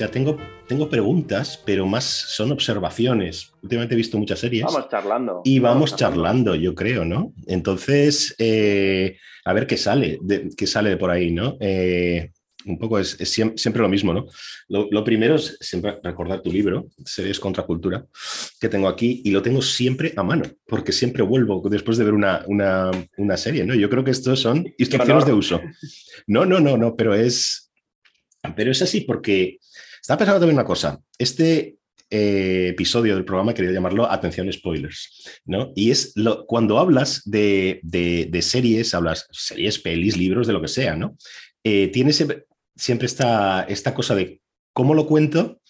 sea, tengo, tengo preguntas, pero más son observaciones. Últimamente he visto muchas series. Vamos charlando. Y vamos, charlando, yo creo, ¿no? Entonces, eh, a ver qué sale, de, qué sale de por ahí, ¿no? Eh, un poco es, siempre, lo mismo, ¿no? Lo, primero es siempre recordar tu libro, Series contra Cultura, que tengo aquí y lo tengo siempre a mano, porque siempre vuelvo después de ver una, una, serie, ¿no? Yo creo que estos son instrucciones de uso. No, no, no, no, pero es, pero es así porque estaba pensando también una cosa. Este eh, episodio del programa quería llamarlo Atención Spoilers, ¿no? Y es lo, cuando hablas de, series, hablas series, pelis, libros, de lo que sea, ¿no? Eh, tiene siempre esta, esta cosa de cómo lo cuento,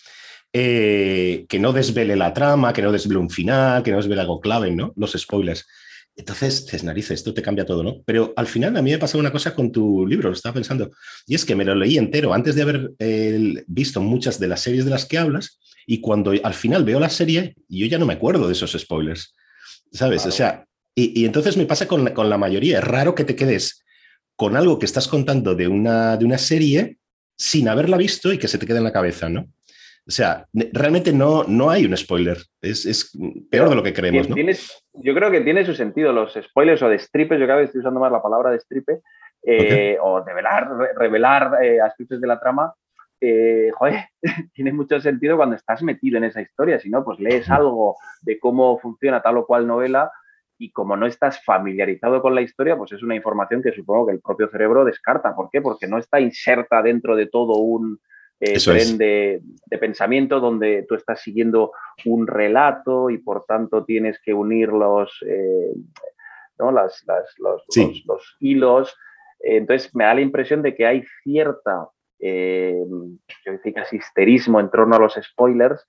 eh, que no desvele la trama, que no desvele un final, que no desvele algo clave, ¿no? Los spoilers. Entonces, te narices, esto te cambia todo, ¿no? Pero al final a mí me pasó una cosa con tu libro, lo estaba pensando, y es que me lo leí entero antes de haber eh, visto muchas de las series de las que hablas, y cuando al final veo la serie, yo ya no me acuerdo de esos spoilers, ¿sabes? O sea, y, entonces me pasa con, con la mayoría, es raro que te quedes con algo que estás contando de una, de una serie sin haberla visto y que se te quede en la cabeza, ¿no? O sea, realmente no, no hay un spoiler. Es, peor de lo que creemos, ¿no? yo creo que tiene su sentido. Los spoilers o de stripes, yo cada vez estoy usando más la palabra de stripe, eh, o develar, revelar eh, aspectos de la trama. Eh, joder, tiene mucho sentido cuando estás metido en esa historia. Si no, pues lees algo de cómo funciona tal o cual novela y como no estás familiarizado con la historia, pues es una información que supongo que el propio cerebro descarta. ¿Por qué? Porque no está inserta dentro de todo un eh, tren de, pensamiento donde tú estás siguiendo un relato y por tanto tienes que unir los, eh, los, los, hilos. Entonces me da la impresión de que hay cierta, eh, yo decía casi histerismo en torno a los spoilers,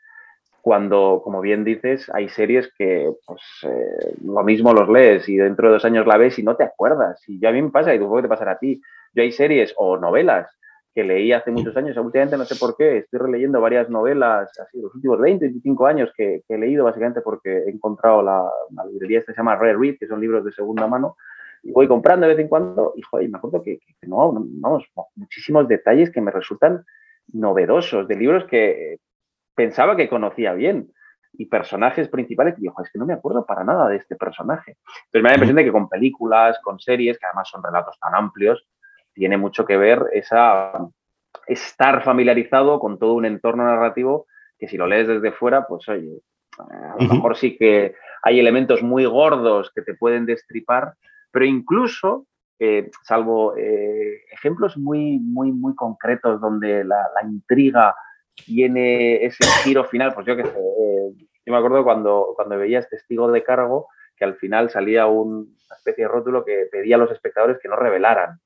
cuando, como bien dices, hay series que pues, eh, lo mismo los lees y dentro de dos años la ves y no te acuerdas. Y ya a mí me pasa, y supongo que te pasará a ti. Yo hay series o novelas que leí hace muchos años, últimamente no sé por qué, estoy releyendo varias novelas, así los últimos 20, 25 años que, he leído básicamente porque he encontrado la, librería esta que se llama Rare Read, que son libros de segunda mano, y voy comprando de vez en cuando, y joder, me acuerdo que, que no, vamos, muchísimos detalles que me resultan novedosos, de libros que, pensaba que conocía bien. Y personajes principales que dijo, es que no me acuerdo para nada de este personaje. Entonces me da la impresión de que con películas, con series, que además son relatos tan amplios, tiene mucho que ver esa estar familiarizado con todo un entorno narrativo que si lo lees desde fuera, pues oye, a lo mejor sí que hay elementos muy gordos que te pueden destripar, pero incluso, eh, salvo eh, ejemplos muy, muy, muy concretos donde la, la intriga tiene ese giro final, pues yo que sé, eh, yo me acuerdo cuando, cuando veías Testigo de Cargo, que al final salía una especie de rótulo que pedía a los espectadores que no revelaran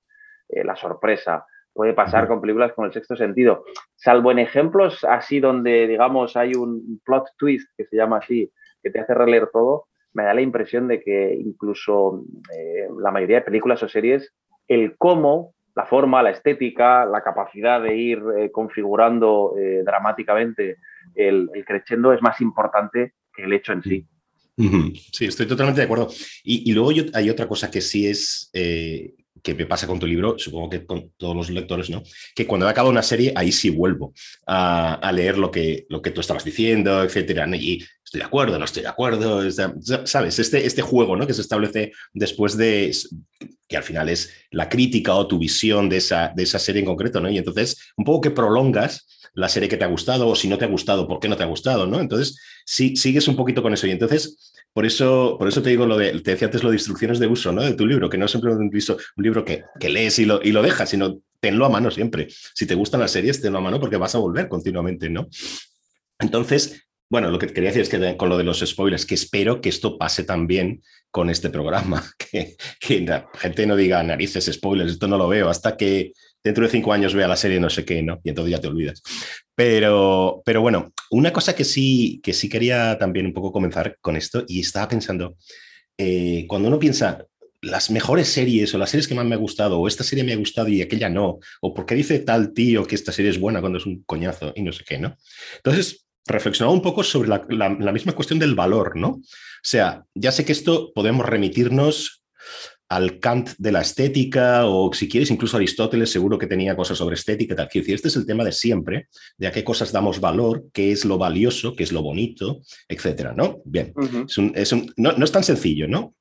eh, la sorpresa. Puede pasar con películas como El Sexto Sentido. Salvo en ejemplos así donde, digamos, hay un plot twist, que se llama así, que te hace releer todo, me da la impresión de que incluso eh, la mayoría de películas o series, el cómo la forma, la estética, la capacidad de ir eh, configurando eh, dramáticamente el, el crescendo es más importante que el hecho en sí. Sí, estoy totalmente de acuerdo. Y, luego hay otra cosa que sí es, eh, que me pasa con tu libro, supongo que con todos los lectores, ¿no? Que cuando acaba una serie, ahí sí vuelvo a, leer lo que, lo que tú estabas diciendo, etcétera. Y estoy de acuerdo, no estoy de acuerdo, ¿sabes? Este, este juego, ¿no? Que se establece después de, que al final es la crítica o tu visión de esa, de esa serie en concreto, ¿no? Y entonces, un poco que prolongas la serie que te ha gustado o si no te ha gustado, ¿por qué no te ha gustado? ¿no? Entonces, sí, sigues un poquito con eso. Y entonces, por eso, por eso te digo lo de, te decía antes lo de instrucciones de uso, ¿no? De tu libro, que no simplemente un, un libro que, que lees y lo, y lo dejas, sino tenlo a mano siempre. Si te gustan las series, tenlo a mano porque vas a volver continuamente, ¿no? Entonces, bueno, lo que quería decir es que con lo de los spoilers, que espero que esto pase también con este programa, que, que la gente no diga narices, spoilers, esto no lo veo, hasta que dentro de cinco años vea la serie no sé qué, ¿no? Y entonces ya te olvidas. Pero, pero bueno, una cosa que sí, que sí quería también un poco comenzar con esto, y estaba pensando, eh, cuando uno piensa las mejores series o las series que más me ha gustado, o esta serie me ha gustado y aquella no, o por qué dice tal tío que esta serie es buena cuando es un coñazo y no sé qué, ¿no? Entonces, reflexionaba un poco sobre la, la misma cuestión del valor, ¿no? O sea, ya sé que esto podemos remitirnos al Kant de la estética, o si quieres, incluso Aristóteles seguro que tenía cosas sobre estética, tal. Quiero decir, este es el tema de siempre, de a qué cosas damos valor, qué es lo valioso, qué es lo bonito, etcétera, ¿no? Bien, no, es tan sencillo, ¿no?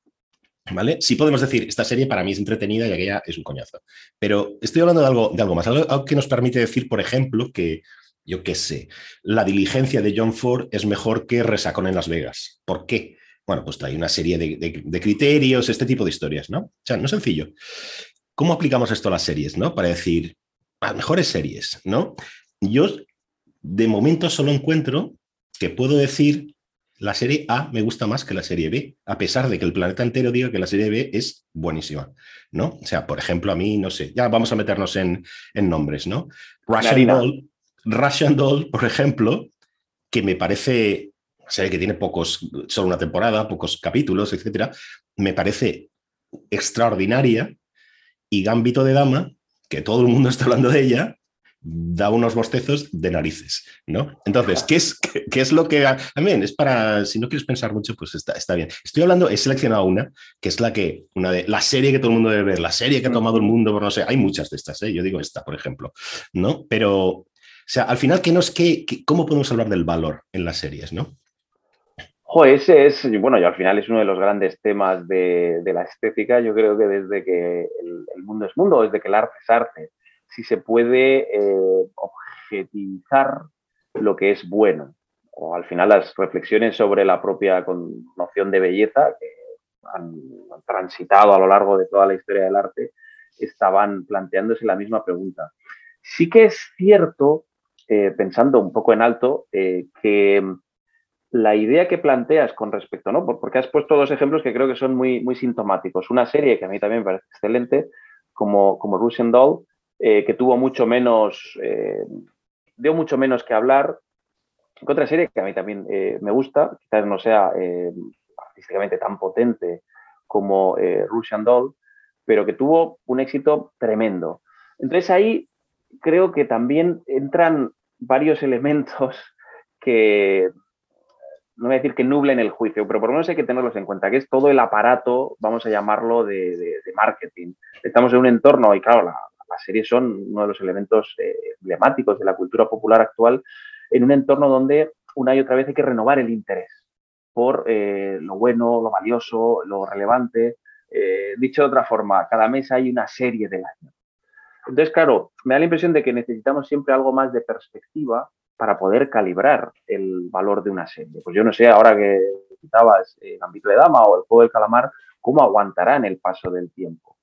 ¿Vale? Sí podemos decir, esta serie para mí es entretenida y aquella es un coñazo. Pero estoy hablando de algo, de algo más, algo, que nos permite decir, por ejemplo, que, yo qué sé, la diligencia de John Ford es mejor que Resacón en Las Vegas. ¿Por qué? Bueno, pues trae una serie de, criterios, este tipo de historias, ¿no? O sea, no es sencillo. ¿Cómo aplicamos esto a las series, no? Para decir, a mejores series, ¿no? Yo, de momento, solo encuentro que puedo decir la serie A me gusta más que la serie B, a pesar de que el planeta entero diga que la serie B es buenísima, ¿no? O sea, por ejemplo, a mí, no sé, ya vamos a meternos en, nombres, ¿no? Russian Doll, Russian Doll, por ejemplo, que me parece serie que tiene pocos, solo una temporada, pocos capítulos, etcétera, me parece extraordinaria. Y Gambito de Dama, que todo el mundo está hablando de ella, da unos bostezos de narices, ¿no? Entonces, ¿qué es, qué, es lo que... También es para, si no quieres pensar mucho, pues está, está bien. Estoy hablando, he seleccionado una, que es la que, una de, la serie que todo el mundo debe ver, la serie que ha tomado el mundo, por no sé, hay muchas de estas, ¿eh? yo digo esta, por ejemplo, ¿no? Pero, o sea, al final, ¿qué nos, qué, ¿cómo podemos hablar del valor en las series, ¿no? Ese es, bueno, y al final es uno de los grandes temas de, la estética. Yo creo que desde que el, mundo es mundo, desde que el arte es arte, si se puede eh, objetivizar lo que es bueno. O al final las reflexiones sobre la propia noción de belleza que han, transitado a lo largo de toda la historia del arte estaban planteándose la misma pregunta. Sí que es cierto, eh, pensando un poco en alto, eh, que la idea que planteas con respecto, ¿no? Porque has puesto dos ejemplos que creo que son muy, muy sintomáticos. Una serie que a mí también me parece excelente, como, como Russian Doll, eh, que tuvo mucho menos, eh, dio mucho menos que hablar. Otra serie que a mí también eh, me gusta, quizás no sea artísticamente tan potente como Russian Doll, pero que tuvo un éxito tremendo. Entonces ahí creo que también entran varios elementos que no voy a decir que nublen el juicio, pero por lo menos hay que tenerlos en cuenta, que es todo el aparato, vamos a llamarlo, de, marketing. Estamos en un entorno, y claro, las series son uno de los elementos eh, emblemáticos de la cultura popular actual, en un entorno donde una y otra vez hay que renovar el interés por eh, lo bueno, lo valioso, lo relevante. Eh, dicho de otra forma, cada mes hay una serie del año. Entonces, claro, me da la impresión de que necesitamos siempre algo más de perspectiva para poder calibrar el valor de una serie. Pues yo no sé, ahora que citabas el ámbito de dama o el juego del calamar, cómo aguantarán el paso del tiempo.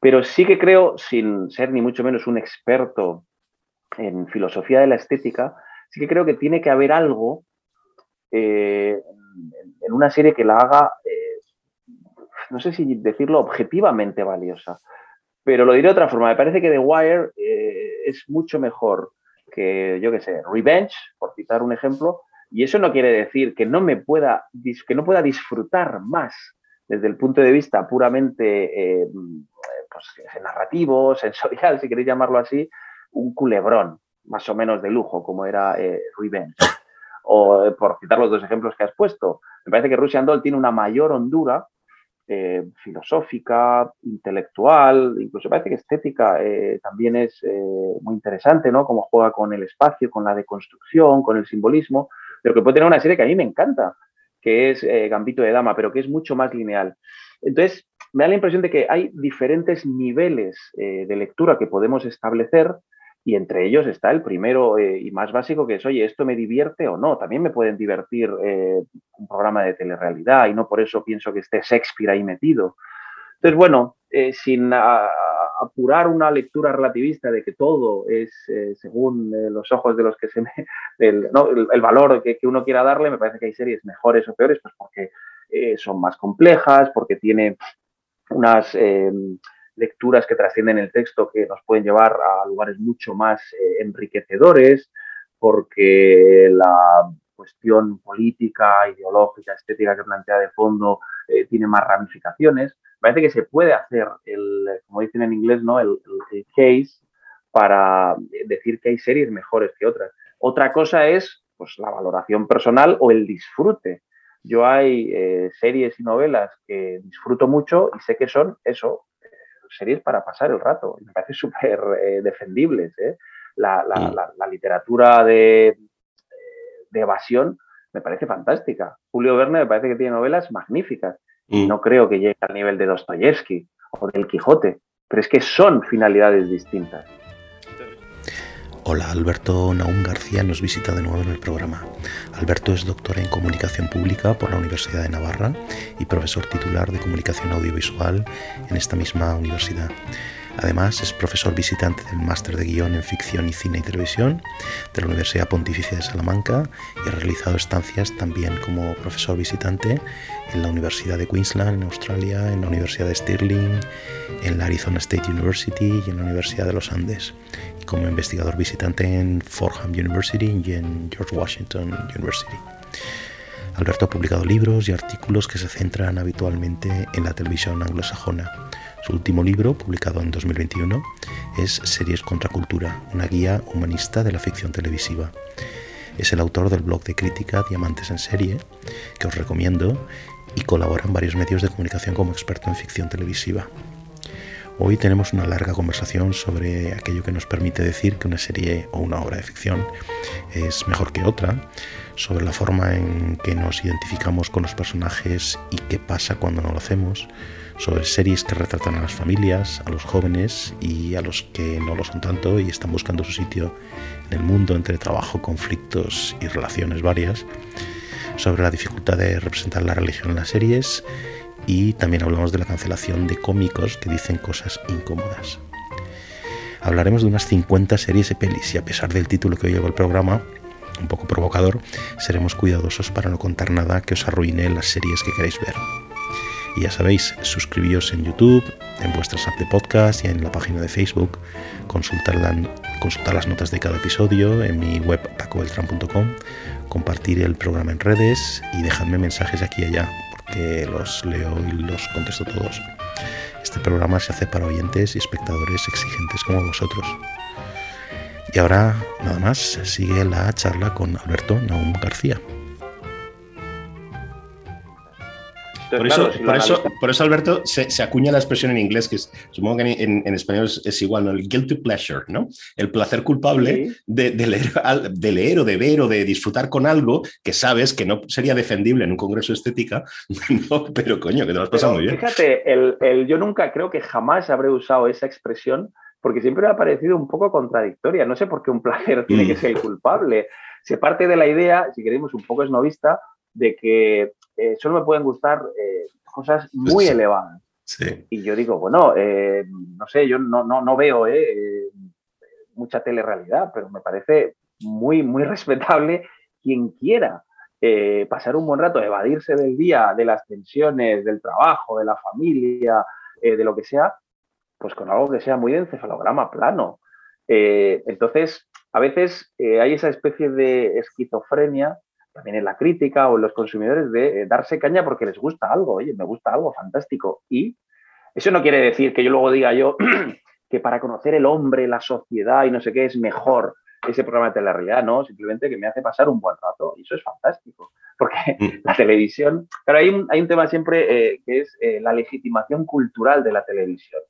Pero sí que creo, sin ser ni mucho menos un experto en filosofía de la estética, sí que creo que tiene que haber algo eh, en una serie que la haga, eh, no sé si decirlo objetivamente valiosa, pero lo diré de otra forma. Me parece que The Wire eh, es mucho mejor que, yo qué sé, Revenge, por citar un ejemplo, y eso no quiere decir que no me pueda, que no pueda disfrutar más desde el punto de vista puramente eh, pues, narrativo, sensorial, si queréis llamarlo así, un culebrón más o menos de lujo, como era eh, Revenge. O eh, por citar los dos ejemplos que has puesto, me parece que Russian Doll tiene una mayor hondura eh, filosófica, intelectual, incluso parece que estética eh, también es eh, muy interesante, ¿no? Cómo juega con el espacio, con la deconstrucción, con el simbolismo, pero que puede tener una serie que a mí me encanta, que es Gambito de Dama, pero que es mucho más lineal. Entonces, me da la impresión de que hay diferentes niveles de lectura que podemos establecer y entre ellos está el primero eh, y más básico que es, oye, ¿esto me divierte o no? También me pueden divertir eh, un programa de telerrealidad y no por eso pienso que esté Shakespeare ahí metido. Entonces, bueno, eh, sin apurar una lectura relativista de que todo es según los ojos de los que se me... El, el, valor que, que, uno quiera darle, me parece que hay series mejores o peores, pues porque son más complejas, porque tiene unas lecturas que trascienden el texto que nos pueden llevar a lugares mucho más eh, enriquecedores, porque la cuestión política, ideológica, estética que plantea de fondo eh, tiene más ramificaciones. Parece que se puede hacer, el, como dicen en inglés, ¿no? el, case para decir que hay series mejores que otras. Otra cosa es pues, la valoración personal o el disfrute yo hay eh, series y novelas que disfruto mucho y sé que son eso, series para pasar el rato. Me parece súper eh, defendibles. ¿eh? La, literatura de, de, evasión me parece fantástica. Julio Verne me parece que tiene novelas magníficas. Mm. No creo que llegue al nivel de Dostoyevsky o del Quijote, pero es que son finalidades distintas. Hola, Alberto Naum García nos visita de nuevo en el programa. Alberto es doctor en comunicación pública por la Universidad de Navarra y profesor titular de comunicación audiovisual en esta misma universidad. Además, es profesor visitante del máster de guion en ficción y cine y televisión de la Universidad Pontificia de Salamanca y ha realizado estancias también como profesor visitante en la Universidad de Queensland, en Australia, en la Universidad de Stirling, en la Arizona State University y en la Universidad de los Andes, y como investigador visitante en Fordham University y en George Washington University. Alberto ha publicado libros y artículos que se centran habitualmente en la televisión anglosajona su último libro, publicado en 2021, es Series contra Cultura, una guía humanista de la ficción televisiva. Es el autor del blog de crítica Diamantes en Serie, que os recomiendo, y colabora en varios medios de comunicación como experto en ficción televisiva. Hoy tenemos una larga conversación sobre aquello que nos permite decir que una serie o una obra de ficción es mejor que otra, sobre la forma en que nos identificamos con los personajes y qué pasa cuando no lo hacemos, sobre series que retratan a las familias, a los jóvenes y a los que no lo son tanto y están buscando su sitio en el mundo entre trabajo, conflictos y relaciones varias, sobre la dificultad de representar la religión en las series y también hablamos de la cancelación de cómicos que dicen cosas incómodas. Hablaremos de unas 50 series de pelis y a pesar del título que hoy lleva el programa, un poco provocador, seremos cuidadosos para no contar nada que os arruine las series que queréis ver. Y ya sabéis, suscribíos en YouTube, en vuestras apps de podcast y en la página de Facebook. Consultar, las notas de cada episodio en mi web pacobeltran.com. Compartir el programa en redes y dejadme mensajes aquí y allá, porque los leo y los contesto todos. Este programa se hace para oyentes y espectadores exigentes como vosotros. Y ahora, nada más, sigue la charla con Alberto Naum García. Por, eso, por, eso, Alberto, se, acuña la expresión en inglés, que supongo que en, español es, igual, ¿no? El guilty pleasure, ¿no? El placer culpable de, leer, de, leer, o de ver o de disfrutar con algo que sabes que no sería defendible en un congreso de estética, pero coño, que te lo has pasado muy bien. Fíjate, el, yo nunca creo que jamás habré usado esa expresión porque siempre me ha parecido un poco contradictoria. No sé por qué un placer tiene que mm. ser el culpable. Se parte de la idea, si queremos un poco esnovista, de que eh, solo me pueden gustar eh, cosas muy elevadas. Y yo digo, bueno, eh, no sé, yo no, no, no veo mucha telerrealidad, pero me parece muy, muy respetable quien quiera pasar un buen rato, evadirse del día, de las tensiones, del trabajo, de la familia, de lo que sea, pues con algo que sea muy de encefalograma plano. entonces, a veces hay esa especie de esquizofrenia también en la crítica o en los consumidores de eh, darse caña porque les gusta algo, oye, me gusta algo fantástico. Y eso no quiere decir que yo luego diga yo que para conocer el hombre, la sociedad y no sé qué es mejor ese programa de telerrealidad, no, simplemente que me hace pasar un buen rato y eso es fantástico, porque mm. la televisión, claro, hay un, hay un tema siempre eh, que es eh, la legitimación cultural de la televisión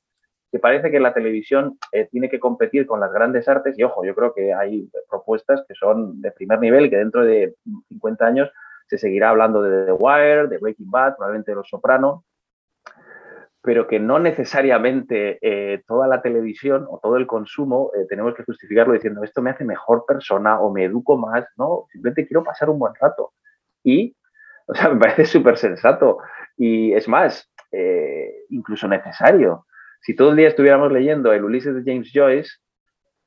que parece que la televisión eh, tiene que competir con las grandes artes y ojo, yo creo que hay propuestas que son de primer nivel que dentro de 50 años se seguirá hablando de The Wire, de Breaking Bad, probablemente de Los Soprano, pero que no necesariamente eh, toda la televisión o todo el consumo eh, tenemos que justificarlo diciendo esto me hace mejor persona o me educo más, no, simplemente quiero pasar un buen rato. Y, o sea, me parece súper sensato y es más, incluso necesario si todo el día estuviéramos leyendo el Ulises de James Joyce,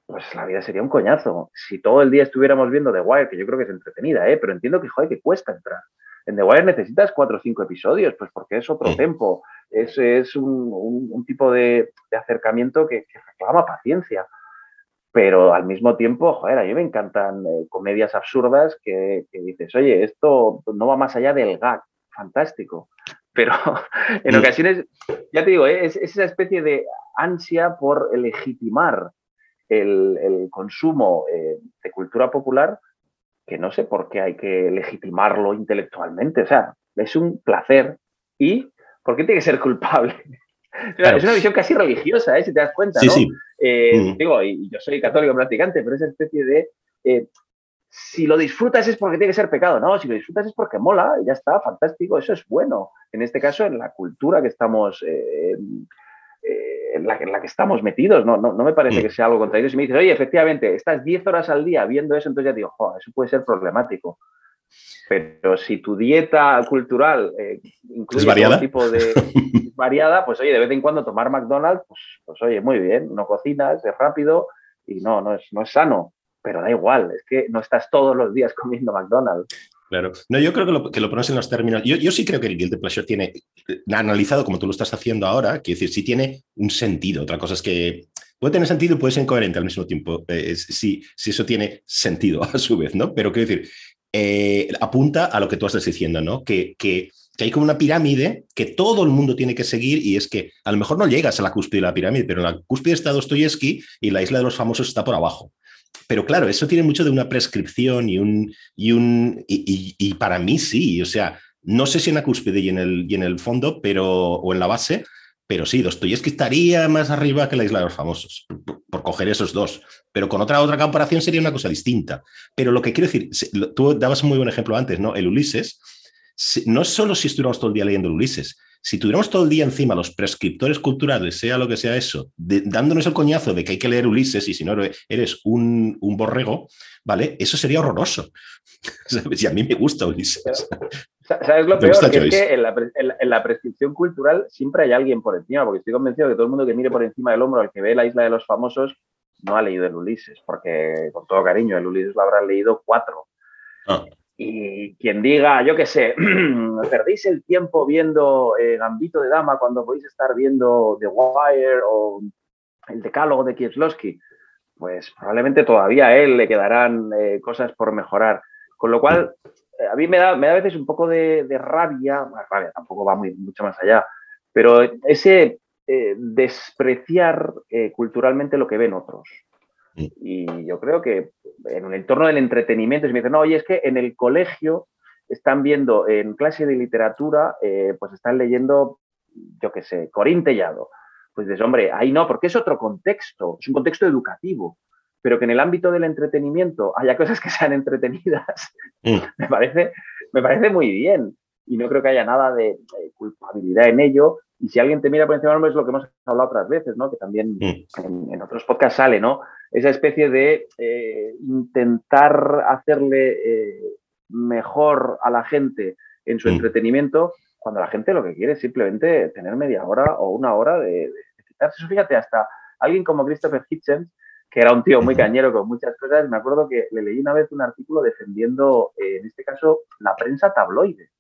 pues la vida sería un coñazo. Si todo el día estuviéramos viendo The Wire, que yo creo que es entretenida, ¿eh? pero entiendo que, joder, que cuesta entrar. En The Wire necesitas cuatro o cinco episodios, pues porque es otro tiempo. Es, es un, tipo de, acercamiento que, reclama paciencia. Pero al mismo tiempo, joder, a mí me encantan eh, comedias absurdas que, que, dices, oye, esto no va más allá del gag. Fantástico pero en ocasiones, ya te digo, ¿eh? es, esa especie de ansia por legitimar el, consumo eh, de cultura popular que no sé por qué hay que legitimarlo intelectualmente. O sea, es un placer. ¿Y por qué tiene que ser culpable? Es una visión casi religiosa, ¿eh? si te das cuenta, ¿no? Eh, mm. Digo, y yo soy católico practicante, pero esa especie de eh, si lo disfrutas es porque tiene que ser pecado, no, si lo disfrutas es porque mola, y ya está, fantástico, eso es bueno. En este caso, en la cultura que estamos, eh, eh, en, la, que estamos metidos, no, no, me parece mm. que sea algo contrario. Si me dices, oye, efectivamente, estás 10 horas al día viendo eso, entonces ya digo, eso puede ser problemático. Pero si tu dieta cultural eh, incluye variada? tipo de variada, pues oye, de vez en cuando tomar McDonald's, pues, pues oye, muy bien, no cocinas, es rápido y no, no es, no es sano pero da igual, es que no estás todos los días comiendo McDonald's. Claro. No, yo creo que lo, que lo pones en los términos. Yo, yo sí creo que el guilty pleasure tiene, eh, analizado como tú lo estás haciendo ahora, quiere decir, sí tiene un sentido. Otra cosa es que puede tener sentido y puede ser incoherente al mismo tiempo, eh, si, eso tiene sentido a su vez, ¿no? Pero quiero decir, eh, apunta a lo que tú estás diciendo, ¿no? Que, que, que, hay como una pirámide que todo el mundo tiene que seguir y es que a lo mejor no llegas a la cúspide de la pirámide, pero la cúspide está Dostoyevsky y la isla de los famosos está por abajo pero claro, eso tiene mucho de una prescripción y un. Y, un y, para mí sí, o sea, no sé si en la cúspide y en el, y en el fondo, pero, o en la base, pero sí, Dostoyevsky estaría más arriba que la Isla de los Famosos, por, coger esos dos. Pero con otra, otra comparación sería una cosa distinta. Pero lo que quiero decir, tú dabas un muy buen ejemplo antes, ¿no? El Ulises, no solo si estuviéramos todo el día leyendo el Ulises, si tuviéramos todo el día encima los prescriptores culturales, sea lo que sea eso, dándonos el coñazo de que hay que leer Ulises y si no eres un, borrego, ¿vale? Eso sería horroroso. Y a mí me gusta Ulises. ¿Sabes lo peor? Que es que en la, prescripción cultural siempre hay alguien por encima, porque estoy convencido que todo el mundo que mire por encima del hombro al que ve la isla de los famosos no ha leído el Ulises, porque con todo cariño, el Ulises lo habrá leído cuatro. Ah. Y quien diga, yo qué sé, perdéis el tiempo viendo eh, Gambito de Dama cuando podéis estar viendo The Wire o el decálogo de Kieslowski, pues probablemente todavía a él le quedarán eh, cosas por mejorar. Con lo cual, eh, a mí me da, me da a veces un poco de, rabia, rabia, tampoco va muy, mucho más allá, pero ese despreciar culturalmente lo que ven otros. Y yo creo que en un entorno del entretenimiento, si me dicen, no, oye, es que en el colegio están viendo en clase de literatura, eh, pues están leyendo, yo qué sé, Corín Tellado. Pues dices, hombre, ahí no, porque es otro contexto, es un contexto educativo. Pero que en el ámbito del entretenimiento haya cosas que sean entretenidas, mm. me, parece, me parece muy bien. Y no creo que haya nada de, culpabilidad en ello. Y si alguien te mira por encima del hombro, es lo que hemos hablado otras veces, ¿no? Que también en, en, otros podcasts sale, ¿no? Esa especie de eh, intentar hacerle eh, mejor a la gente en su mm. entretenimiento, cuando la gente lo que quiere es simplemente tener media hora o una hora de, quitarse. Fíjate, hasta alguien como Christopher Hitchens, que era un tío muy cañero con muchas cosas, me acuerdo que le leí una vez un artículo defendiendo, eh, en este caso, la prensa tabloide.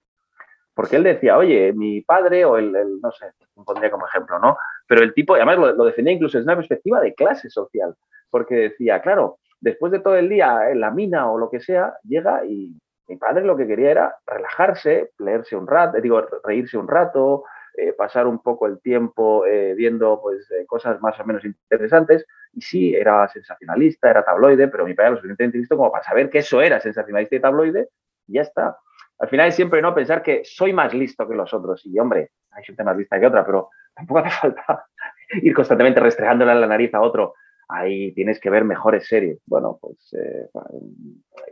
Porque él decía, oye, mi padre, o el, no sé, pondría como ejemplo, ¿no? Pero el tipo, además lo, lo defendía incluso desde una perspectiva de clase social porque decía, claro, después de todo el día en la mina o lo que sea, llega y mi padre lo que quería era relajarse, leerse un rato, digo, reírse un rato, eh, pasar un poco el tiempo eh, viendo pues, eh, cosas más o menos interesantes. Y sí, era sensacionalista, era tabloide, pero mi padre lo suficientemente listo como para saber que eso era sensacionalista y tabloide, y ya está. Al final es siempre no pensar que soy más listo que los otros. Y hombre, hay gente más lista que otra, pero tampoco hace falta ir constantemente restregándole la nariz a otro ahí tienes que ver mejores series. Bueno, pues eh,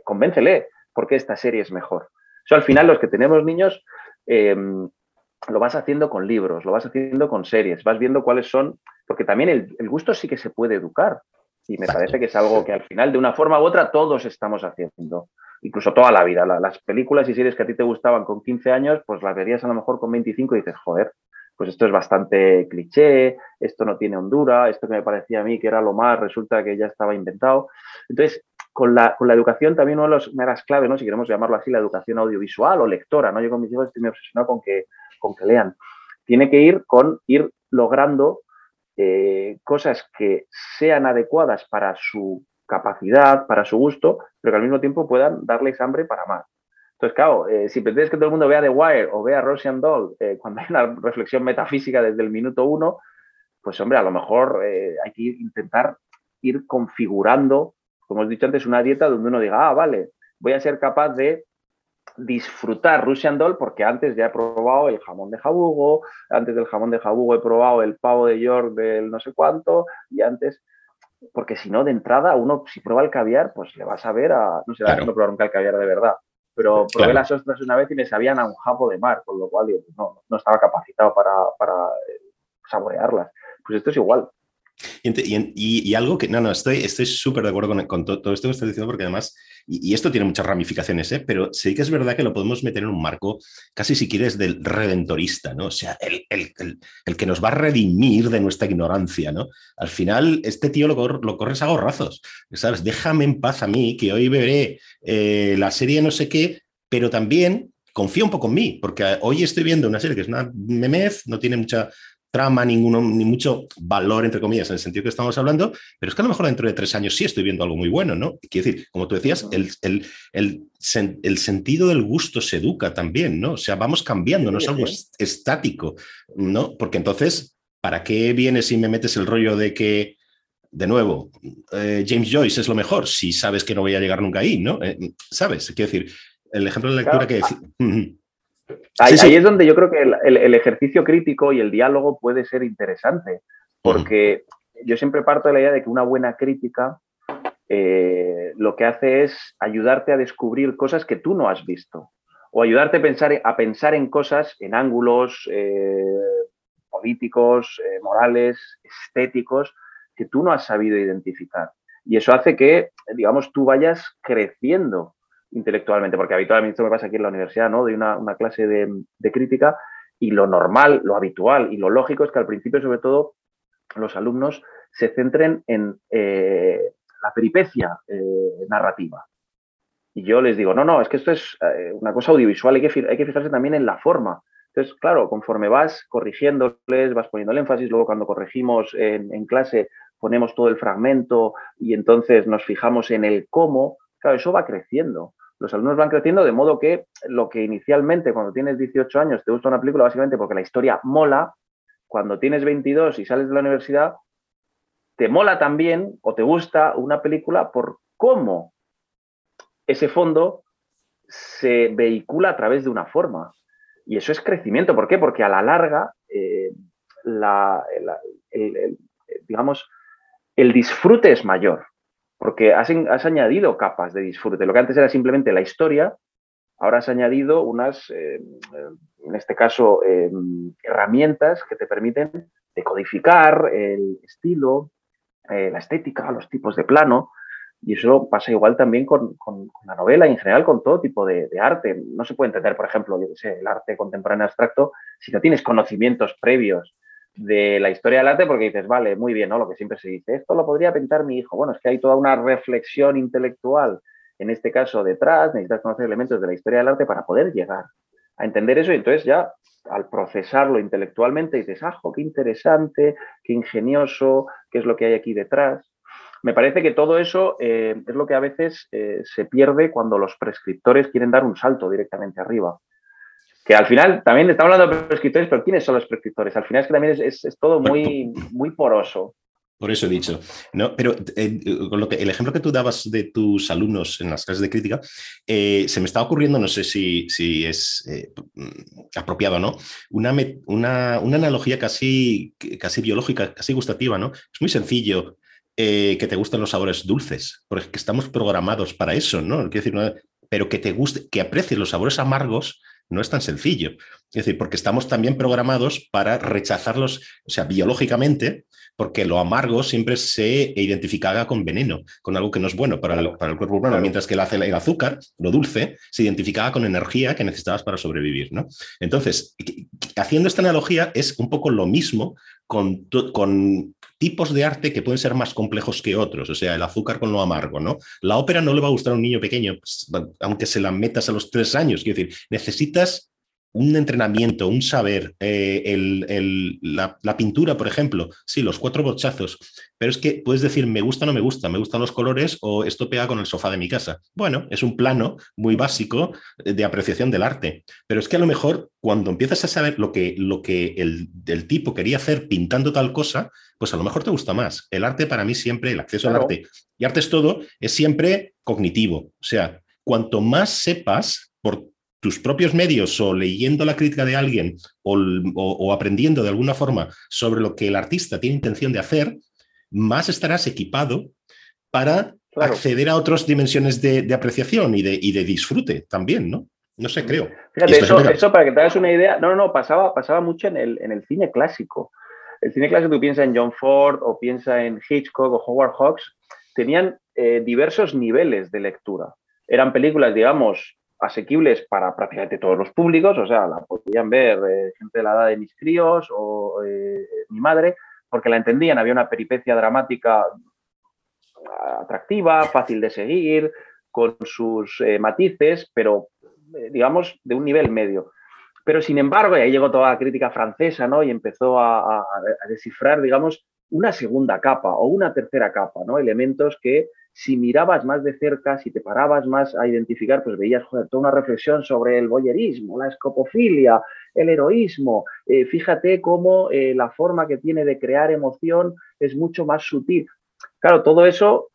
convéncele porque esta serie es mejor. Eso al final los que tenemos niños em, lo vas haciendo con libros, lo vas haciendo con series, vas viendo cuáles son, porque también el, gusto sí que se puede educar. Y me parece que es algo que al final, de una forma u otra, todos estamos haciendo. Incluso toda la vida. las películas y series que a ti te gustaban con 15 años, pues las verías a lo mejor con 25 y dices, joder, pues esto es bastante cliché, esto no tiene hondura, esto que me parecía a mí que era lo más, resulta que ya estaba inventado. Entonces, con la, con la educación también una de las claves, ¿no? si queremos llamarlo así, la educación audiovisual o lectora, ¿no? yo con mis hijos estoy muy obsesionado con que, con que lean. Tiene que ir con ir logrando eh, cosas que sean adecuadas para su capacidad, para su gusto, pero que al mismo tiempo puedan darles hambre para más. Entonces, claro, eh, si pretendes que todo el mundo vea The Wire o vea Russian Doll eh, cuando hay una reflexión metafísica desde el minuto uno, pues hombre, a lo mejor hay que intentar ir configurando, como os he dicho antes, una dieta donde uno diga, ah, vale, voy a ser capaz de disfrutar Russian Doll porque antes ya he probado el jamón de jabugo, antes del jamón de jabugo he probado el pavo de York del no sé cuánto y antes, porque si no, de entrada, uno si prueba el caviar, pues le vas a ver a, no sé, claro. no probar nunca el caviar de verdad, pero probé las ostras una vez y me sabían a un japo de mar, con lo cual no, no estaba capacitado para, para eh, saborearlas. Pues esto es igual. Y, algo que, no, no, estoy súper de acuerdo con, todo, esto que estás diciendo, porque además, y, esto tiene muchas ramificaciones, ¿eh? pero sí que es verdad que lo podemos meter en un marco, casi si quieres, del redentorista, ¿no? O sea, el, el, el, que nos va a redimir de nuestra ignorancia, ¿no? Al final, este tío lo, lo corres a gorrazos, ¿sabes? Déjame en paz a mí, que hoy veré eh, la serie no sé qué, pero también confía un poco en mí, porque hoy estoy viendo una serie que es una memez, no tiene mucha trama, ninguno, ni mucho valor, entre comillas, en el sentido que estamos hablando, pero es que a lo mejor dentro de tres años sí estoy viendo algo muy bueno, ¿no? Quiero decir, como tú decías, el, el, el, el sentido del gusto se educa también, ¿no? O sea, vamos cambiando, no es algo estático, ¿no? Porque entonces, ¿para qué vienes si me metes el rollo de que, de nuevo, eh, James Joyce es lo mejor si sabes que no voy a llegar nunca ahí, ¿no? Eh, ¿Sabes? Quiero decir, el ejemplo de lectura que Ahí, es donde yo creo que el, ejercicio crítico y el diálogo puede ser interesante, porque yo siempre parto de la idea de que una buena crítica eh, lo que hace es ayudarte a descubrir cosas que tú no has visto, o ayudarte a pensar, a pensar en cosas, en ángulos eh, políticos, eh, morales, estéticos, que tú no has sabido identificar. Y eso hace que, digamos, tú vayas creciendo intelectualmente, porque habitualmente esto me pasa aquí en la universidad, ¿no? Doy una, una clase de, de, crítica y lo normal, lo habitual y lo lógico es que al principio, sobre todo, los alumnos se centren en eh, la peripecia eh, narrativa. Y yo les digo, no, no, es que esto es eh, una cosa audiovisual, hay que, hay que fijarse también en la forma. Entonces, claro, conforme vas corrigiéndoles, vas poniendo el énfasis, luego cuando corregimos en, en clase ponemos todo el fragmento y entonces nos fijamos en el cómo, claro, eso va creciendo los alumnos van creciendo de modo que lo que inicialmente cuando tienes 18 años te gusta una película básicamente porque la historia mola, cuando tienes 22 y sales de la universidad, te mola también o te gusta una película por cómo ese fondo se vehicula a través de una forma. Y eso es crecimiento. ¿Por qué? Porque a la larga, eh, el disfrute es mayor porque has, añadido capas de disfrute. Lo que antes era simplemente la historia, ahora has añadido unas, eh, en este caso, eh, herramientas que te permiten decodificar el estilo, eh, la estética, los tipos de plano. Y eso pasa igual también con, la novela y en general con todo tipo de, arte. No se puede entender, por ejemplo, yo sé, el arte contemporáneo abstracto si no tienes conocimientos previos de la historia del arte porque dices, vale, muy bien, ¿no? Lo que siempre se dice, esto lo podría pintar mi hijo. Bueno, es que hay toda una reflexión intelectual, en este caso detrás, necesitas conocer elementos de la historia del arte para poder llegar a entender eso y entonces ya al procesarlo intelectualmente dices, ah, qué interesante, qué ingenioso, qué es lo que hay aquí detrás. Me parece que todo eso eh, es lo que a veces eh, se pierde cuando los prescriptores quieren dar un salto directamente arriba que al final también estamos hablando de prescriptores, pero ¿quiénes son los prescriptores? Al final es que también es, todo muy, muy poroso. Por eso he dicho. No, pero eh, con lo que, el ejemplo que tú dabas de tus alumnos en las clases de crítica, eh, se me está ocurriendo, no sé si, si es eh, apropiado o no, una, una, una, analogía casi, casi biológica, casi gustativa, ¿no? Es muy sencillo que te gusten los sabores dulces, porque estamos programados para eso, ¿no? Quiero decir, pero que te guste, que aprecies los sabores amargos, no es tan sencillo. Es decir, porque estamos también programados para rechazarlos, o sea, biológicamente, porque lo amargo siempre se identificaba con veneno, con algo que no es bueno para el, para el cuerpo humano, mientras que el, el, azúcar, lo dulce, se identificaba con energía que necesitabas para sobrevivir. ¿no? Entonces, haciendo esta analogía, es un poco lo mismo con, con tipos de arte que pueden ser más complejos que otros, o sea, el azúcar con lo amargo, ¿no? La ópera no le va a gustar a un niño pequeño, pues, aunque se la metas a los tres años, quiero decir, necesitas un entrenamiento, un saber, eh, la, pintura, por ejemplo, sí, los cuatro bochazos, pero es que puedes decir, me gusta o no me gusta, me gustan los colores o esto pega con el sofá de mi casa. Bueno, es un plano muy básico de apreciación del arte, pero es que a lo mejor cuando empiezas a saber lo que, lo que el, tipo quería hacer pintando tal cosa, pues a lo mejor te gusta más. El arte para mí siempre, el acceso al arte, y arte es todo, es siempre cognitivo. O sea, cuanto más sepas por tus propios medios o leyendo la crítica de alguien o, aprendiendo de alguna forma sobre lo que el artista tiene intención de hacer, más estarás equipado para acceder a otras dimensiones de, apreciación y de, y de, disfrute también, ¿no? No sé, creo. Fíjate, eso, para que te hagas una idea, no, no, no, pasaba, pasaba mucho en el, en el cine clásico. El cine clásico, tú piensas en John Ford o piensa en Hitchcock o Howard Hawks, tenían eh, diversos niveles de lectura. Eran películas, digamos, asequibles para prácticamente todos los públicos, o sea, la podían ver eh, gente de la edad de mis críos o eh, mi madre, porque la entendían, había una peripecia dramática atractiva, fácil de seguir, con sus matices, pero digamos de un nivel medio. Pero sin embargo, y ahí llegó toda la crítica francesa, ¿no? Y empezó a, descifrar, digamos, una segunda capa o una tercera capa, ¿no? Elementos que si mirabas más de cerca, si te parabas más a identificar, pues veías toda una reflexión sobre el boyerismo, la escopofilia, el heroísmo. Eh, fíjate cómo eh, la forma que tiene de crear emoción es mucho más sutil. Claro, todo eso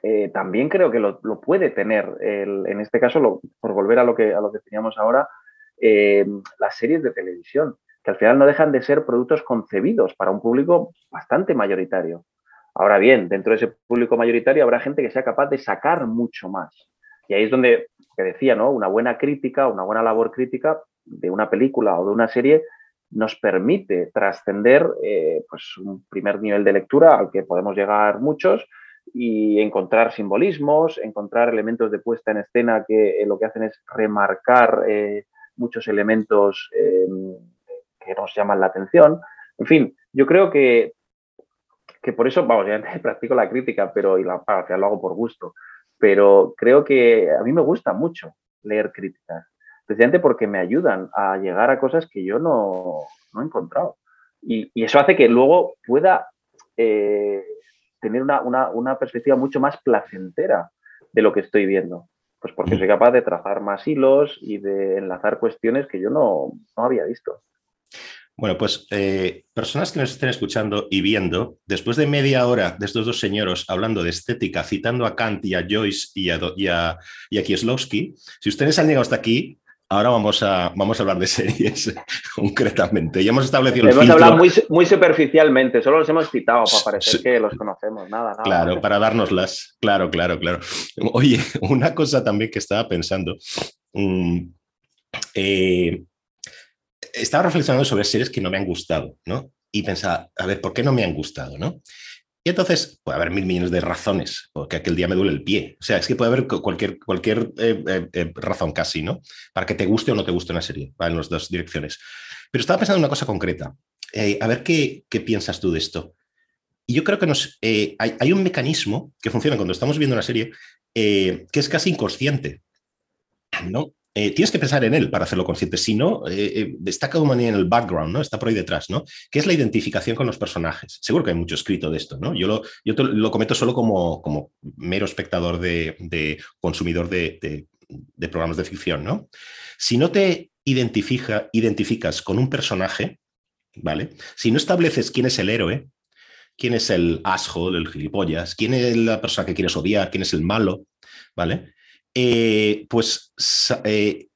eh, también creo que lo, puede tener, en este caso, por volver a lo que, a lo que teníamos ahora, las series de televisión, que al final no dejan de ser productos concebidos para un público bastante mayoritario. Ahora bien, dentro de ese público mayoritario habrá gente que sea capaz de sacar mucho más. Y ahí es donde, que decía, ¿no? Una buena crítica, una buena labor crítica de una película o de una serie nos permite trascender eh, pues un primer nivel de lectura al que podemos llegar muchos y encontrar simbolismos, encontrar elementos de puesta en escena que eh, lo que hacen es remarcar muchos elementos eh, que nos llaman la atención. En fin, yo creo que, que por eso, vamos, ya practico la crítica, pero y la, lo hago por gusto, pero creo que a mí me gusta mucho leer críticas, precisamente porque me ayudan a llegar a cosas que yo no, he encontrado. Y, eso hace que luego pueda eh, tener una, una perspectiva mucho más placentera de lo que estoy viendo. Pues porque soy capaz de trazar más hilos y de enlazar cuestiones que yo no, había visto. Bueno, pues eh, personas que nos estén escuchando y viendo, después de media hora de estos dos señores hablando de estética, citando a Kant y a Joyce y a, y a, y a Kieslowski, si ustedes han llegado hasta aquí, Ahora vamos a, vamos a hablar de series concretamente. Ya hemos establecido el Hemos hablado muy, muy, superficialmente, solo los hemos citado para parecer que los conocemos. Nada, nada. Claro, para dárnoslas. Claro, claro, claro. Oye, una cosa también que estaba pensando. Mm, eh, estaba reflexionando sobre series que no me han gustado, ¿no? Y pensaba, a ver, ¿por qué no me han gustado, no? Y entonces puede haber mil millones de razones, porque aquel día me duele el pie. O sea, es que puede haber cualquier, cualquier eh, eh, eh, razón casi, ¿no? Para que te guste o no te guste una serie, va en las dos direcciones. Pero estaba pensando en una cosa concreta. a ver qué, qué, piensas tú de esto. Y yo creo que nos, hay, hay, un mecanismo que funciona cuando estamos viendo una serie que es casi inconsciente. ¿no? Eh, tienes que pensar en él para hacerlo consciente. Si no, eh, eh, está como en el background, ¿no? Está por ahí detrás, ¿no? Que es la identificación con los personajes. Seguro que hay mucho escrito de esto, ¿no? Yo lo, yo lo comento solo como, como mero espectador de, consumidor de, programas de ficción, ¿no? Si no te identifica, identificas con un personaje, ¿vale? Si no estableces quién es el héroe, quién es el asshole, el gilipollas, quién es la persona que quieres odiar, quién es el malo, ¿vale? Eh, pues, eh,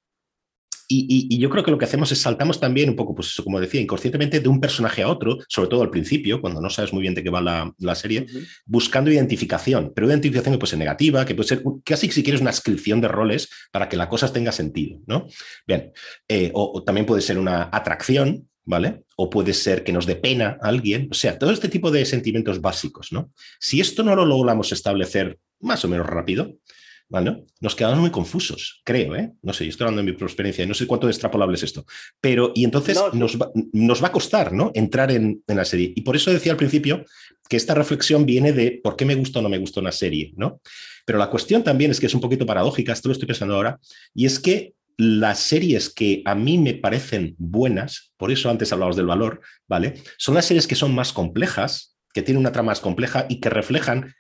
y, yo creo que lo que hacemos es saltamos también un poco, pues eso, como decía, inconscientemente de un personaje a otro, sobre todo al principio, cuando no sabes muy bien de qué va la, serie, buscando identificación, pero identificación que puede ser negativa, que puede ser casi si quieres una inscripción de roles para que la cosa tenga sentido, ¿no? Bien, eh, o, también puede ser una atracción, ¿vale? O puede ser que nos dé pena a alguien, o sea, todo este tipo de sentimientos básicos, ¿no? Si esto no lo logramos establecer más o menos rápido, nos quedamos muy confusos, creo, ¿eh? No sé, yo estoy hablando de mi experiencia, no sé cuánto extrapolable es esto, pero y entonces nos, va, nos, va, a costar, ¿no? Entrar en, la serie. Y por eso decía al principio que esta reflexión viene de por qué me gusta o no me gusta una serie, ¿no? Pero la cuestión también es que es un poquito paradójica, esto lo estoy pensando ahora, y es que las series que a mí me parecen buenas, por eso antes hablabas del valor, ¿vale? Son las series que son más complejas, que tienen una trama más compleja y que reflejan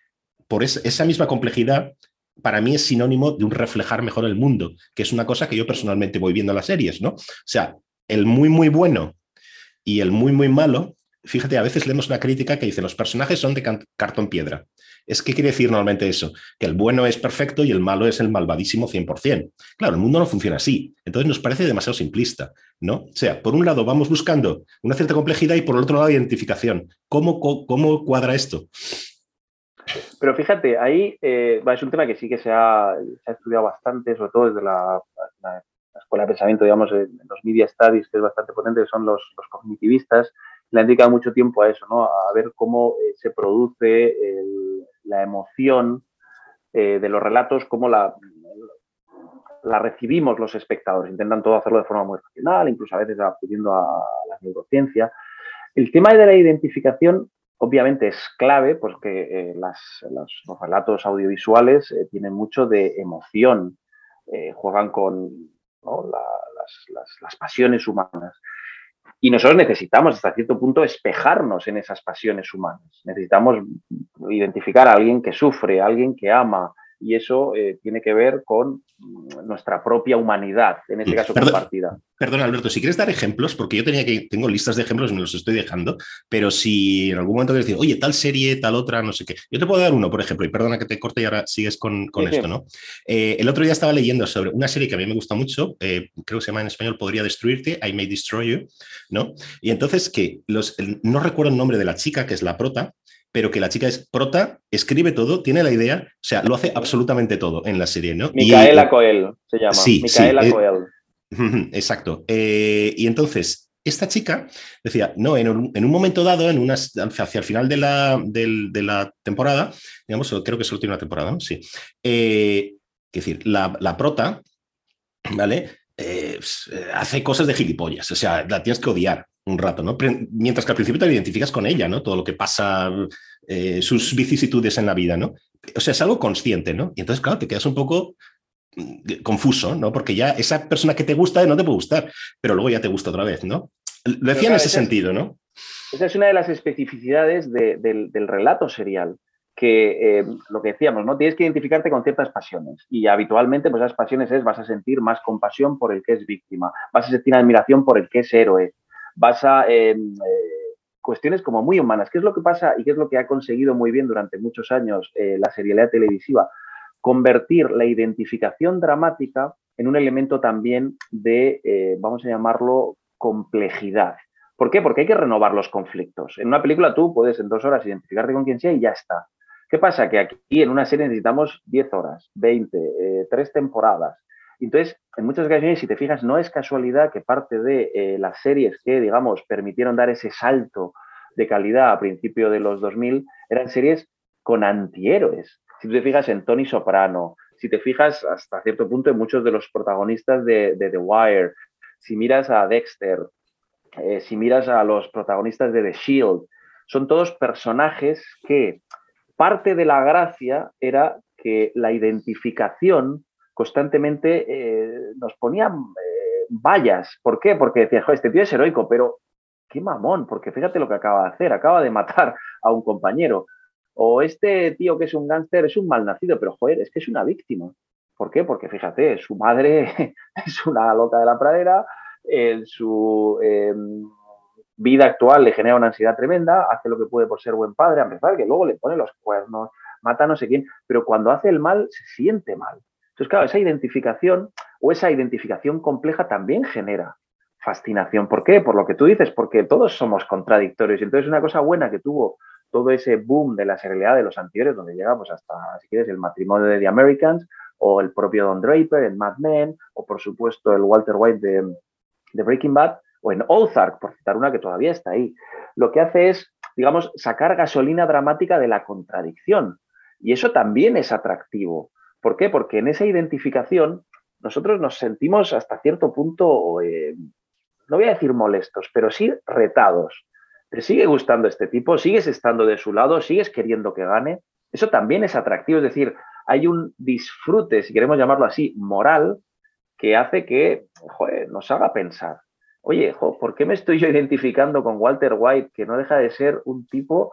por esa misma complejidad para mí es sinónimo de un reflejar mejor el mundo, que es una cosa que yo personalmente voy viendo en las series, ¿no? O sea, el muy, muy bueno y el muy, muy malo, fíjate, a veces leemos una crítica que dice, los personajes son de cartón piedra. Es que quiere decir normalmente eso, que el bueno es perfecto y el malo es el malvadísimo 100%. Claro, el mundo no funciona así. Entonces nos parece demasiado simplista, ¿no? O sea, por un lado vamos buscando una cierta complejidad y por el otro lado identificación. ¿Cómo, cómo cuadra esto? Pero fíjate, ahí eh, es un tema que sí que se ha, estudiado bastante, sobre todo desde la, escuela de pensamiento, digamos, en los media studies, que es bastante potente, que son los, cognitivistas, le han dedicado mucho tiempo a eso, ¿no? A ver cómo eh, se produce la emoción eh, de los relatos, cómo la, la recibimos los espectadores. Intentan todo hacerlo de forma muy racional, incluso a veces acudiendo a la neurociencia. El tema de la identificación obviamente es clave porque eh, los, relatos audiovisuales eh, tienen mucho de emoción, eh, juegan con las, pasiones humanas. Y nosotros necesitamos hasta cierto punto espejarnos en esas pasiones humanas. Necesitamos identificar a alguien que sufre, a alguien que ama, y eso tiene que ver con nuestra propia humanidad, en este caso compartida. Perdón, Alberto, si quieres dar ejemplos, porque yo tenía que, tengo listas de ejemplos y me los estoy dejando, pero si en algún momento quieres decir, oye, tal serie, tal otra, no sé qué. Yo te puedo dar uno, por ejemplo, y perdona que te corte y ahora sigues con, esto, ¿no? Eh, el otro día estaba leyendo sobre una serie que a mí me gusta mucho, eh, creo que se llama en español Podría Destruirte, I May Destroy You, ¿no? Y entonces que los, no recuerdo el nombre de la chica, que es la prota, pero que la chica es prota, escribe todo, tiene la idea, o sea, lo hace absolutamente todo en la serie, ¿no? Micaela Coel se llama. Sí, Micaela sí, Coel. exacto. Eh, y entonces, esta chica decía, no, en un, momento dado, en unas, hacia el final de la, de, la, temporada, digamos, creo que solo tiene una temporada, ¿no? Sí. Eh, es decir, la, la prota, ¿vale? Eh, pues, hace cosas de gilipollas, o sea, la tienes que odiar un rato, ¿no? Mientras que al principio te identificas con ella, ¿no? Todo lo que pasa, eh, sus vicisitudes en la vida, ¿no? O sea, es algo consciente, ¿no? Y entonces, claro, te quedas un poco mm, confuso, ¿no? Porque ya esa persona que te gusta no te puede gustar, pero luego ya te gusta otra vez, ¿no? Lo decía en ese sentido, ¿no? Esa es una de las especificidades del, relato serial, que eh, lo que decíamos, ¿no? Tienes que identificarte con ciertas pasiones y habitualmente pues esas pasiones es vas a sentir más compasión por el que es víctima, vas a sentir admiración por el que es héroe, basa en eh, cuestiones como muy humanas. ¿Qué es lo que pasa y qué es lo que ha conseguido muy bien durante muchos años eh, la serialidad televisiva? Convertir la identificación dramática en un elemento también de, eh, vamos a llamarlo, complejidad. ¿Por qué? Porque hay que renovar los conflictos. En una película tú puedes en dos horas identificarte con quien sea y ya está. ¿Qué pasa? Que aquí en una serie necesitamos 10 horas, 20, tres temporadas. Entonces, en muchas ocasiones, si te fijas, no es casualidad que parte de eh, las series que, digamos, permitieron dar ese salto de calidad a principio de los 2000 eran series con antihéroes. Si tú te fijas en Tony Soprano, si te fijas hasta cierto punto en muchos de los protagonistas de, The Wire, si miras a Dexter, eh, si miras a los protagonistas de The Shield, son todos personajes que parte de la gracia era que la identificación constantemente eh, nos ponían eh, vallas. ¿Por qué? Porque decía, joder, este tío es heroico, pero qué mamón, porque fíjate lo que acaba de hacer, acaba de matar a un compañero. O este tío que es un gángster es un malnacido, pero joder, es que es una víctima. ¿Por qué? Porque fíjate, su madre es una loca de la pradera, su em, vida actual le genera una ansiedad tremenda, hace lo que puede por ser buen padre, a empezar que luego le pone los cuernos, mata a no sé quién, pero cuando hace el mal se siente mal. Entonces, claro, esa identificación o esa identificación compleja también genera fascinación. ¿Por qué? Por lo que tú dices, porque todos somos contradictorios. Entonces, una cosa buena que tuvo todo ese boom de la serialidad de los anteriores, donde llegamos hasta, si quieres, el matrimonio de The Americans, o el propio Don Draper en Mad Men, o por supuesto el Walter White de, de Breaking Bad, o en Ozark, por citar una que todavía está ahí. Lo que hace es, digamos, sacar gasolina dramática de la contradicción. Y eso también es atractivo. ¿Por qué? Porque en esa identificación nosotros nos sentimos hasta cierto punto, eh, no voy a decir molestos, pero sí retados. ¿Te sigue gustando este tipo? ¿Sigues estando de su lado? ¿Sigues queriendo que gane? Eso también es atractivo, es decir, hay un disfrute, si queremos llamarlo así, moral, que hace que nos haga pensar. Oye, ¿por qué me estoy yo identificando con Walter White, que no deja de ser un tipo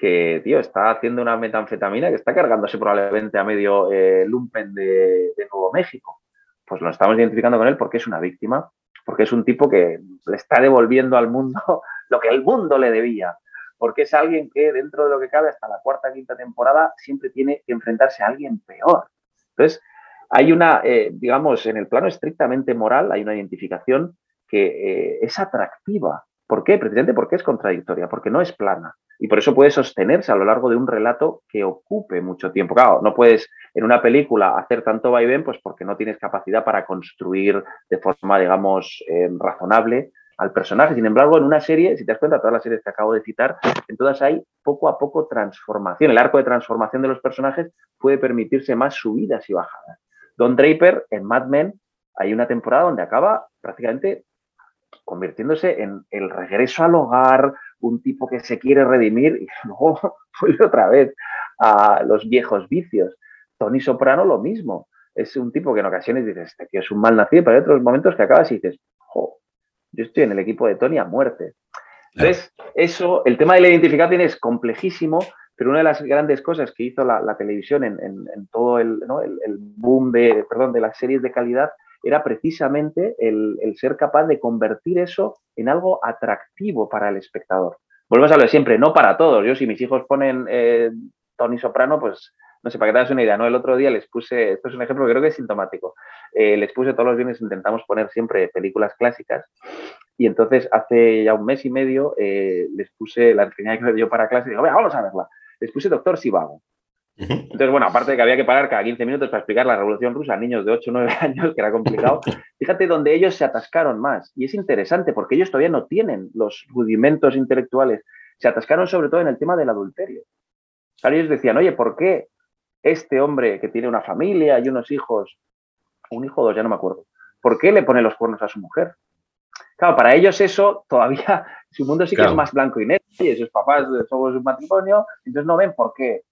que, tío, está haciendo una metanfetamina que está cargándose probablemente a medio eh, lumpen de, Nuevo México. Pues lo estamos identificando con él porque es una víctima, porque es un tipo que le está devolviendo al mundo lo que el mundo le debía. porque es alguien que dentro de lo que cabe hasta la cuarta, quinta temporada siempre tiene que enfrentarse a alguien peor. Entonces, hay una, eh, digamos, en el plano estrictamente moral, hay una identificación que eh, es atractiva. ¿Por qué? Precisamente porque es contradictoria, porque no es plana. Y por eso puede sostenerse a lo largo de un relato que ocupe mucho tiempo. Claro, no puedes en una película hacer tanto vaivén, pues porque no tienes capacidad para construir de forma, digamos, eh, razonable al personaje. Sin embargo, en una serie, si te das cuenta, todas las series que acabo de citar, en todas hay poco a poco transformación. El arco de transformación de los personajes puede permitirse más subidas y bajadas. Don Draper, en Mad Men, hay una temporada donde acaba prácticamente convirtiéndose en el regreso al hogar, un tipo que se quiere redimir y luego vuelve otra vez a los viejos vicios. Tony Soprano lo mismo. Es un tipo que en ocasiones dices, este tío es un mal nacido, pero hay otros momentos que acabas y dices, jo, yo estoy en el equipo de Tony a muerte. Entonces, eso, el tema de la identificación es complejísimo, pero una de las grandes cosas que hizo la, televisión en, todo el, boom de, perdón, de las series de calidad era precisamente el, ser capaz de convertir eso en algo atractivo para el espectador. Volvemos a lo de siempre, no para todos. Yo si mis hijos ponen eh, Tony Soprano, pues no sé, para que te hagas una idea, ¿no? El otro día les puse, esto es un ejemplo que creo que es sintomático, eh, les puse todos los viernes, intentamos poner siempre películas clásicas y entonces hace ya un mes y medio eh, les puse la enseñanza que me dio para clase y digo, vamos a verla les puse Doctor Sivago. Entonces, bueno, aparte de que había que parar cada 15 minutos para explicar la Revolución Rusa a niños de 8 o 9 años, que era complicado, fíjate donde ellos se atascaron más. Y es interesante porque ellos todavía no tienen los rudimentos intelectuales. Se atascaron sobre todo en el tema del adulterio. ellos decían, oye, ¿por qué este hombre que tiene una familia y unos hijos, un hijo o dos, ya no me acuerdo, ¿por qué le pone los cuernos a su mujer? Claro, para ellos eso todavía, su mundo sí que es más blanco y negro, y sus papás somos un matrimonio, entonces no ven por qué.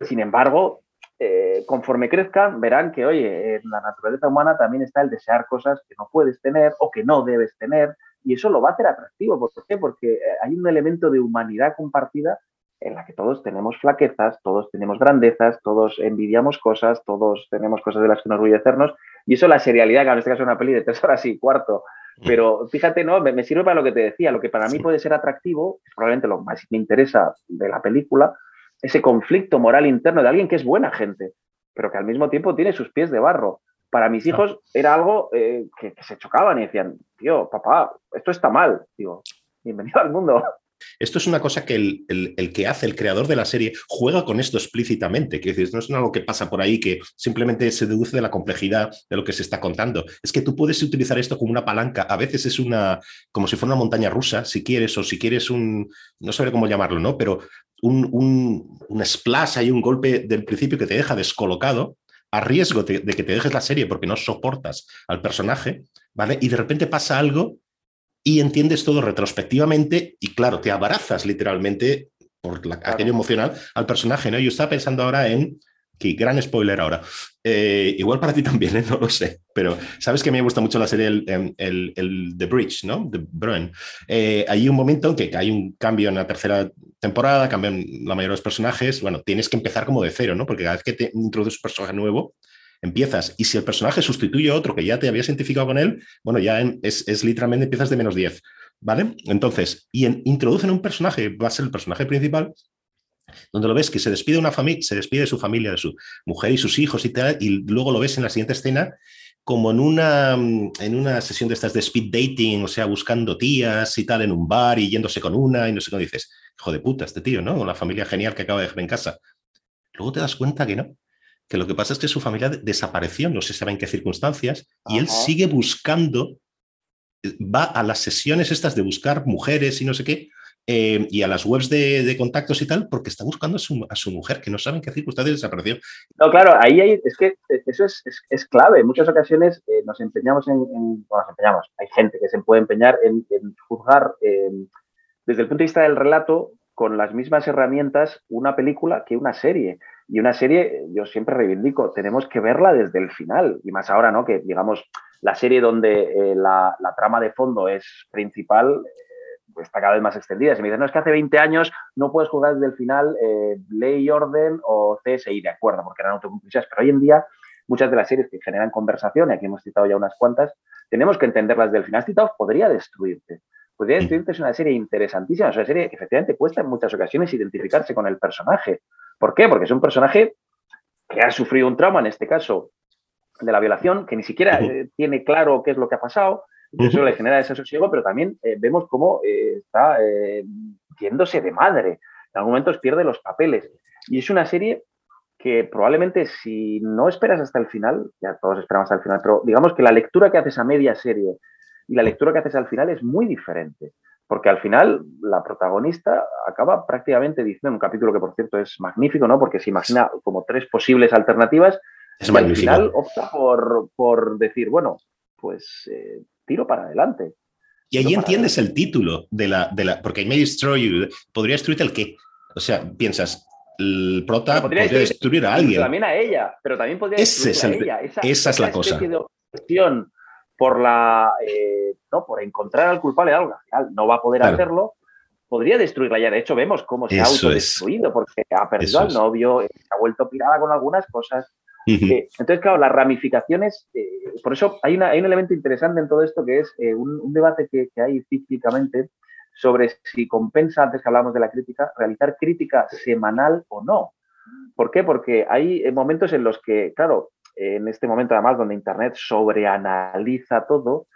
Sin embargo, eh, conforme crezcan, verán que, oye, en la naturaleza humana también está el desear cosas que no puedes tener o que no debes tener, y eso lo va a hacer atractivo. ¿Por qué? Porque eh, hay un elemento de humanidad compartida en la que todos tenemos flaquezas, todos tenemos grandezas, todos envidiamos cosas, todos tenemos cosas de las que nos orgullecernos, y eso la serialidad, que en este caso es una peli de tres horas y cuarto, Mm. Pero fíjate, ¿no? Me, sirve para lo que te decía. Lo que para mí puede ser atractivo, probablemente lo más me interesa de la película, ese conflicto moral interno de alguien que es buena gente, pero que al mismo tiempo tiene sus pies de barro. Para mis hijos era algo eh, que, que, se chocaban y decían, tío, papá, esto está mal. Digo, bienvenido al mundo. Esto es una cosa que el, que hace, el creador de la serie, juega con esto explícitamente, que no es algo que pasa por ahí que simplemente se deduce de la complejidad de lo que se está contando. Es que tú puedes utilizar esto como una palanca, a veces es una, como si fuera una montaña rusa, si quieres, o si quieres un, no sé cómo llamarlo, ¿no? Pero un, un, un splash, hay un golpe del principio que te deja descolocado, a riesgo de, de que te dejes la serie porque no soportas al personaje, ¿vale? Y de repente pasa algo y entiendes todo retrospectivamente y claro, te abrazas literalmente por aquello emocional al personaje, ¿no? Yo estaba pensando ahora en, que gran spoiler ahora, eh, igual para ti también, ¿eh? no lo sé, pero sabes que a mí me gusta mucho la serie el, em, el, The Bridge, ¿no? The Bruin. Eh, hay un momento en que hay un cambio en la tercera temporada, cambian la mayoría de los personajes, bueno, tienes que empezar como de cero, ¿no? Porque cada vez que te introduces un personaje nuevo, empiezas. Y si el personaje sustituye a otro que ya te habías identificado con él, bueno, ya es, literalmente empiezas de menos 10. ¿Vale? Entonces, y introducen un personaje, va a ser el personaje principal, donde lo ves que se despide una familia, se despide de su familia, de su mujer y sus hijos y tal, y luego lo ves en la siguiente escena como en una, en una sesión de estas de speed dating, o sea, buscando tías y tal en un bar y yéndose con una y no sé cómo dices, hijo de puta, este tío, ¿no? Una familia genial que acaba de dejar en casa. Luego te das cuenta que no, que lo que pasa es que su familia desapareció, no se sabe en qué circunstancias, y él sigue buscando, va a las sesiones estas de buscar mujeres y no sé qué, eh, y a las webs de, contactos y tal, porque está buscando a su, mujer, que no saben qué circunstancias desapareció. No, claro, ahí hay, es que eso es, clave. En muchas ocasiones eh, nos empeñamos en, nos empeñamos, hay gente que se puede empeñar en, juzgar desde el punto de vista del relato con las mismas herramientas una película que una serie. Y una serie, yo siempre reivindico, tenemos que verla desde el final. Y más ahora, ¿no? Que, digamos, la serie donde eh, la, trama de fondo es principal eh, está cada vez más extendida. Si me dicen, no, es que hace 20 años no puedes jugar desde el final eh, Ley y Orden o CSI, de acuerdo, porque eran autoconclusivas. Pero hoy en día, muchas de las series que generan conversación, y aquí hemos citado ya unas cuantas, tenemos que entenderlas desde el final. Citados podría destruirte podría que es una serie interesantísima, es una serie que efectivamente cuesta en muchas ocasiones identificarse con el personaje. ¿Por qué? Porque es un personaje que ha sufrido un trauma, en este caso, de la violación, que ni siquiera eh, tiene claro qué es lo que ha pasado, eso le genera desasosiego, pero también eh, vemos cómo eh, está yéndose de madre. En algunos momentos pierde los papeles. Y es una serie que probablemente si no esperas hasta el final, ya todos esperamos hasta el final, pero digamos que la lectura que haces a media serie y la lectura que haces al final es muy diferente. Porque al final la protagonista acaba prácticamente diciendo un capítulo que, por cierto, es magnífico, ¿no? Porque se imagina como tres posibles alternativas. Es y al final opta por, decir, bueno, pues eh, tiro para adelante. Y ahí entiendes el título de la, de la. Porque I may destroy you. ¿Podría destruirte el qué? O sea, piensas, el prota podría, destruir a alguien. también a ella, pero también podría destruir a ella. Esa, es la cosa. De por la eh, no por encontrar al culpable de algo, al final no va a poder hacerlo, podría destruirla ya. De hecho, vemos cómo se ha autodestruido porque ha perdido al novio, se ha vuelto pirada con algunas cosas. Eh, entonces, claro, las ramificaciones, eh, por eso hay, un elemento interesante en todo esto que es un, debate que, hay cíclicamente sobre si compensa, antes que hablamos de la crítica, realizar crítica semanal o no. ¿Por qué? Porque hay momentos en los que, claro, en este momento además donde Internet sobreanaliza todo,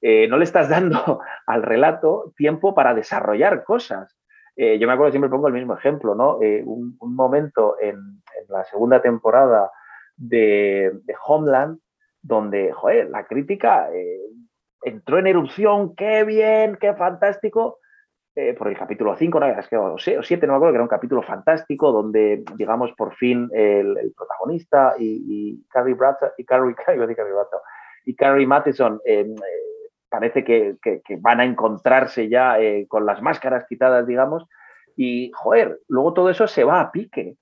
eh, no le estás dando al relato tiempo para desarrollar cosas. Eh, yo me acuerdo, siempre pongo el mismo ejemplo, ¿no? Eh, un, momento en, la segunda temporada de, Homeland donde, joder, la crítica entró en erupción, qué bien, qué fantástico, eh, por el capítulo 5, ¿no? es que, o 7, no me acuerdo, que era un capítulo fantástico donde, digamos, por fin el, protagonista y, Carrie Bradshaw, y Carrie, y Carrie Matheson eh, eh, parece que, van a encontrarse ya con las máscaras quitadas, digamos, y, joder, luego todo eso se va a pique.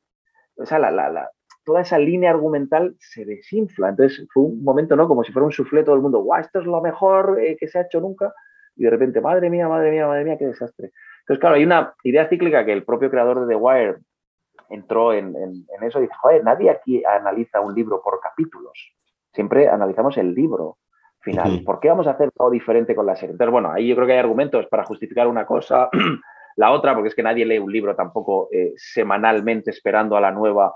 O sea, la, toda esa línea argumental se desinfla. Entonces fue un momento, ¿no? Como si fuera un suflé todo el mundo, guau, esto es lo mejor que se ha hecho nunca y de repente, madre mía, madre mía, madre mía, qué desastre. Entonces, claro, hay una idea cíclica que el propio creador de The Wire entró en, eso y dice, joder, nadie aquí analiza un libro por capítulos, siempre analizamos el libro final. ¿Por qué vamos a hacer todo diferente con la serie? Entonces, bueno, ahí yo creo que hay argumentos para justificar una cosa, la otra, porque es que nadie lee un libro tampoco eh, semanalmente esperando a la nueva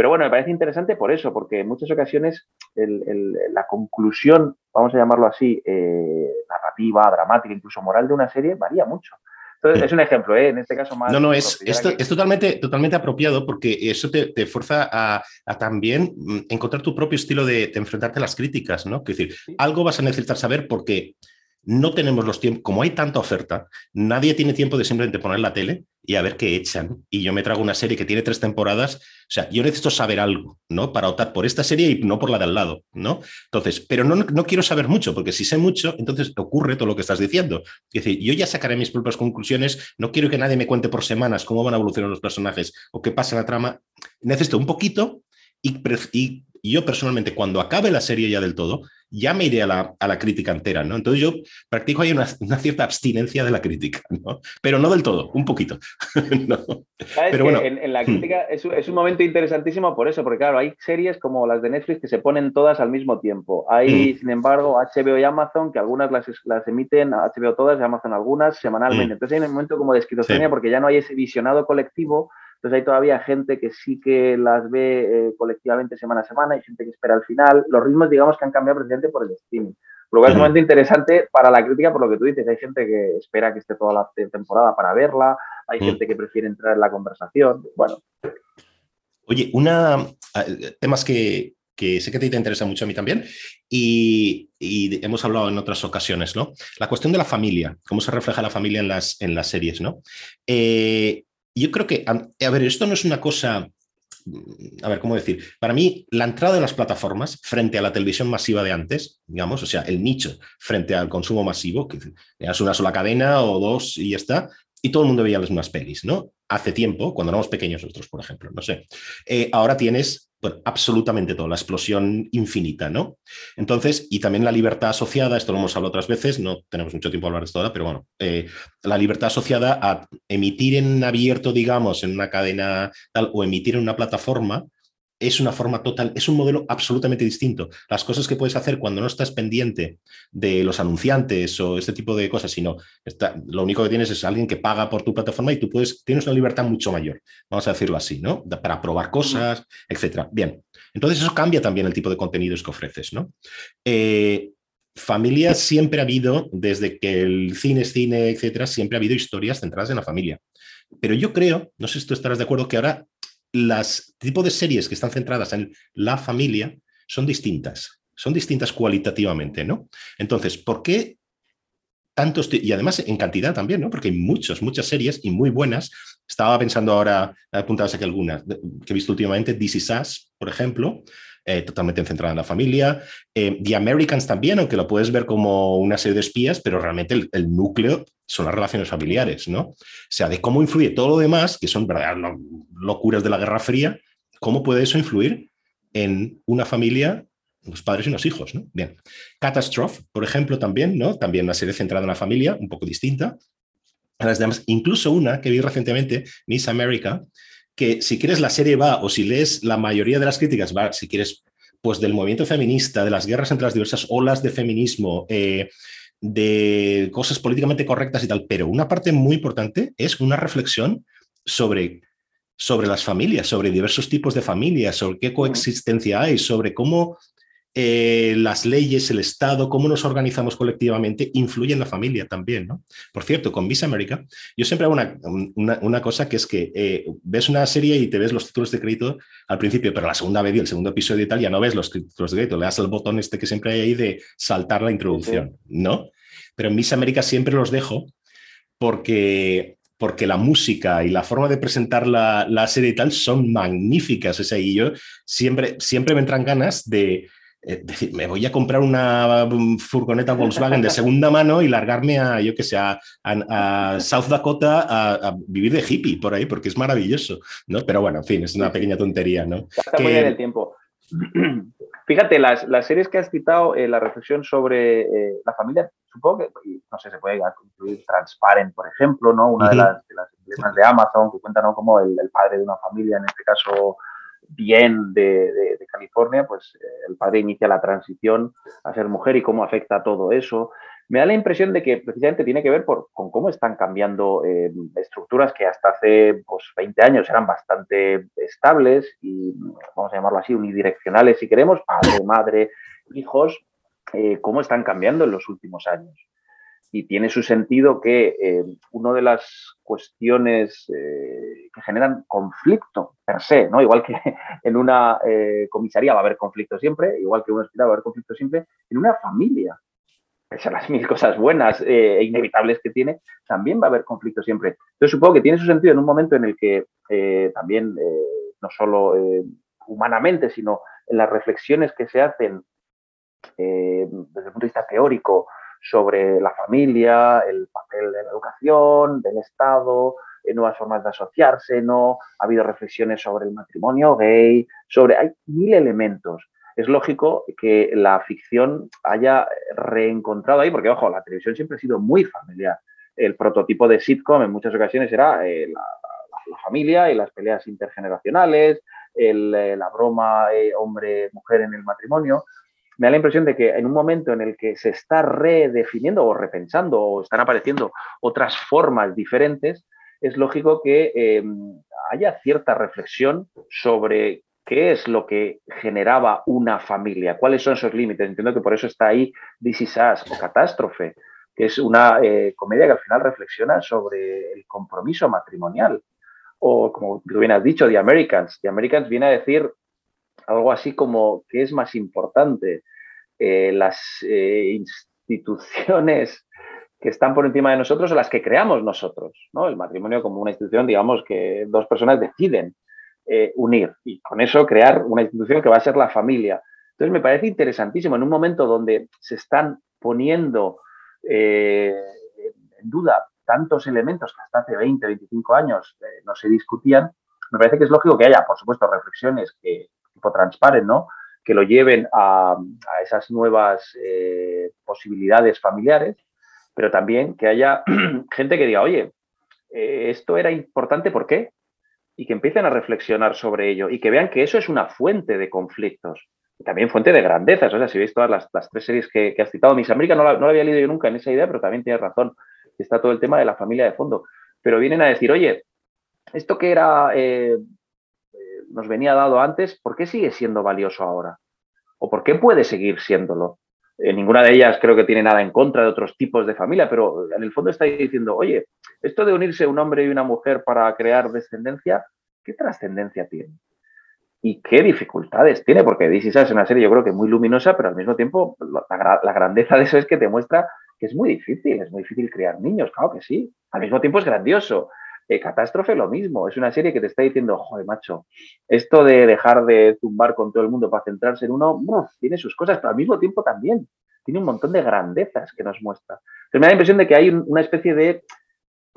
pero bueno, me parece interesante por eso, porque en muchas ocasiones la conclusión, vamos a llamarlo así, eh, narrativa, dramática, incluso moral de una serie varía mucho. Entonces, es un ejemplo, ¿eh? en este caso más. No, no, es, esto, es totalmente, totalmente apropiado porque eso te, te fuerza a, también mm, encontrar tu propio estilo de, enfrentarte a las críticas, ¿no? Es decir, algo vas a necesitar saber porque no tenemos los tiempos, como hay tanta oferta, nadie tiene tiempo de simplemente poner la tele y a ver qué echan. Y yo me trago una serie que tiene tres temporadas, o sea, yo necesito saber algo, ¿no? Para optar por esta serie y no por la de al lado, ¿no? Entonces, pero no, no quiero saber mucho, porque si sé mucho, entonces ocurre todo lo que estás diciendo. Es decir, yo ya sacaré mis propias conclusiones, no quiero que nadie me cuente por semanas cómo van a evolucionar los personajes o qué pasa en la trama. Necesito un poquito y, y yo personalmente, cuando acabe la serie ya del todo, ya me iré a la, crítica entera, ¿no? Entonces yo practico ahí una, cierta abstinencia de la crítica, ¿no? Pero no del todo, un poquito. Pero bueno. En, la hmm. crítica es, un momento interesantísimo por eso, porque claro, hay series como las de Netflix que se ponen todas al mismo tiempo. Hay, hmm. sin embargo, HBO y Amazon, que algunas las, las emiten, HBO todas y Amazon algunas, semanalmente. Hmm. Entonces hay un momento como de esquizofrenia porque ya no hay ese visionado colectivo entonces hay todavía gente que sí que las ve eh, colectivamente semana a semana, hay gente que espera al final. Los ritmos, digamos, que han cambiado precisamente por el streaming. Lo cual es un momento interesante para la crítica, por lo que tú dices. Hay gente que espera que esté toda la temporada para verla, hay gente que prefiere entrar en la conversación. Bueno. Oye, una ah, temas que, sé que te interesa mucho a mí también y, hemos hablado en otras ocasiones, ¿no? La cuestión de la familia, cómo se refleja la familia en las, en las series, ¿no? Eh, yo creo que, a, ver, esto no es una cosa, a ver, ¿cómo decir? Para mí, la entrada de las plataformas frente a la televisión masiva de antes, digamos, o sea, el nicho frente al consumo masivo, que es una sola cadena o dos y ya está, y todo el mundo veía las mismas pelis, ¿no? Hace tiempo, cuando éramos pequeños nosotros, por ejemplo, no sé. Eh, ahora tienes absolutamente todo, la explosión infinita, ¿no? Entonces, y también la libertad asociada, esto lo hemos hablado otras veces, no tenemos mucho tiempo a hablar de esto ahora, pero bueno, eh, la libertad asociada a emitir en abierto, digamos, en una cadena tal, o emitir en una plataforma, es una forma total, es un modelo absolutamente distinto. Las cosas que puedes hacer cuando no estás pendiente de los anunciantes o este tipo de cosas, sino está, lo único que tienes es alguien que paga por tu plataforma y tú puedes, tienes una libertad mucho mayor, vamos a decirlo así, ¿no? Para probar cosas, etcétera. Bien, entonces eso cambia también el tipo de contenidos que ofreces, ¿no? Eh, familia siempre ha habido, desde que el cine es cine, etcétera, siempre ha habido historias centradas en la familia. Pero yo creo, no sé si tú estarás de acuerdo, que ahora las tipo de series que están centradas en la familia son distintas, son distintas cualitativamente, ¿no? Entonces, ¿por qué tantos, y además en cantidad también, ¿no? Porque hay muchas, muchas series y muy buenas. Estaba pensando ahora, apuntadas aquí algunas que he visto últimamente, This Is por ejemplo, eh, totalmente centrada en la familia. Eh, The Americans también, aunque lo puedes ver como una serie de espías, pero realmente el, núcleo son las relaciones familiares, ¿no? O sea, de cómo influye todo lo demás, que son verdaderas locuras de la Guerra Fría, cómo puede eso influir en una familia los padres y los hijos, ¿no? Bien. Catastrophe, por ejemplo, también, ¿no? También una serie centrada en la familia, un poco distinta. las demás, incluso una que vi recientemente, Miss America, que si quieres la serie va, o si lees la mayoría de las críticas, va, si quieres, pues del movimiento feminista, de las guerras entre las diversas olas de feminismo, eh, de cosas políticamente correctas y tal, pero una parte muy importante es una reflexión sobre, sobre las familias, sobre diversos tipos de familias, sobre qué coexistencia hay, sobre cómo eh, las leyes, el Estado, cómo nos organizamos colectivamente, influye en la familia también, ¿no? Por cierto, con Miss America, yo siempre hago una, cosa que es que eh, ves una serie y te ves los títulos de crédito al principio, pero la segunda vez y el segundo episodio y tal, ya no ves los títulos de crédito, le das el botón este que siempre hay ahí de saltar la introducción, ¿no? Pero en Miss América siempre los dejo porque porque la música y la forma de presentar la, serie y tal son magníficas. O sea, y yo siempre, siempre me entran ganas de, es decir, me voy a comprar una furgoneta Volkswagen de segunda mano y largarme a, yo que sé, a, South Dakota a, vivir de hippie por ahí, porque es maravilloso, ¿no? Pero bueno, en fin, es una pequeña tontería, ¿no? Está muy bien el tiempo. Fíjate, las, las, series que has citado, eh, la reflexión sobre eh, la familia, supongo que, no sé, se puede incluir Transparent, por ejemplo, ¿no? Una de, las, de las de Amazon que cuenta, ¿no? Como el, el padre de una familia, en este caso bien de, California, pues eh, el padre inicia la transición a ser mujer y cómo afecta todo eso. Me da la impresión de que precisamente tiene que ver con cómo están cambiando eh, estructuras que hasta hace pues, 20 años eran bastante estables y, vamos a llamarlo así, unidireccionales, si queremos, padre, madre, hijos, eh, cómo están cambiando en los últimos años y tiene su sentido que eh, una de las cuestiones eh, que generan conflicto per se, ¿no? igual que en una eh, comisaría va a haber conflicto siempre, igual que en un hospital va a haber conflicto siempre, en una familia, pese a las mil cosas buenas e inevitables que tiene, también va a haber conflicto siempre. Entonces supongo que tiene su sentido en un momento en el que también, no solo humanamente, sino en las reflexiones que se hacen desde el punto de vista teórico, sobre la familia, el papel de la educación, del Estado, eh, nuevas formas de asociarse, ¿no? Ha habido reflexiones sobre el matrimonio gay, sobre... Hay mil elementos. Es lógico que la ficción haya reencontrado ahí, porque, ojo, la televisión siempre ha sido muy familiar. El prototipo de sitcom en muchas ocasiones era eh, la, familia y las peleas intergeneracionales, eh, la broma hombre-mujer en el matrimonio me da la impresión de que en un momento en el que se está redefiniendo o repensando o están apareciendo otras formas diferentes, es lógico que em, haya cierta reflexión sobre qué es lo que generaba una familia, cuáles son esos límites. Entiendo que por eso está ahí This Is o Catástrofe, que es una eh, comedia que al final reflexiona sobre el compromiso matrimonial. O como tú bien has dicho, The Americans. The Americans viene a decir algo así como qué es más importante, eh, las eh, instituciones que están por encima de nosotros o las que creamos nosotros, ¿no? El matrimonio como una institución, digamos, que dos personas deciden eh, unir y con eso crear una institución que va a ser la familia. Entonces me parece interesantísimo en un momento donde se están poniendo en duda tantos elementos que hasta hace 20, 25 años no se discutían, me parece que es lógico que haya, por supuesto, reflexiones que tipo transparent, ¿no? que lo lleven a, esas nuevas eh, posibilidades familiares, pero también que haya gente que diga, oye, eh, esto era importante, ¿por qué? y que empiecen a reflexionar sobre ello y que vean que eso es una fuente de conflictos y también fuente de grandezas. O sea, si veis todas las, tres series que, has citado, Miss América no la, no la había leído yo nunca en esa idea, pero también tienes razón. Está todo el tema de la familia de fondo. Pero vienen a decir, oye, esto que era, eh, nos venía dado antes, ¿por qué sigue siendo valioso ahora? ¿O por qué puede seguir siéndolo? Eh, ninguna de ellas creo que tiene nada en contra de otros tipos de familia, pero en el fondo está diciendo, oye, esto de unirse un hombre y una mujer para crear descendencia, ¿qué trascendencia tiene? ¿Y qué dificultades tiene? Porque DC es una serie yo creo que muy luminosa, pero al mismo tiempo la, grandeza de eso es que te muestra que es muy difícil, es muy difícil criar niños, claro que sí. Al mismo tiempo es grandioso. Eh, Catástrofe lo mismo, es una serie que te está diciendo, joder, macho, esto de dejar de zumbar con todo el mundo para centrarse en uno, tiene sus cosas, pero al mismo tiempo también tiene un montón de grandezas que nos muestra. Entonces me da la impresión de que hay una especie de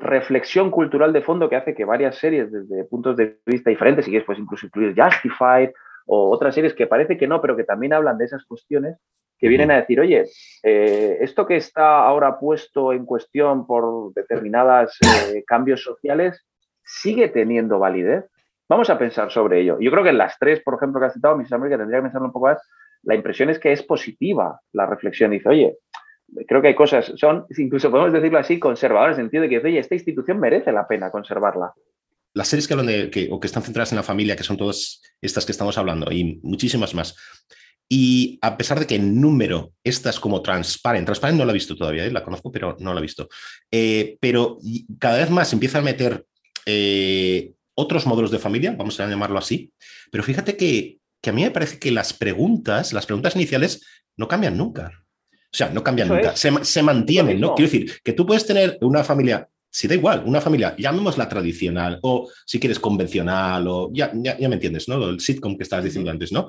reflexión cultural de fondo que hace que varias series desde puntos de vista diferentes, si quieres pues incluso incluir Justified o otras series que parece que no, pero que también hablan de esas cuestiones, que vienen a decir, oye, eh, esto que está ahora puesto en cuestión por determinados eh, cambios sociales, sigue teniendo validez. Vamos a pensar sobre ello. Yo creo que en las tres, por ejemplo, que has citado, mis amigos, que tendría que pensarlo un poco más, la impresión es que es positiva la reflexión. Dice, oye, creo que hay cosas, son, incluso podemos decirlo así, conservadoras, en el sentido de que, oye, esta institución merece la pena conservarla. Las series que hablan de, que, o que están centradas en la familia, que son todas estas que estamos hablando, y muchísimas más. Y a pesar de que en número, estas como Transparent, Transparent no la he visto todavía, ¿eh? la conozco, pero no la he visto. Eh, pero cada vez más empieza a meter eh, otros modelos de familia, vamos a llamarlo así. Pero fíjate que, que, a mí me parece que las preguntas, las preguntas iniciales, no cambian nunca. O sea, no cambian nunca, se, mantienen, ¿no? Quiero decir, que tú puedes tener una familia, si da igual, una familia, llamémosla tradicional, o si quieres convencional, o ya, ya, me entiendes, ¿no? El sitcom que estabas diciendo antes, ¿no?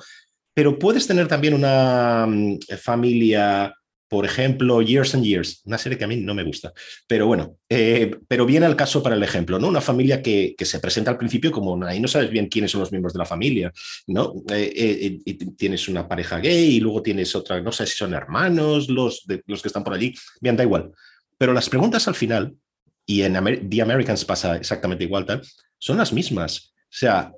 Pero puedes tener también una mm, familia por ejemplo, Years and Years, una serie que a mí no me gusta. Pero bueno, eh, pero viene al caso para el ejemplo, ¿no? Una familia que, se presenta al principio como ahí no sabes bien quiénes son los miembros de la familia, ¿no? Eh, eh, tienes una pareja gay y luego tienes otra, no sé si son hermanos los, los que están por allí. Bien, da igual. Pero las preguntas al final, y en The Americans pasa exactamente igual, tal, son las mismas. O sea,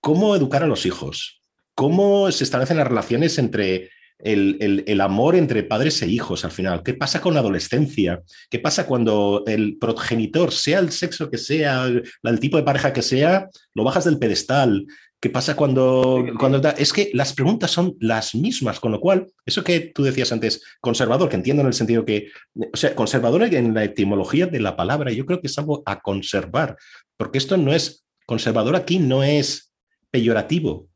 ¿cómo educar a los hijos? ¿Cómo se establecen las relaciones entre el, amor entre padres e hijos al final. ¿Qué pasa con la adolescencia? ¿Qué pasa cuando el progenitor, sea el sexo que sea, el, tipo de pareja que sea, lo bajas del pedestal? ¿Qué pasa cuando, cuando es que las preguntas son las mismas, con lo cual, eso que tú decías antes, conservador, que entiendo en el sentido que, o sea, conservador en la etimología de la palabra, yo creo que es algo a conservar, porque esto no es, conservador aquí no es peyorativo,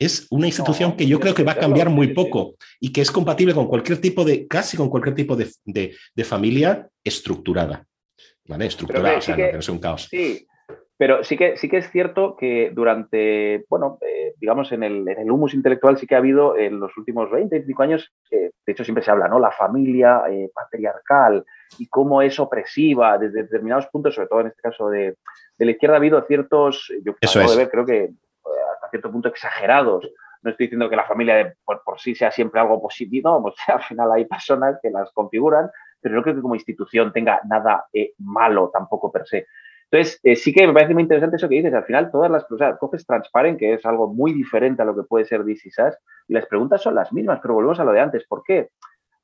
es una institución que yo creo que va a cambiar muy poco y que es compatible con cualquier tipo de, casi con cualquier tipo de, familia estructurada. ¿Vale? Estructurada, o sea, no, que no sea un caos. Sí, pero sí que, sí que es cierto que durante, bueno, eh, digamos, en el, en el, humus intelectual sí que ha habido en los últimos 20, 25 años, de hecho siempre se habla, ¿no? La familia eh, patriarcal y cómo es opresiva desde determinados puntos, sobre todo en este caso de, la izquierda, ha habido ciertos, yo Eso de ver, creo que cierto punto exagerados. No estoy diciendo que la familia por, sí sea siempre algo positivo, pues, al final hay personas que las configuran, pero no creo que como institución tenga nada eh, malo tampoco per se. Entonces, eh, sí que me parece muy interesante eso que dices. Al final, todas las cosas, coges Transparent, que es algo muy diferente a lo que puede ser DC y las preguntas son las mismas, pero volvemos a lo de antes. ¿Por qué?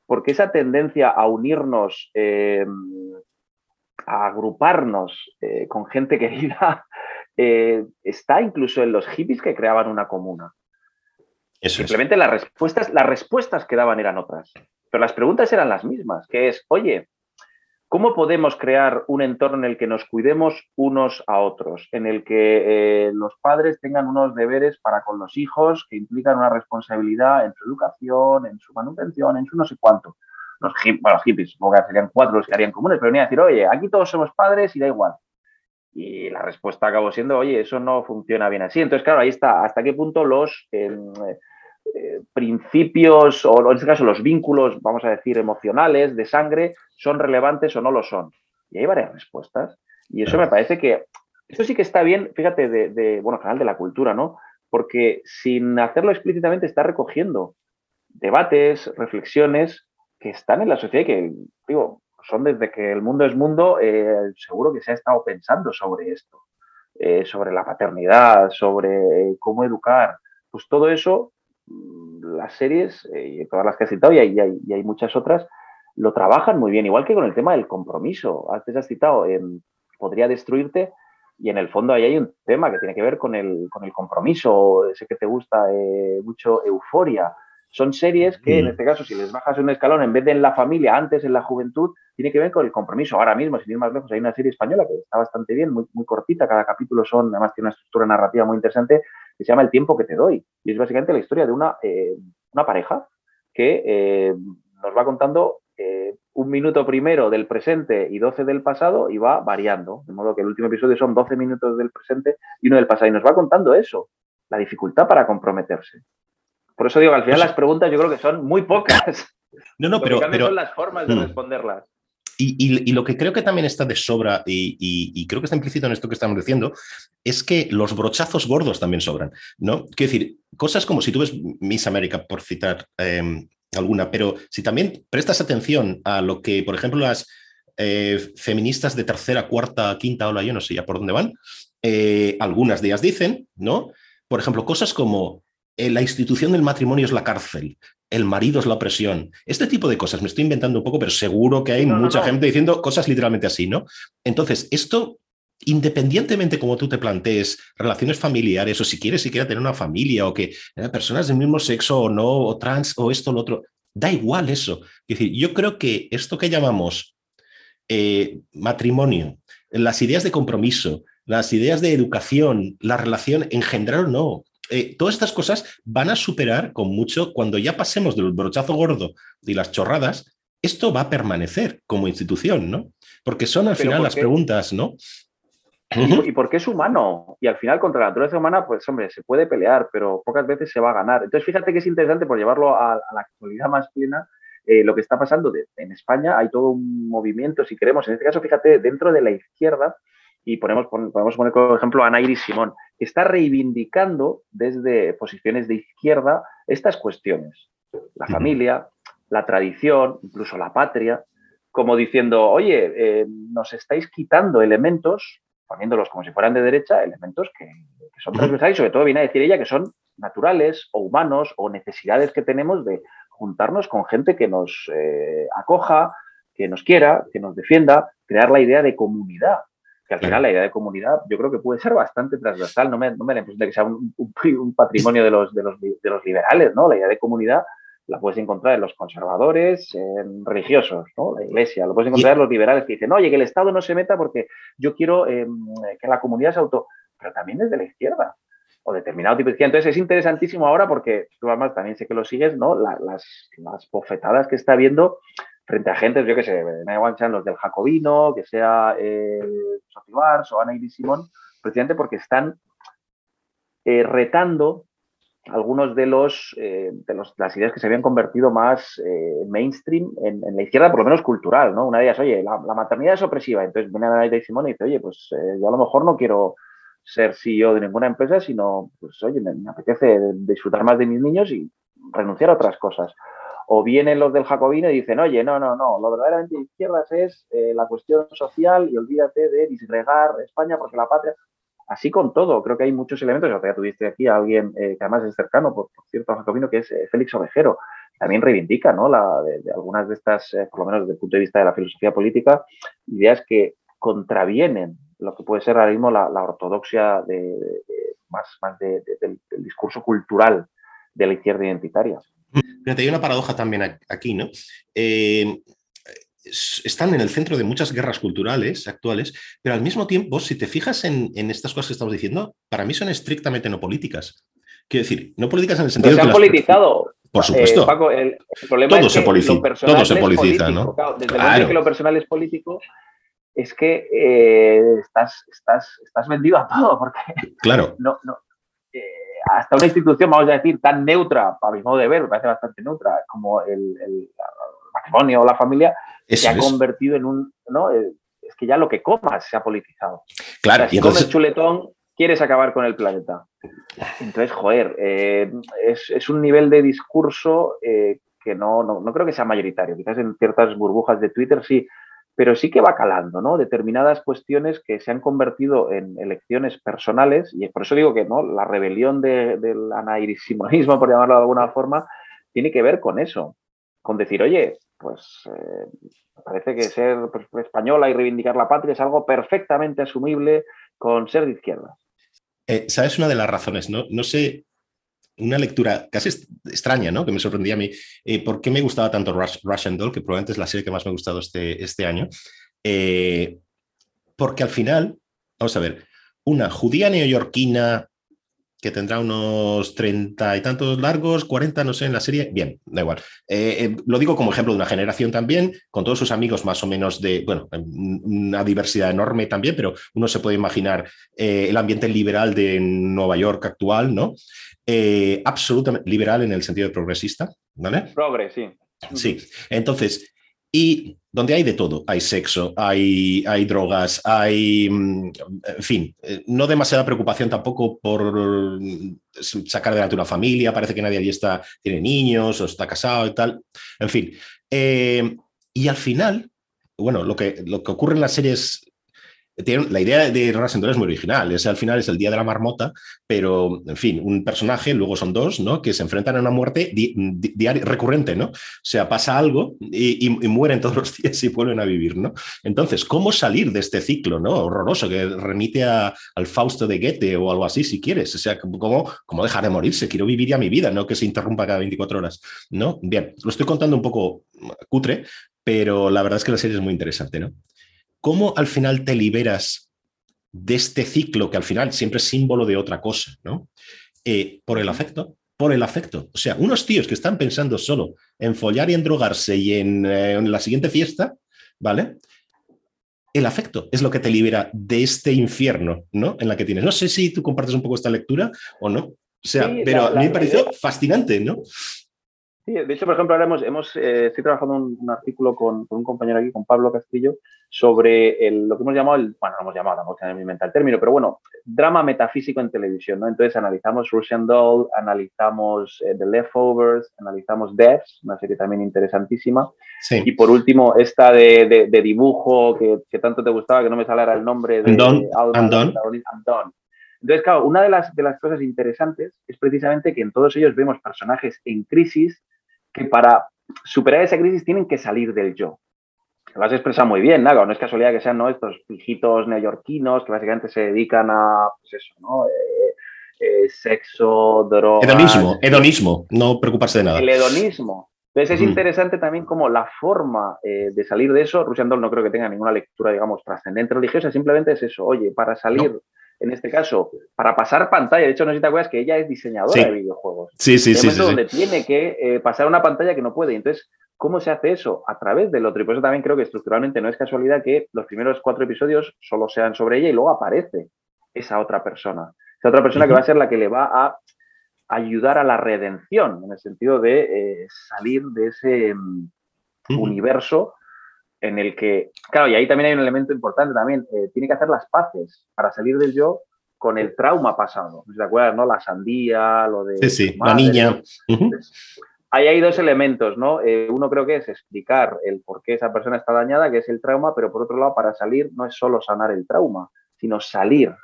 Porque esa tendencia a unirnos, eh, a agruparnos con gente querida, eh, está incluso en los hippies que creaban una comuna. Simplemente las, respuestas, las respuestas que daban eran otras, pero las preguntas eran las mismas, que es, oye, ¿cómo podemos crear un entorno en el que nos cuidemos unos a otros, en el que eh, los padres tengan unos deberes para con los hijos que implican una responsabilidad en su educación, en su manutención, en su no sé cuánto? Los, bueno, hippies, supongo que serían cuatro los que harían comunes, pero venía a decir, oye, aquí todos somos padres y da igual. Y la respuesta acabó siendo, oye, eso no funciona bien así. Entonces, claro, ahí está, hasta qué punto los em, eh, principios, o en este caso los vínculos, vamos a decir, emocionales, de sangre, son relevantes o no lo son. Y hay varias respuestas. Y eso me parece que, esto sí que está bien, fíjate, de, de bueno, canal de la cultura, ¿no? Porque sin hacerlo explícitamente está recogiendo debates, reflexiones que están en la sociedad y que, digo, son desde que el mundo es mundo, eh, seguro que se ha estado pensando sobre esto. eh, sobre la paternidad, sobre eh, cómo educar, pues todo eso, mm, las series, y todas las que has citado, y hay, y hay, muchas otras, lo trabajan muy bien, igual que con el tema del compromiso. Antes has citado, podría destruirte, y en el fondo ahí hay un tema que tiene que ver con el, con el compromiso, ese que te gusta mucho, euforia. Son series que, en este caso, si les bajas un escalón, en vez de en la familia, antes en la juventud, tiene que ver con el compromiso. Ahora mismo, sin ir más lejos, hay una serie española que está bastante bien, muy, muy cortita, cada capítulo son, además tiene una estructura narrativa muy interesante, que se llama El tiempo que te doy. Y es básicamente la historia de una, eh, una pareja que eh, nos va contando eh, un minuto primero del presente y 12 del pasado y va variando. De modo que el último episodio son 12 minutos del presente y uno del pasado. Y nos va contando eso, la dificultad para comprometerse. Por eso digo que al final pues las preguntas yo creo que son muy pocas. No, no, pero, son las formas de mm. responderlas. Y, lo que creo que también está de sobra, y, creo que está implícito en esto que estamos diciendo, es que los brochazos gordos también sobran, ¿no? Quiero decir, cosas como si tú ves Miss América, por citar em, alguna, pero si también prestas atención a lo que, por ejemplo, las eh, feministas de tercera, cuarta, quinta ola, yo no sé ya por dónde van, eh, algunas de ellas dicen, ¿no? Por ejemplo, cosas como la institución del matrimonio es la cárcel, el marido es la opresión. Este tipo de cosas, me estoy inventando un poco, pero seguro que hay mucha gente diciendo cosas literalmente así, ¿no? Entonces, esto, independientemente como tú te plantees relaciones familiares, o si quieres siquiera tener una familia, o que eh, personas del mismo sexo o no, o trans, o esto o lo otro, da igual eso. Es decir, yo creo que esto que llamamos eh, matrimonio, las ideas de compromiso, las ideas de educación, la relación, engendrar o no, eh, todas estas cosas van a superar con mucho cuando ya pasemos del brochazo gordo y las chorradas, esto va a permanecer como institución, ¿no? Porque son al final las preguntas, ¿no? Y, porque es humano. Y al final, contra la naturaleza humana, pues hombre, se puede pelear, pero pocas veces se va a ganar. Entonces, fíjate que es interesante por llevarlo a, la actualidad más plena. Eh, lo que está pasando en España, hay todo un movimiento, si queremos, en este caso, fíjate, dentro de la izquierda, y ponemos, podemos poner como ejemplo a Nairi Simón, que está reivindicando desde posiciones de izquierda estas cuestiones. La familia, la tradición, incluso la patria, como diciendo, oye, eh, nos estáis quitando elementos, poniéndolos como si fueran de derecha, elementos que, son transversales y sobre todo viene a decir ella que son naturales o humanos o necesidades que tenemos de juntarnos con gente que nos eh, acoja, que nos quiera, que nos defienda, crear la idea de comunidad que al final la idea de comunidad yo creo que puede ser bastante transversal, no me, no me da la impresión de que sea un, un, patrimonio de los, de, los, de los, liberales, ¿no? La idea de comunidad la puedes encontrar en los conservadores, en religiosos, ¿no? La iglesia, lo puedes encontrar en los liberales que dicen, oye, que el Estado no se meta porque yo quiero em, que la comunidad se auto... Pero también desde la izquierda o determinado tipo de izquierda. Entonces es interesantísimo ahora porque tú además también sé que lo sigues, ¿no? las, las bofetadas que está habiendo frente a gente, yo que sé, me da igual los del Jacobino, que sea eh, Sotibars o Ana y Simón, precisamente porque están eh, retando algunos de los, eh, de los, las ideas que se habían convertido más eh, mainstream en, la izquierda, por lo menos cultural, ¿no? Una de ellas, oye, la, maternidad es opresiva. Entonces viene Ana y Simón y dice, oye, pues yo a lo mejor no quiero ser CEO de ninguna empresa, sino, pues, oye, me apetece disfrutar más de mis niños y renunciar a otras cosas o vienen los del Jacobino y dicen, oye, no, no, no, lo verdaderamente de izquierdas es eh, la cuestión social y olvídate de disgregar España porque la patria. Así con todo, creo que hay muchos elementos. Ya tuviste aquí a alguien eh, que además es cercano, por, cierto, al Jacobino, que es eh, Félix Ovejero. También reivindica, ¿no? La, de, algunas de estas, por lo menos desde el punto de vista de la filosofía política, ideas que contravienen lo que puede ser ahora mismo la, ortodoxia de, más, más del discurso cultural de la izquierda identitaria. Fíjate, hay una paradoja también aquí, ¿no? Eh, están en el centro de muchas guerras culturales actuales, pero al mismo tiempo, si te fijas en, estas cosas que estamos diciendo, para mí son estrictamente no políticas. Quiero decir, no políticas en el sentido de. Se han politizado. Por supuesto. Eh, Paco, el, problema todo es que se todo se politiza, ¿no? desde el momento que lo personal es político, es que eh, estás, estás, estás vendido a todo, porque claro. no, no, hasta una institución, vamos a decir, tan neutra, para mi modo de ver, me parece bastante neutra, como el, matrimonio o la familia, se ha convertido en un, ¿no? Eh, es que ya lo que comas se ha politizado. Claro. si comes chuletón, quieres acabar con el planeta. Entonces, joder, eh, es, un nivel de discurso eh, que no, no, no, creo que sea mayoritario. Quizás en ciertas burbujas de Twitter sí, pero sí que va calando, ¿no? Determinadas cuestiones que se han convertido en elecciones personales, y por eso digo que ¿no? la rebelión del anairisimonismo, por llamarlo de alguna forma, tiene que ver con eso, con decir, oye, pues eh, parece que ser española y reivindicar la patria es algo perfectamente asumible con ser de izquierda. Eh, ¿Sabes una de las razones? No, no sé, una lectura casi extraña, ¿no? Que me sorprendía a mí. Eh, ¿Por qué me gustaba tanto Russian Doll? Que probablemente es la serie que más me ha gustado este, este año. Eh, porque al final, vamos a ver, una judía neoyorquina que tendrá unos treinta y tantos largos, 40, no sé, en la serie, bien, da igual. Eh, lo digo como ejemplo de una generación también, con todos sus amigos más o menos de, bueno, una diversidad enorme también, pero uno se puede imaginar el ambiente liberal de Nueva York actual, ¿no? Eh, absolutamente liberal en el sentido de progresista, ¿vale? Progres, sí. Sí, entonces, y donde hay de todo, hay sexo, hay, hay drogas, hay, mm, en fin, eh, no demasiada preocupación tampoco por mm, sacar adelante una familia, parece que nadie allí está, tiene niños o está casado y tal, en fin. Eh, y al final, bueno, lo que, lo que ocurre en las series la idea de Rasendor es muy original. Es, al final es el día de la marmota, pero, en fin, un personaje, luego son dos, ¿no? Que se enfrentan a una muerte diaria, recurrente, ¿no? O sea, pasa algo y, mueren todos los días y vuelven a vivir, ¿no? Entonces, ¿cómo salir de este ciclo, ¿no? Horroroso, que remite al Fausto de Goethe o algo así, si quieres. O sea, ¿cómo, cómo dejar de morirse? Quiero vivir ya mi vida, no que se interrumpa cada 24 horas, ¿no? Bien, lo estoy contando un poco cutre, pero la verdad es que la serie es muy interesante, ¿no? ¿Cómo al final te liberas de este ciclo que al final siempre es símbolo de otra cosa, ¿no? Eh, por el afecto, por el afecto. O sea, unos tíos que están pensando solo en follar y en drogarse y en, eh, en la siguiente fiesta, ¿vale? el afecto es lo que te libera de este infierno, ¿no? En la que tienes. No sé si tú compartes un poco esta lectura o no. O sea, pero a mí me pareció fascinante, ¿no? Sí, de hecho, por ejemplo, ahora hemos, hemos eh, estoy trabajando un, un artículo con, con, un compañero aquí, con Pablo Castillo, sobre el, lo que hemos llamado, el, bueno, no hemos llamado, en mi mente el término, pero bueno, drama metafísico en televisión, ¿no? Entonces analizamos Russian Doll, analizamos eh, The Leftovers, analizamos Devs, una serie también interesantísima, sí. y por último, esta de, de, de dibujo que, que, tanto te gustaba, que no me saliera el nombre de... Andon. Entonces, claro, una de las, de las cosas interesantes es precisamente que en todos ellos vemos personajes en crisis que para superar esa crisis tienen que salir del yo. Lo has expresado muy bien, Nago. No es casualidad que sean ¿no? estos hijitos neoyorquinos que básicamente se dedican a, pues eso, ¿no? Eh, eh, sexo, drogas... Hedonismo, hedonismo, no preocuparse de nada. El hedonismo. Entonces es mm. interesante también como la forma eh, de salir de eso, Russian Doll no creo que tenga ninguna lectura, digamos, trascendente religiosa, simplemente es eso, oye, para salir no en este caso, para pasar pantalla. De hecho, no sé si te acuerdas que ella es diseñadora de videojuegos. Sí, sí, sí, sí, donde tiene que eh, pasar una pantalla que no puede. Entonces, ¿cómo se hace eso? A través del otro. Y por eso también creo que estructuralmente no es casualidad que los primeros cuatro episodios solo sean sobre ella y luego aparece esa otra persona. Esa otra persona uh -huh. que va a ser la que le va a ayudar a la redención, en el sentido de eh, salir de ese um, uh -huh. universo en el que, claro, y ahí también hay un elemento importante también, eh, tiene que hacer las paces para salir del yo con el trauma pasado. ¿Se acuerdan, no? La sandía, lo de... Sí, sí, madre, la niña. Entonces, ahí hay dos elementos, ¿no? Eh, uno creo que es explicar el por qué esa persona está dañada, que es el trauma, pero por otro lado, para salir no es solo sanar el trauma, sino salir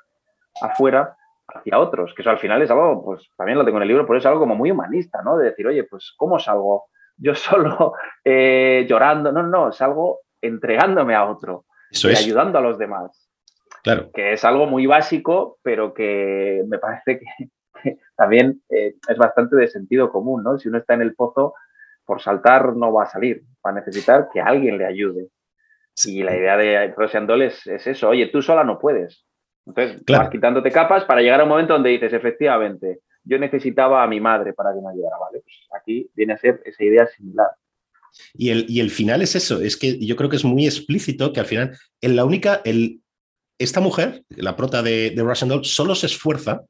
afuera hacia otros, que eso al final es algo, pues también lo tengo en el libro, pero es algo como muy humanista, ¿no? De decir, oye, pues ¿cómo salgo yo solo eh, llorando? No, no, salgo entregándome a otro Eso y es. ayudando a los demás. Claro. Que es algo muy básico, pero que me parece que, que también eh, es bastante de sentido común, ¿no? Si uno está en el pozo, por saltar no va a salir, va a necesitar que alguien le ayude. Sí. Y la idea de Rosian Doll es, es, eso, oye, tú sola no puedes. Entonces, claro. vas quitándote capas para llegar a un momento donde dices, efectivamente, yo necesitaba a mi madre para que me ayudara, ¿vale? Pues aquí viene a ser esa idea similar. Y el, y el final es eso, es que yo creo que es muy explícito que al final, en la única, el, esta mujer, la prota de, de Russian Doll, solo se esfuerza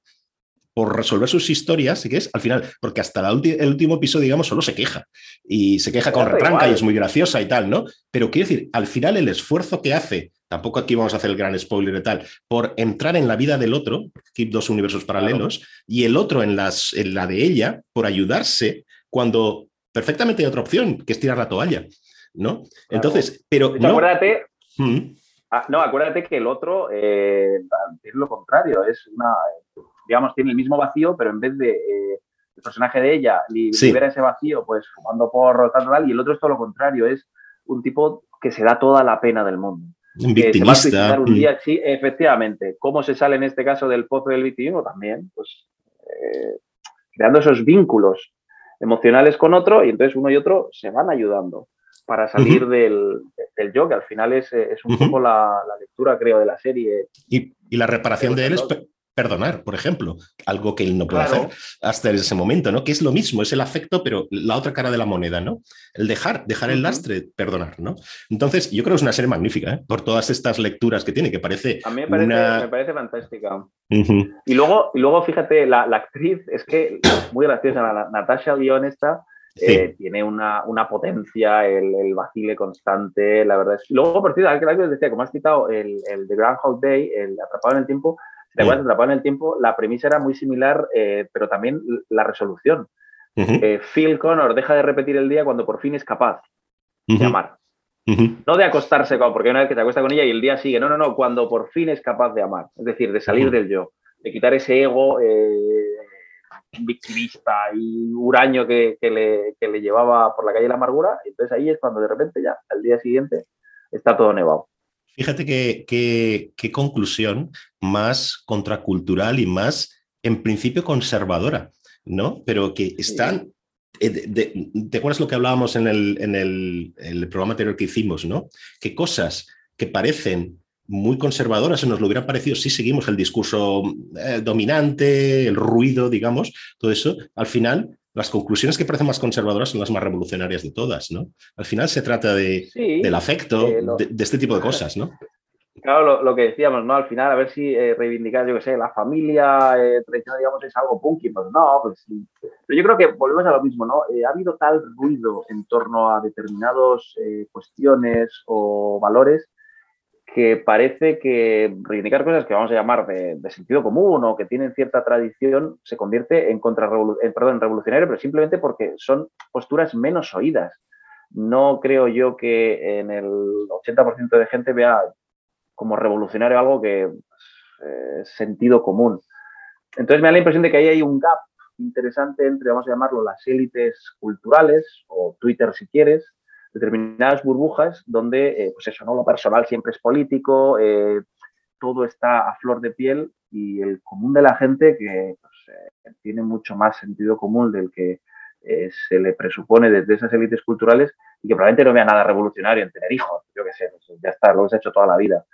por resolver sus historias, y que es al final, porque hasta la el último episodio, digamos, solo se queja. Y se queja con retranca y es muy graciosa y tal, ¿no? Pero quiero decir, al final el esfuerzo que hace, tampoco aquí vamos a hacer el gran spoiler y tal, por entrar en la vida del otro, aquí dos universos paralelos, claro. y el otro en, las, en la de ella, por ayudarse cuando perfectamente hay otra opción, que es tirar la toalla. ¿no? Claro. Entonces, pero. no... Acuérdate, Mm. Ah, no, acuérdate que el otro eh, es lo contrario, es una, digamos, tiene el mismo vacío, pero en vez de eh, el personaje de ella libera ese vacío, pues fumando por tal, tal, y el otro es todo lo contrario, es un tipo que se da toda la pena del mundo. Un victimista. un día, sí, efectivamente. ¿Cómo se sale en este caso del pozo del victimismo? También, pues, eh, creando esos vínculos emocionales con otro y entonces uno y otro se van ayudando para salir del, del, yo, que al final es, es un poco la, la, lectura, creo, de la serie. Y, y la reparación de él es perdonar, por ejemplo, algo que él no puede hacer hasta ese momento, ¿no? Que es lo mismo, es el afecto, pero la otra cara de la moneda, ¿no? El dejar, dejar el lastre, perdonar, ¿no? Entonces, yo creo que es una serie magnífica, ¿eh? Por todas estas lecturas que tiene, que parece... A mí me parece, me parece fantástica. y, luego, y luego, fíjate, la, actriz es que muy graciosa, la, Natasha Lyon esta, eh, tiene una, una potencia, el, el, vacile constante, la verdad es. Luego, por cierto, que decía, como has citado el, el The Groundhog Day, el Atrapado en el Tiempo, ¿Te acuerdas? Atrapado en el tiempo, la premisa era muy similar, eh, pero también la resolución. Eh, Phil Connor deja de repetir el día cuando por fin es capaz de amar. No de acostarse con, porque una vez que te acuestas con ella y el día sigue, no, no, no, cuando por fin es capaz de amar, es decir, de salir del yo, de quitar ese ego eh, victimista y huraño que, le, que, le, llevaba por la calle de la amargura, entonces ahí es cuando de repente ya, al día siguiente, está todo nevado. Fíjate qué conclusión más contracultural y más, en principio, conservadora, ¿no? Pero que están... Eh, ¿Te acuerdas lo que hablábamos en el, en el, programa anterior que hicimos, ¿no? Que cosas que parecen muy conservadoras, se nos lo hubiera parecido si seguimos el discurso eh, dominante, el ruido, digamos, todo eso, al final las conclusiones que parecen más conservadoras son las más revolucionarias de todas, ¿no? Al final se trata de, del afecto, de, este tipo de cosas, ¿no? Claro, lo, que decíamos, ¿no? Al final, a ver si eh, reivindicar, yo qué sé, la familia eh, tradicional, digamos, es algo punky, pues no, pues sí. Pero yo creo que volvemos a lo mismo, ¿no? Eh, ha habido tal ruido en torno a determinadas cuestiones o valores que parece que reivindicar cosas que vamos a llamar de, sentido común o que tienen cierta tradición se convierte en, en, perdón, en revolucionario, pero simplemente porque son posturas menos oídas. No creo yo que en el 80% de gente vea como revolucionario algo que eh, sentido común. Entonces me da la impresión de que ahí hay un gap interesante entre, vamos a llamarlo, las élites culturales o Twitter si quieres, determinadas burbujas donde, eh, pues eso, ¿no? Lo personal siempre es político, eh, todo está a flor de piel y el común de la gente que pues, eh, tiene mucho más sentido común del que se le presupone desde esas élites culturales y que probablemente no vea nada revolucionario en tener hijos, yo qué sé, pues, ya está, lo que se ha hecho toda la vida.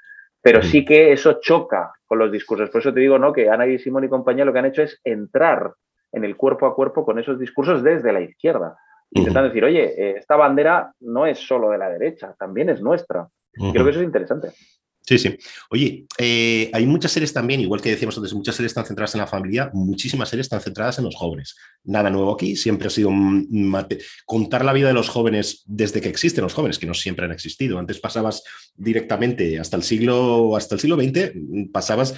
Pero sí que eso choca con los discursos. Por eso te digo, ¿no? Que Ana y Simón y compañía lo que han hecho es entrar en el cuerpo a cuerpo con esos discursos desde la izquierda intentando decir, oye, eh, esta bandera no es solo de la derecha, también es nuestra. Creo que eso es interesante. Sí, sí. Oye, eh, hay muchas series también, igual que decíamos antes, muchas series están centradas en la familia, muchísimas series están centradas en los jóvenes. Nada nuevo aquí, siempre ha sido contar la vida de los jóvenes desde que existen los jóvenes, que no siempre han existido. Antes pasabas directamente hasta el siglo, hasta el siglo XX, pasabas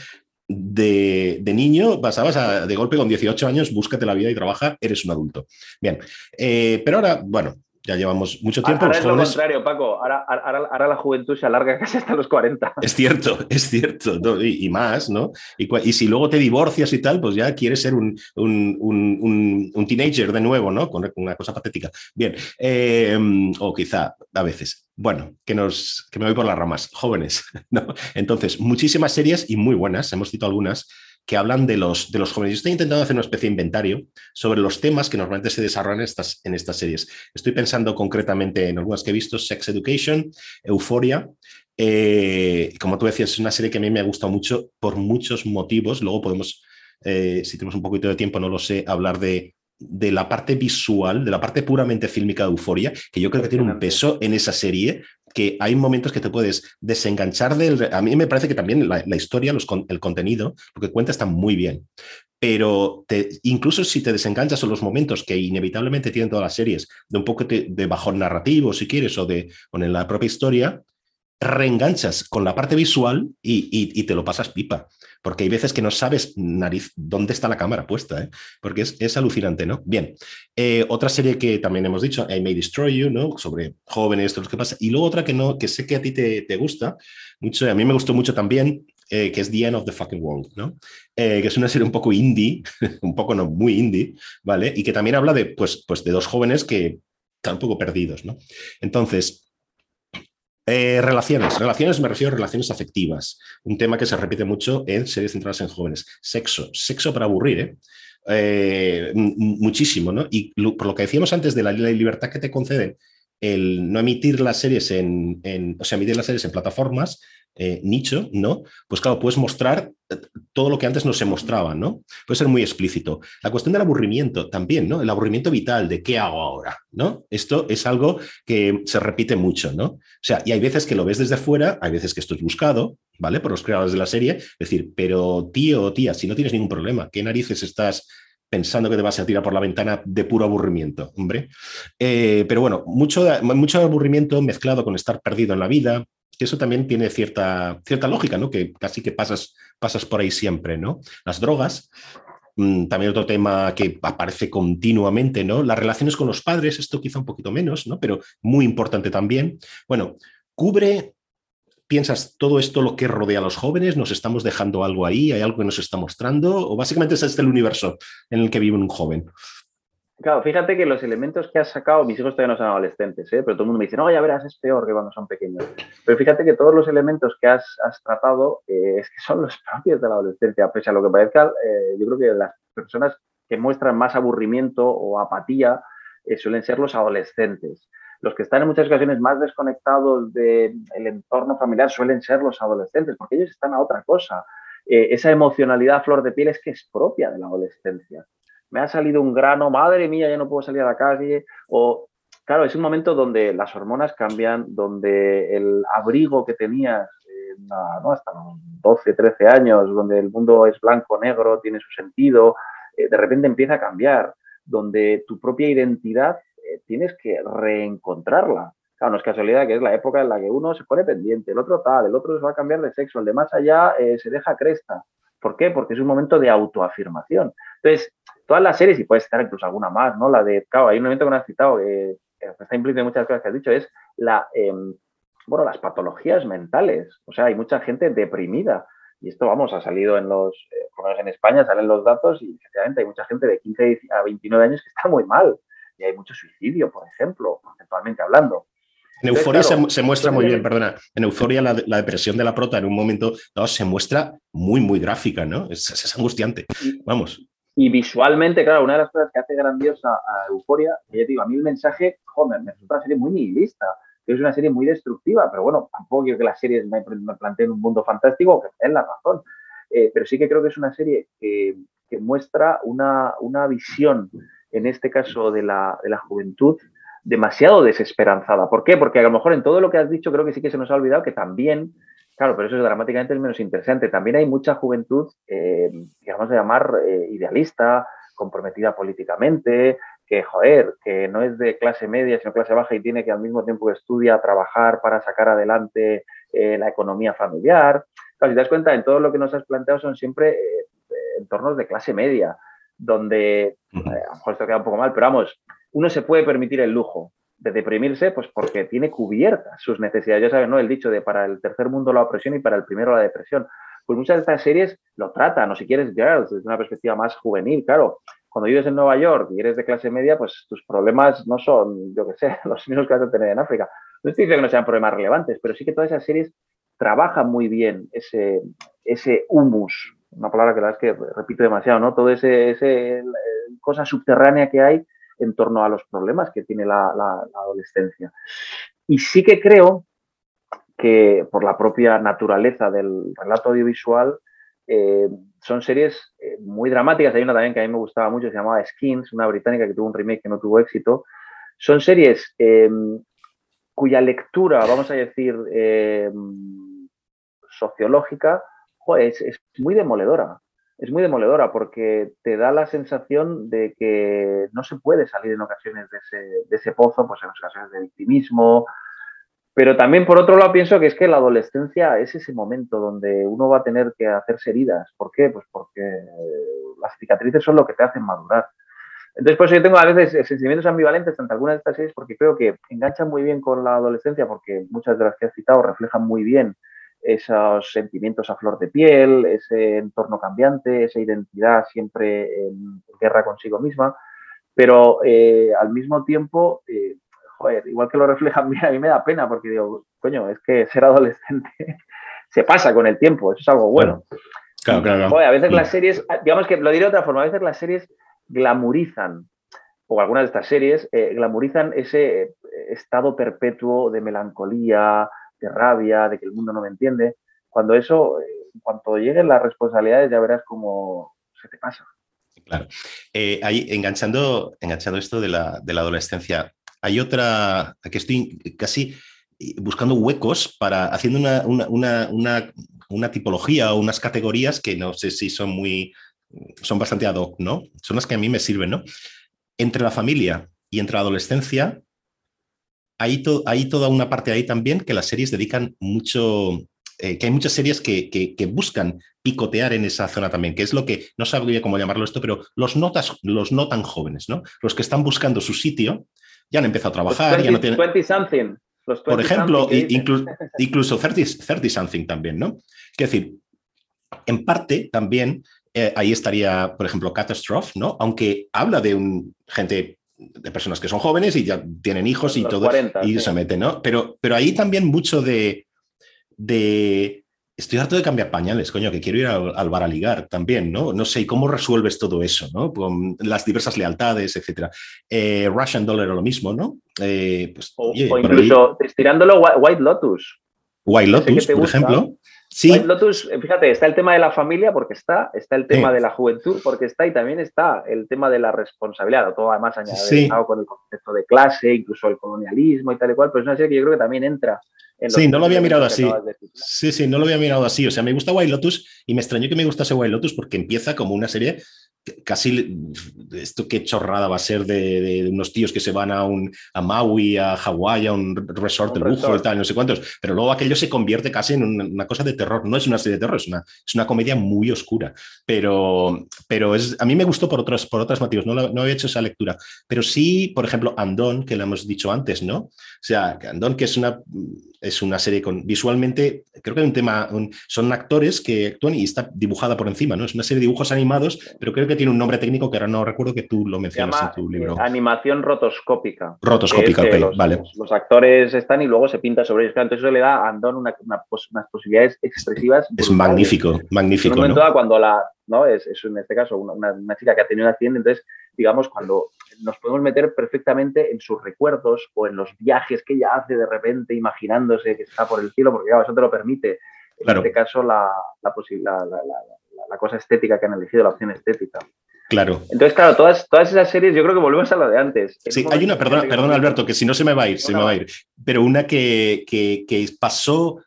de, niño pasabas a, de golpe con 18 años, búscate la vida y trabaja, eres un adulto. Bien, eh, pero ahora, bueno, ya llevamos mucho tiempo. Ahora es lo contrario, Paco. Ahora, la juventud se alarga casi hasta los 40. Es cierto, es cierto. y, más, ¿no? Y, si luego te divorcias y tal, pues ya quieres ser un, un, teenager de nuevo, ¿no? Con una cosa patética. Bien. Eh, o quizá a veces. Bueno, que, nos, que me voy por las ramas. Jóvenes, ¿no? Entonces, muchísimas series y muy buenas. Hemos citado algunas que hablan de los, de los jóvenes. Yo estoy intentando hacer una especie de inventario sobre los temas que normalmente se desarrollan en estas, en estas series. Estoy pensando concretamente en algunas que he visto, Sex Education, Euphoria. Eh, como tú decías, es una serie que a mí me ha gustado mucho por muchos motivos. Luego podemos, eh, si tenemos un poquito de tiempo, no lo sé, hablar de, de la parte visual, de la parte puramente fílmica de Euforia, que yo creo que tiene un peso en esa serie que hay momentos que te puedes desenganchar del... A mí me parece que también la, historia, el contenido, lo que cuenta está muy bien. Pero incluso si te desenganchas en los momentos que inevitablemente tienen todas las series, de un poco de, bajón narrativo, si quieres, o de en la propia historia, reenganchas con la parte visual y, te lo pasas pipa, porque hay veces que no sabes, nariz, dónde está la cámara puesta, ¿eh? porque es, alucinante, ¿no? Bien, eh, otra serie que también hemos dicho, I May Destroy You, ¿no? Sobre jóvenes, esto es lo que pasa, y luego otra que, no, que sé que a ti te, te gusta mucho, a mí me gustó mucho también, eh, que es The End of the Fucking World, ¿no? que es una serie un poco indie, un poco no, muy indie, ¿vale? Y que también habla de, pues, pues de dos jóvenes que están un poco perdidos, ¿no? Entonces, eh, relaciones. Relaciones me refiero a relaciones afectivas. Un tema que se repite mucho en series centradas en jóvenes. Sexo. Sexo para aburrir, ¿eh? eh muchísimo, ¿no? Y por lo que decíamos antes de la libertad que te conceden el no emitir las series en, en, o sea, emitir las series en plataformas, eh, nicho, ¿no? Pues claro, puedes mostrar eh, todo lo que antes no se mostraba, ¿no? Puede ser muy explícito. La cuestión del aburrimiento también, ¿no? El aburrimiento vital de qué hago ahora, ¿no? Esto es algo que se repite mucho, ¿no? O sea, y hay veces que lo ves desde fuera, hay veces que esto es buscado, ¿vale? Por los creadores de la serie, es decir, pero tío o tía, si no tienes ningún problema, ¿qué narices estás pensando que te vas a tirar por la ventana de puro aburrimiento, hombre. Eh, pero bueno, mucho, mucho aburrimiento mezclado con estar perdido en la vida, que eso también tiene cierta, cierta lógica, ¿no? Que casi que pasas, pasas por ahí siempre, ¿no? Las drogas, mm, también otro tema que aparece continuamente, ¿no? Las relaciones con los padres, esto quizá un poquito menos, ¿no? Pero muy importante también. Bueno, cubre piensas todo esto lo que rodea a los jóvenes? ¿Nos estamos dejando algo ahí? ¿Hay algo que nos está mostrando? ¿O básicamente es este el universo en el que vive un joven? Claro, fíjate que los elementos que has sacado, mis hijos todavía no son adolescentes, ¿eh? pero todo el mundo me dice, no, ya verás, es peor que cuando son pequeños. Pero fíjate que todos los elementos que has, tratado eh, es que son los propios de la adolescencia, pese a lo que parezca, eh, yo creo que las personas que muestran más aburrimiento o apatía suelen ser los adolescentes los que están en muchas ocasiones más desconectados del entorno familiar suelen ser los adolescentes, porque ellos están a otra cosa. Eh, esa emocionalidad flor de piel es que es propia de la adolescencia. Me ha salido un grano, madre mía, ya no puedo salir a la calle. O, claro, es un momento donde las hormonas cambian, donde el abrigo que tenías hasta los 12, 13 años, donde el mundo es blanco, negro, tiene su sentido, eh, de repente empieza a cambiar, donde tu propia identidad eh, tienes que reencontrarla. Claro, no es casualidad que es la época en la que uno se pone pendiente, el otro tal, el otro se va a cambiar de sexo, el de más allá eh, se deja cresta. ¿Por qué? Porque es un momento de autoafirmación. Entonces, todas las series, y puede estar incluso alguna más, ¿no? La de, claro, hay un momento que no has citado, que está implícito en muchas cosas que has dicho, es la, em, bueno, las patologías mentales. O sea, hay mucha gente deprimida. Y esto, vamos, ha salido en los, eh, por lo menos en España salen los datos y efectivamente hay mucha gente de 15 a 29 años que está muy mal y hay mucho suicidio, por ejemplo, conceptualmente hablando. En Euforia se, muestra muy bien, perdona. En Euforia la, depresión de la prota en un momento dado se muestra muy, muy gráfica, ¿no? Es, angustiante. Vamos. Y visualmente, claro, una de las cosas que hace grandiosa a Euforia, que ya te digo, a mí el mensaje, joder, me resulta una serie muy nihilista, que es una serie muy destructiva, pero bueno, tampoco quiero que las series me, planteen un mundo fantástico, que es la razón. Eh, pero sí que creo que es una serie que, muestra una, una visión en este caso de la, juventud, demasiado desesperanzada. ¿Por qué? Porque a lo mejor en todo lo que has dicho creo que sí que se nos ha olvidado que también, claro, pero eso es dramáticamente el menos interesante, también hay mucha juventud, eh, que vamos a llamar eh, idealista, comprometida políticamente, que, joder, que no es de clase media, sino clase baja y tiene que al mismo tiempo que estudia trabajar para sacar adelante eh, la economía familiar. Claro, si te das cuenta, en todo lo que nos has planteado son siempre entornos de clase media donde, eh, a lo mejor esto queda un poco mal, pero vamos, uno se puede permitir el lujo de deprimirse, pues porque tiene cubiertas sus necesidades. Ya sabes, ¿no? El dicho de para el tercer mundo la opresión y para el primero la depresión. Pues muchas de estas series lo tratan, o si quieres, Girls, desde una perspectiva más juvenil, claro. Cuando vives en Nueva York y eres de clase media, pues tus problemas no son, yo qué sé, los mismos que vas a tener en África. No estoy diciendo que no sean problemas relevantes, pero sí que todas esas series trabajan muy bien ese, ese humus una palabra que la es que repito demasiado, ¿no? Todo ese, ese cosa subterránea que hay en torno a los problemas que tiene la, adolescencia. Y sí que creo que por la propia naturaleza del relato audiovisual, eh, son series eh, muy dramáticas. Hay una también que a mí me gustaba mucho, se llamaba Skins, una británica que tuvo un remake que no tuvo éxito. Son series em, cuya lectura, vamos a decir, em, sociológica, es, muy demoledora. Es muy demoledora porque te da la sensación de que no se puede salir en ocasiones de ese, pozo, pues en ocasiones de victimismo, Pero también, por otro lado, pienso que es que la adolescencia es ese momento donde uno va a tener que hacerse heridas. ¿Por qué? Pues porque las cicatrices son lo que te hacen madurar. Entonces, por eso yo tengo a veces sentimientos ambivalentes ante algunas de estas series porque creo que enganchan muy bien con la adolescencia porque muchas de las que has citado reflejan muy bien esos sentimientos a flor de piel, ese entorno cambiante, esa identidad siempre en guerra consigo misma, pero eh, al mismo tiempo, eh, joder, igual que lo reflejan bien, a mí me da pena porque digo, coño, es que ser adolescente se pasa con el tiempo, eso es algo bueno. Claro, claro, Joder, a veces las series, digamos que lo diré de otra forma, a veces las series glamurizan, o algunas de estas series, eh, glamurizan ese estado perpetuo de melancolía, de rabia, de que el mundo no me entiende, cuando eso, en cuanto lleguen las responsabilidades, ya verás cómo se te pasa. Claro. Eh, ahí, enganchando, enganchando esto de la, de la adolescencia, hay otra, aquí estoy casi buscando huecos para, haciendo una, una, una, una, tipología o unas categorías que no sé si son muy, son bastante ad hoc, ¿no? Son las que a mí me sirven, ¿no? Entre la familia y entre la adolescencia, hay, hay toda una parte ahí también que las series dedican mucho, eh, que hay muchas series que, que, buscan picotear en esa zona también, que es lo que, no sabría cómo llamarlo esto, pero los, notas, los no tan jóvenes, ¿no? Los que están buscando su sitio, ya han empezado a trabajar, ya no tienen... 20 something. Por ejemplo, incluso 30, something también, ¿no? Es decir, en parte también eh, ahí estaría, por ejemplo, Catastrophe, ¿no? Aunque habla de un gente de personas que son jóvenes y ya tienen hijos y todo y se meten, ¿no? Pero, pero ahí también mucho de, de estoy harto de cambiar pañales, coño, que quiero ir al, bar a ligar también, ¿no? No sé, ¿cómo resuelves todo eso, ¿no? Con las diversas lealtades, etcétera. Eh, Russian Dollar lo mismo, ¿no? Eh, pues, o, incluso estirándolo White Lotus. White Lotus, por ejemplo. Sí. Lotus, fíjate, está el tema de la familia porque está, está el tema de la juventud porque está y también está el tema de la responsabilidad, todo además añadido con el concepto de clase, incluso el colonialismo y tal y cual, pero es una serie que yo creo que también entra. En sí, no lo había mirado así. Sí, sí, no lo había mirado así. O sea, me gusta White Lotus y me extrañó que me gustase White Lotus porque empieza como una serie casi esto qué chorrada va a ser de, unos tíos que se van a un a Maui, a Hawái, a un resort de lujo y tal, no sé cuántos, pero luego aquello se convierte casi en una, cosa de terror. No es una serie de terror, es una, es una comedia muy oscura, pero, pero es, a mí me gustó por otros, por otros motivos, no, no había hecho esa lectura, pero sí, por ejemplo, Andón, que lo hemos dicho antes, ¿no? O sea, Andón, que es una es una serie con visualmente, creo que hay un tema, son actores que actúan y está dibujada por encima, ¿no? Es una serie de dibujos animados, pero creo que tiene un nombre técnico que ahora no recuerdo que tú lo mencionas en tu libro. Eh, animación rotoscópica. Rotoscópica, ok, vale. Los, actores están y luego se pinta sobre ellos. Entonces eso le da a Andón unas posibilidades expresivas. Es magnífico, magnífico. En un momento cuando la, ¿no? Es, en este caso una, una, chica que ha tenido un accidente, entonces, digamos, cuando nos podemos meter perfectamente en sus recuerdos o en los viajes que ella hace de repente imaginándose que está por el cielo, porque eso te lo permite. En este caso, la, la, la, cosa estética que han elegido, la opción estética. Claro. Entonces, claro, todas, todas esas series, yo creo que volvemos a lo de antes. Sí, hay una, perdón, perdón Alberto, que si no se me va a ir, se me va a ir, pero una que, que, que pasó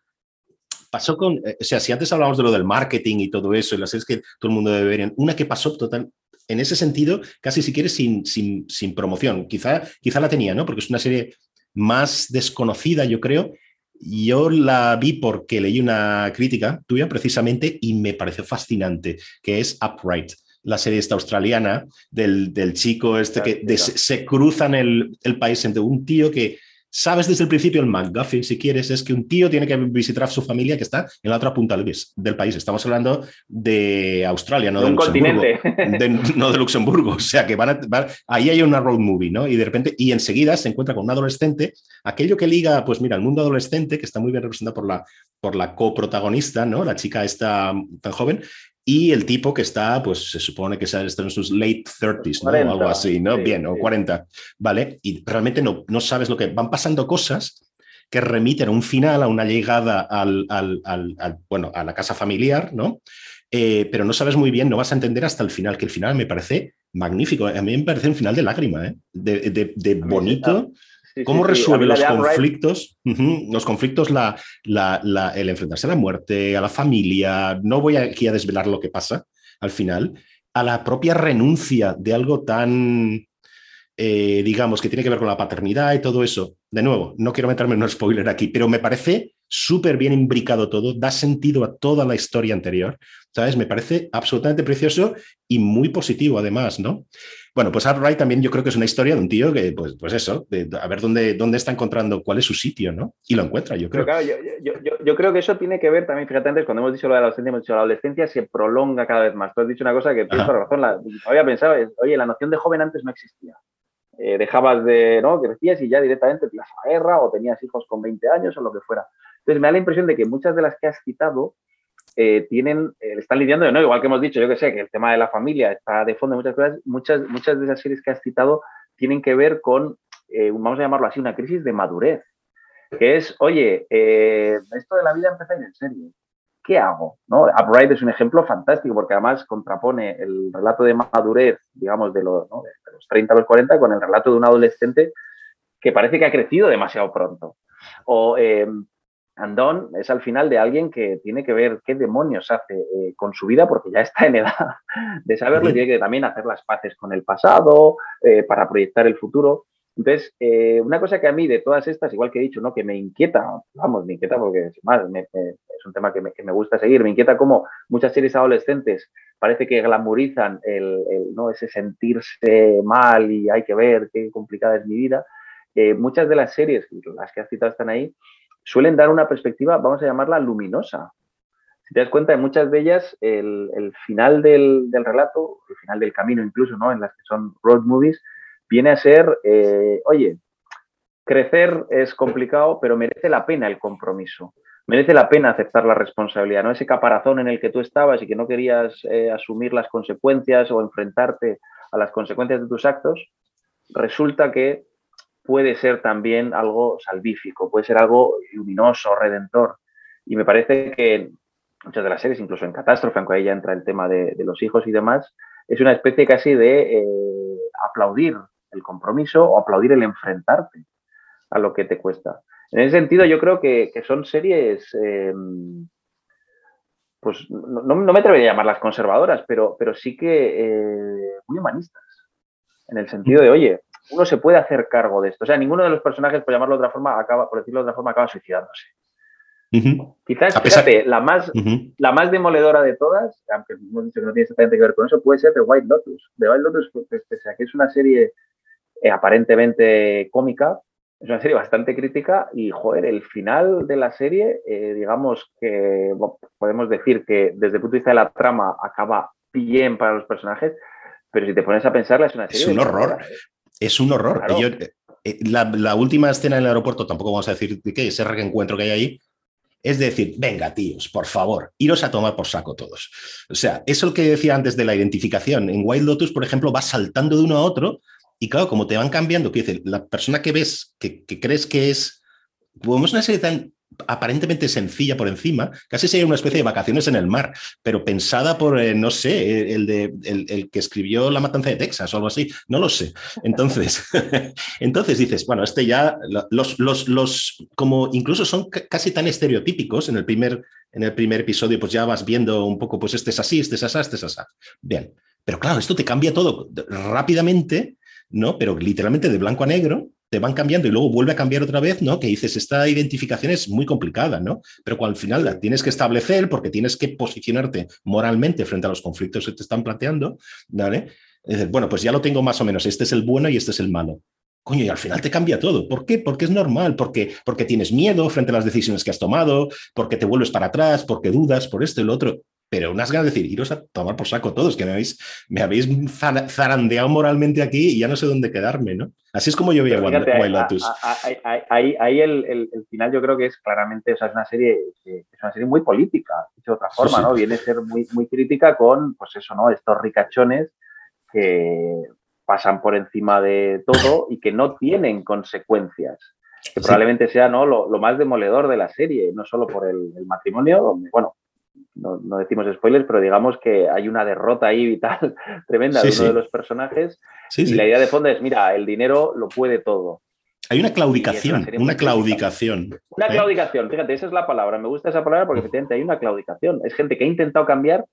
pasó con, eh, o sea, si antes hablábamos de lo del marketing y todo eso, y las series que todo el mundo debe ver, una que pasó total, en ese sentido, casi si quieres sin, sin, sin, promoción. Quizá, quizá la tenía, ¿no? Porque es una serie más desconocida, yo creo. Yo la vi porque leí una crítica tuya precisamente y me pareció fascinante, que es Upright, la serie esta australiana del, del chico este que se cruzan el, el país entre un tío que sabes desde el principio el McGuffin, si quieres, es que un tío tiene que visitar a su familia que está en la otra punta del país. Estamos hablando de Australia, no de, Luxemburgo. no de Luxemburgo. O sea, que van, a, ahí hay una road movie, ¿no? Y de repente, y enseguida se encuentra con un adolescente, aquello que liga, pues mira, el mundo adolescente, que está muy bien representado por la, por la coprotagonista, ¿no? La chica está tan joven, y el tipo que está, pues se supone que está en sus late 30s, ¿no? o algo así, ¿no? Bien, o 40, ¿vale? Y realmente no, no sabes lo que... Van pasando cosas que remiten a un final, a una llegada al, al, al, bueno, a la casa familiar, ¿no? Eh, pero no sabes muy bien, no vas a entender hasta el final, que el final me parece magnífico. A mí me parece un final de lágrima, ¿eh? de, de, de bonito. ¿Cómo resuelve los conflictos? los conflictos, la, el enfrentarse a la muerte, a la familia. No voy aquí a desvelar lo que pasa al final. A la propia renuncia de algo tan eh, digamos, que tiene que ver con la paternidad y todo eso. De nuevo, no quiero meterme en un spoiler aquí, pero me parece súper bien imbricado todo, da sentido a toda la historia anterior, ¿sabes? Me parece absolutamente precioso y muy positivo además, ¿no? Bueno, pues Wright también yo creo que es una historia de un tío que, pues, pues eso, de, a ver dónde, dónde está encontrando, cuál es su sitio, ¿no? Y lo encuentra, yo creo. yo, creo que eso tiene que ver también, fíjate antes, cuando hemos dicho lo de la adolescencia, hemos dicho la adolescencia se prolonga cada vez más. Tú has dicho una cosa que tienes razón, la, había pensado, oye, la noción de joven antes no existía. Eh, dejabas de, ¿no? Crecías y ya directamente te ibas a la guerra o tenías hijos con 20 años o lo que fuera. Entonces me da la impresión de que muchas de las que has citado eh, tienen, eh, están lidiando, ¿no? igual que hemos dicho, yo que sé, que el tema de la familia está de fondo muchas cosas, muchas, muchas de esas series que has citado tienen que ver con, vamos a llamarlo así, una crisis de madurez, que es, oye, esto de la vida empieza a ir en serio. ¿qué hago? ¿No? Upright es un ejemplo fantástico porque además contrapone el relato de madurez, digamos, de los, de los 30 a los 40 con el relato de un adolescente que parece que ha crecido demasiado pronto. O eh, Andón es al final de alguien que tiene que ver qué demonios hace eh, con su vida porque ya está en edad de saberlo y tiene que también hacer las paces con el pasado eh, para proyectar el futuro. Entonces, eh, una cosa que a mí de todas estas, igual que he dicho, ¿no? que me inquieta, vamos, me inquieta porque más, es un tema que me, gusta seguir, me inquieta cómo muchas series adolescentes parece que glamorizan el, ¿no? ese sentirse mal y hay que ver qué complicada es mi vida. Muchas de las series, las que has citado están ahí, suelen dar una perspectiva, vamos a llamarla luminosa. Si te das cuenta, en muchas de ellas, el, final del, del, relato, el final del camino incluso, ¿no? en las que son road movies, viene a ser, eh, oye, crecer es complicado, pero merece la pena el compromiso. Merece la pena aceptar la responsabilidad, ¿no? Ese caparazón en el que tú estabas y que no querías eh, asumir las consecuencias o enfrentarte a las consecuencias de tus actos, resulta que puede ser también algo salvífico, puede ser algo luminoso, redentor. Y me parece que muchas de las series, incluso en Catástrofe, aunque ahí ya entra el tema de, los hijos y demás, es una especie casi de eh, aplaudir el compromiso o aplaudir el enfrentarte a lo que te cuesta. En ese sentido, yo creo que, son series, em, pues no, me atrevería a llamarlas conservadoras, pero, pero sí que eh, muy humanistas. En el sentido de, oye, uno se puede hacer cargo de esto. O sea, ninguno de los personajes, por llamarlo de otra forma, acaba, por decirlo de otra forma, acaba suicidándose. Quizás, fíjate, la, más, la más demoledora de todas, aunque hemos dicho que no tiene exactamente que ver con eso, puede ser The White Lotus. The White Lotus, pues, pese a que es una serie eh, aparentemente cómica, es una serie bastante crítica y, joder, el final de la serie, eh, digamos que podemos decir que desde el punto de vista de la trama acaba bien para los personajes, pero si te pones a pensarla es una serie... Es un horror, ¿eh? Es un horror. la, última escena en el aeropuerto, tampoco vamos a decir de qué, ese reencuentro que hay ahí, es decir, venga, tíos, por favor, iros a tomar por saco todos. O sea, eso lo que decía antes de la identificación. En Wild Lotus, por ejemplo, va saltando de uno a otro y claro, como te van cambiando, que dice, la persona que ves, que, crees que es, como es una serie tan aparentemente sencilla por encima, casi sería una especie de vacaciones en el mar, pero pensada por, eh, no sé, el, de, el, que escribió La Matanza de Texas o algo así, no lo sé. Entonces, entonces dices, bueno, este ya, los, los, los, como incluso son casi tan estereotípicos en el primer, en el primer episodio, pues ya vas viendo un poco, pues este es así, este es así, este es así. Bien, pero claro, esto te cambia todo rápidamente ¿no? Pero literalmente de blanco a negro te van cambiando y luego vuelve a cambiar otra vez, ¿no? Que dices, esta identificación es muy complicada, ¿no? Pero cuando al final la tienes que establecer porque tienes que posicionarte moralmente frente a los conflictos que te están planteando, ¿vale? bueno, pues ya lo tengo más o menos, este es el bueno y este es el malo. Coño, y al final te cambia todo. ¿Por qué? Porque es normal, porque, porque tienes miedo frente a las decisiones que has tomado, porque te vuelves para atrás, porque dudas, por esto y lo otro pero unas ganas de decir, iros a tomar por saco todos, que me habéis, me habéis zarandeado moralmente aquí y ya no sé dónde quedarme, ¿no? Así es como yo veía Wild Lotus. Ahí, el, final yo creo que es claramente, o sea, es una serie, es una serie muy política, de otra forma, ¿no? Viene a ser muy, muy crítica con, pues eso, ¿no? Estos ricachones que pasan por encima de todo y que no tienen consecuencias que probablemente sea ¿no? Lo, más demoledor de la serie, no solo por el, el matrimonio, donde, bueno, no, decimos spoilers, pero digamos que hay una derrota ahí vital tremenda de uno de los personajes. y la idea de fondo es, mira, el dinero lo puede todo. Hay una claudicación, una, claudicación. Una ¿eh? claudicación, fíjate, esa es la palabra. Me gusta esa palabra porque efectivamente hay una claudicación. Es gente que ha intentado cambiar,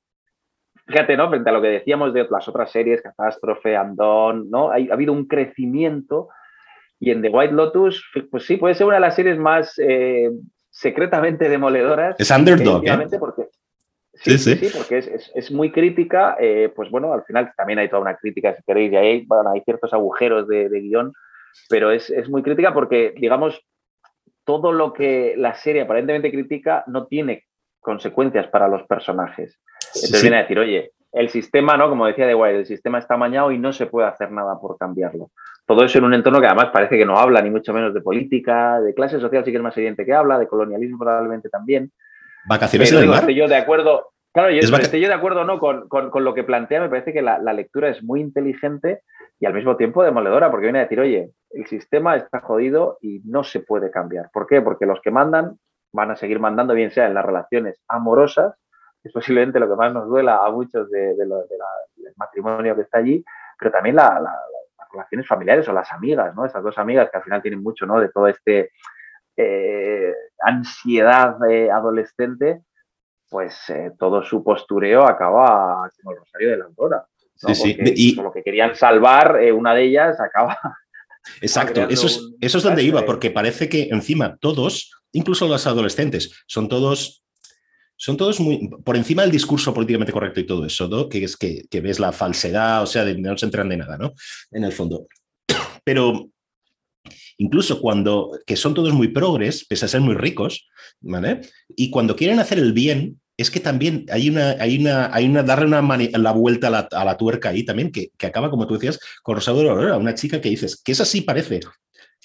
fíjate, ¿no? Frente a lo que decíamos de las otras series, Catástrofe, Andón, ¿no? ha habido un crecimiento y en The White Lotus, pues sí, puede ser una de las series más eh, secretamente demoledoras. Es underdog, ¿eh? Porque, sí, sí, sí, porque es, muy crítica. Eh, pues bueno, al final también hay toda una crítica, si queréis, y hay, hay ciertos agujeros de, de guion, pero es, es muy crítica porque, digamos, todo lo que la serie aparentemente critica no tiene consecuencias para los personajes. Entonces viene a decir, oye, el sistema, ¿no? Como decía de Wild, el sistema está amañado y no se puede hacer nada por cambiarlo. Todo eso en un entorno que además parece que no habla ni mucho menos de política, de clase social sí que es más evidente que habla, de colonialismo probablemente también. Vacaciones en el yo de acuerdo, claro, yo, estoy yo de acuerdo no con, con, lo que plantea, me parece que la, la, lectura es muy inteligente y al mismo tiempo demoledora, porque viene a decir, oye, el sistema está jodido y no se puede cambiar. ¿Por qué? Porque los que mandan van a seguir mandando, bien sea en las relaciones amorosas, es posiblemente lo que más nos duela a muchos de, del matrimonio que está allí, pero también las relaciones familiares o las amigas, ¿no? Esas dos amigas que al final tienen mucho, ¿no? De todo este eh, ansiedad eh, adolescente, pues eh, todo su postureo acaba como el rosario de la aurora. Sí, sí. Y lo que querían salvar, una de ellas acaba Exacto, eso es, eso es donde iba, porque parece que encima todos, incluso los adolescentes, son todos, son todos muy por encima del discurso políticamente correcto y todo eso. Que es que, ves la falsedad, o sea, no se enteran de nada, ¿no? En el fondo. Pero incluso cuando, que son todos muy progres, pese a ser muy ricos, ¿vale? Y cuando quieren hacer el bien, es que también hay una, hay una, hay una darle una la vuelta a la, tuerca ahí también, que, acaba, como tú decías, con Rosario Aurora, una chica que dices, que es así parece,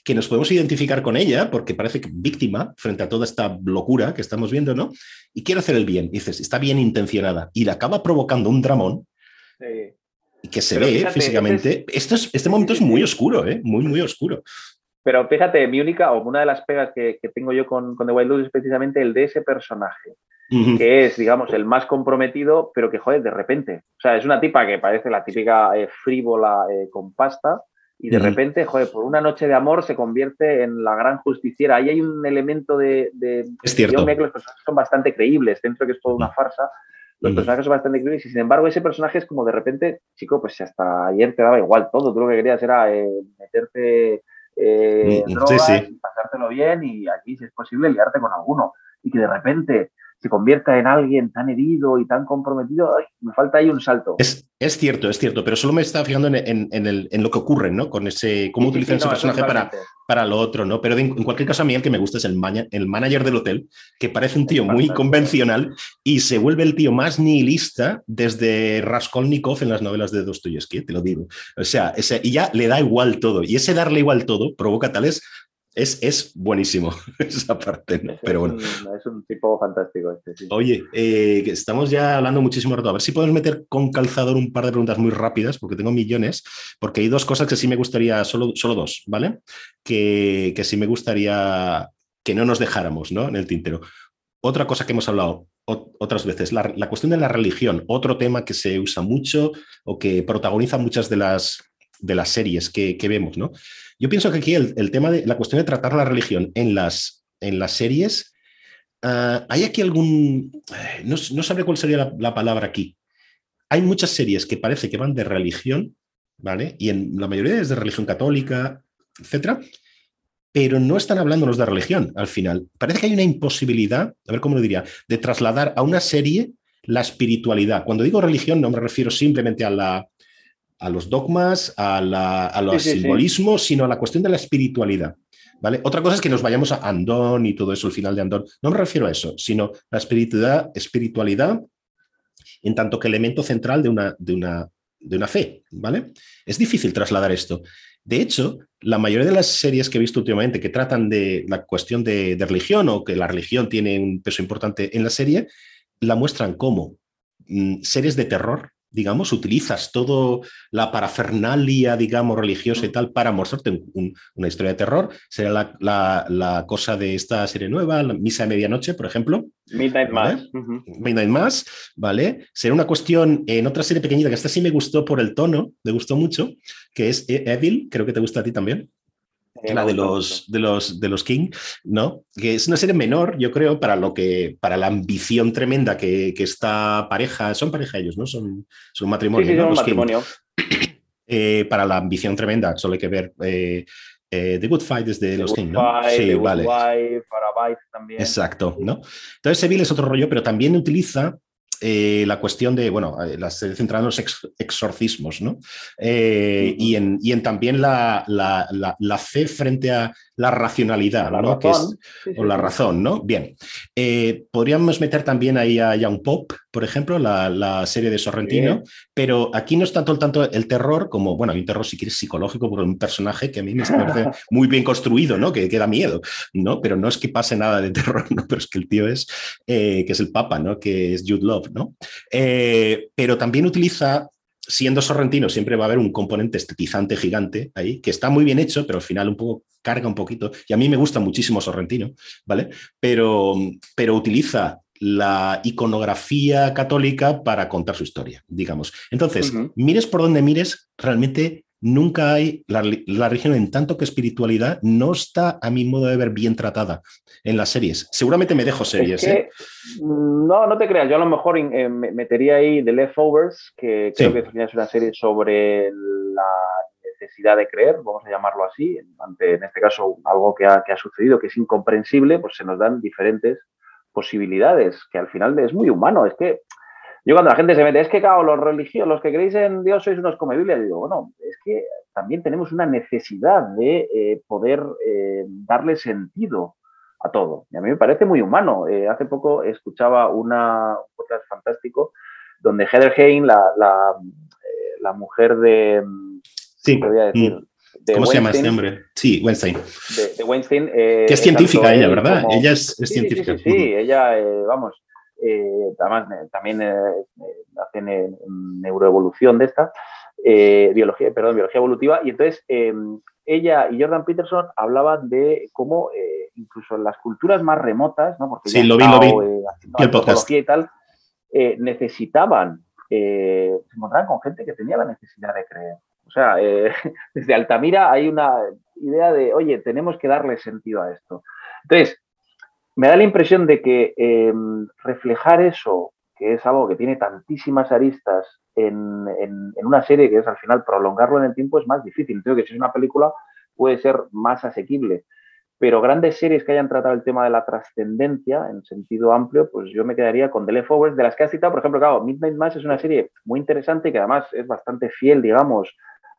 que nos podemos identificar con ella, porque parece que víctima frente a toda esta locura que estamos viendo, ¿no? Y quiere hacer el bien, dices, está bien intencionada, y le acaba provocando un dramón. Y que se ve físicamente. Este, este momento es muy oscuro, ¿eh? Muy, muy oscuro. Pero fíjate, mi única, o una de las pegas que, tengo yo con, con The Wild Lotus es precisamente el de ese personaje que es, digamos, el más comprometido, pero que, joder, de repente. O sea, es una tipa que parece la típica eh, frívola eh, con pasta y de repente, joder, por una noche de amor se convierte en la gran justiciera. Ahí hay un elemento de... es cierto. Yo que los personajes son bastante creíbles, dentro de que es toda una farsa. Los personajes son bastante creíbles y sin embargo ese personaje es como de repente, chico, pues hasta ayer te daba igual todo. Tú lo que querías era eh, meterte drogas, pasártelo bien y aquí, si es posible, liarte con alguno. Y que de repente se convierta en alguien tan herido y tan comprometido, me falta ahí un salto. Es, es, cierto, es cierto, pero solo me estaba fijando en, en, el, en lo que ocurre, ¿no? Con ese, cómo utilizan ese personaje para, para lo otro, ¿no? Pero en, cualquier caso, a mí el que me gusta es el, el manager del hotel, que parece un tío muy convencional y se vuelve el tío más nihilista desde Raskolnikov en las novelas de Dostoyevsky, te lo digo. O sea, ese, y ya le da igual todo. Y ese darle igual todo provoca tales es, buenísimo esa parte, pero bueno. es un tipo fantástico este. Oye, eh, estamos ya hablando muchísimo rato. A ver si podemos meter con calzador un par de preguntas muy rápidas, porque tengo millones, porque hay dos cosas que sí me gustaría, solo, solo dos, ¿vale? Que, que sí me gustaría que no nos dejáramos, ¿no? En el tintero. Otra cosa que hemos hablado otras veces, la, cuestión de la religión, otro tema que se usa mucho o que protagoniza muchas de las, de las series que, que vemos, ¿no? Yo pienso que aquí el, tema de la cuestión de tratar la religión en las, en las series, ah, hay aquí algún, no, no sabré cuál sería la, palabra aquí. Hay muchas series que parece que van de religión, ¿vale? Y en la mayoría es de religión católica, etcétera, pero no están hablándonos de religión al final. Parece que hay una imposibilidad, a ver cómo lo diría, de trasladar a una serie la espiritualidad. Cuando digo religión no me refiero simplemente a la, a los dogmas, a, los simbolismos, sino a la cuestión de la espiritualidad. ¿Vale? Otra cosa es que nos vayamos a Andón y todo eso, el final de Andón. No me refiero a eso, sino la espiritualidad, espiritualidad en tanto que elemento central de una, de una, de una fe. ¿vale? Es difícil trasladar esto. De hecho, la mayoría de las series que he visto últimamente que tratan de la cuestión de, de religión o que la religión tiene un peso importante en la serie, la muestran como mm, series de terror digamos, utilizas toda la parafernalia, digamos, religiosa y tal para mostrarte una historia de terror. Será la, cosa de esta serie nueva, la Misa de Medianoche, por ejemplo. Midnight Mass. Midnight Mass, ¿vale? Será una cuestión en otra serie pequeñita que esta sí me gustó por el tono, me gustó mucho, que es e-, Evil, creo que te gusta a ti también. La de los, de, los, de los King, ¿no? Que es una serie menor, yo creo, para lo que, para la ambición tremenda que, que esta pareja, son pareja ellos, ¿no? Son, son matrimonio, sí, ¿no? un Los matrimonio. Eh, para la ambición tremenda, solo hay que ver eh, eh, The Good Fight desde The los King, ¿no? Fight, sí, The Good vale. Wife, Farabites también. Exacto, ¿no? Entonces Seville es otro rollo, pero también utiliza eh, la cuestión de, bueno, eh, la serie centrada en los ex- exorcismos, ¿no? Eh, y, en, y en también la, la- la- la fe frente a la racionalidad, La ¿no? Que es- o la razón, ¿no? Bien. Eh, podríamos meter también ahí a Young Pop, por ejemplo, la, la serie de Sorrentino, pero aquí no es tanto el, tanto el terror como, bueno, hay un terror si quieres psicológico por un personaje que a mí me parece muy bien construido, ¿no? Que, que da miedo, ¿no? Pero no es que pase nada de terror, ¿no? Pero es que el tío es, eh, que es el Papa, ¿no? Que es Jude Love, ¿no? Eh, pero también utiliza siendo sorrentino, siempre va a haber un componente estetizante gigante ahí, que está muy bien hecho, pero al final un poco carga un poquito. Y a mí me gusta muchísimo sorrentino, ¿vale? Pero, pero utiliza la iconografía católica para contar su historia, digamos. Entonces, mires por donde mires, realmente nunca hay, la, la religión en tanto que espiritualidad no está, a mi modo de ver, bien tratada en las series. Seguramente me dejo series, Es que, ¿eh? mm, No, no te creas. Yo a lo mejor eh, me- metería ahí The Leftovers, que creo Sí. que es una serie sobre la necesidad de creer, vamos a llamarlo así, ante en este caso algo que ha, que ha sucedido que es incomprensible, pues se nos dan diferentes posibilidades, que al final es muy humano. Es que yo cuando la gente se mete, es que claro, los religiosos, los que creéis en Dios sois unos come Biblia, digo, bueno, es que también tenemos una necesidad de eh, poder eh, darle sentido a todo. Y a mí me parece muy humano. Eh, hace poco escuchaba una, un podcast fantástico donde Heather Hain, la, la, la mujer de, Sí. te voy a decir. De ¿Cómo se llama este Weinstein, hombre? Sí, Weinstein. de, de Weinstein, eh, Que es científica ella, ¿verdad? como- Ella es, es Sí, sí, sí, científica. Sí, sí, ella, eh, vamos, eh, además eh, también hacen neuroevolución de esta, biología, perdón, biología evolutiva, y entonces eh, ella y Jordan Peterson hablaban de cómo incluso en las culturas más remotas, ¿no? Porque Sí, lo vi, lo vi. el podcast. y tal, necesitaban, se encontraban con gente que tenía la necesidad de creer. O sea, eh, desde Altamira hay una idea de, oye, tenemos que darle sentido a esto. Entonces, me da la impresión de que eh, reflejar eso, que es algo que tiene tantísimas aristas en, en- en una serie que es al final prolongarlo en el tiempo es más difícil. Creo que si es una película puede ser más asequible. Pero grandes series que hayan tratado el tema de la trascendencia en sentido amplio, pues yo me quedaría con The Leftovers, de las que has citado, por ejemplo, claro, Midnight Mass es una serie muy interesante que además es bastante fiel, digamos,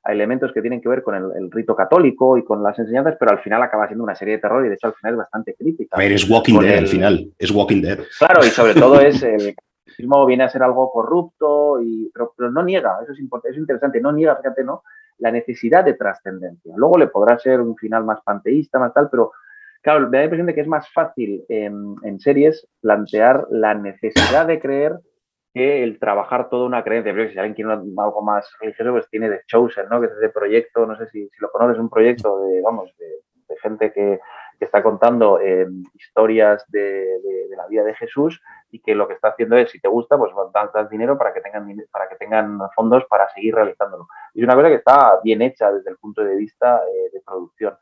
a elementos que tienen que ver con el, el rito católico y con las enseñanzas, pero al final acaba siendo una serie de terror y de hecho al final es bastante crítica. A ver, es Walking Dead el- al final. Es Walking Dead. Claro, y sobre todo es el catolicismo viene a ser algo corrupto, y, pero, pero no niega, eso es, importante, eso es interesante, no niega, fíjate, ¿no? La necesidad de trascendencia. Luego le podrá ser un final más panteísta, más tal, pero claro, me da la impresión de que es más fácil en, en series plantear la necesidad de creer que el trabajar toda una creencia. Pero si alguien quiere algo más religioso, pues tiene The Chosen, ¿no? Que es ese proyecto, no sé si, lo conoces, un proyecto de, vamos, de, gente que, que está contando eh, historias de, de- de la vida de Jesús y que lo que está haciendo es, si te gusta, pues das, dinero para que tengan para que tengan fondos para seguir realizándolo. Y es una cosa que está bien hecha desde el punto de vista eh, de producción.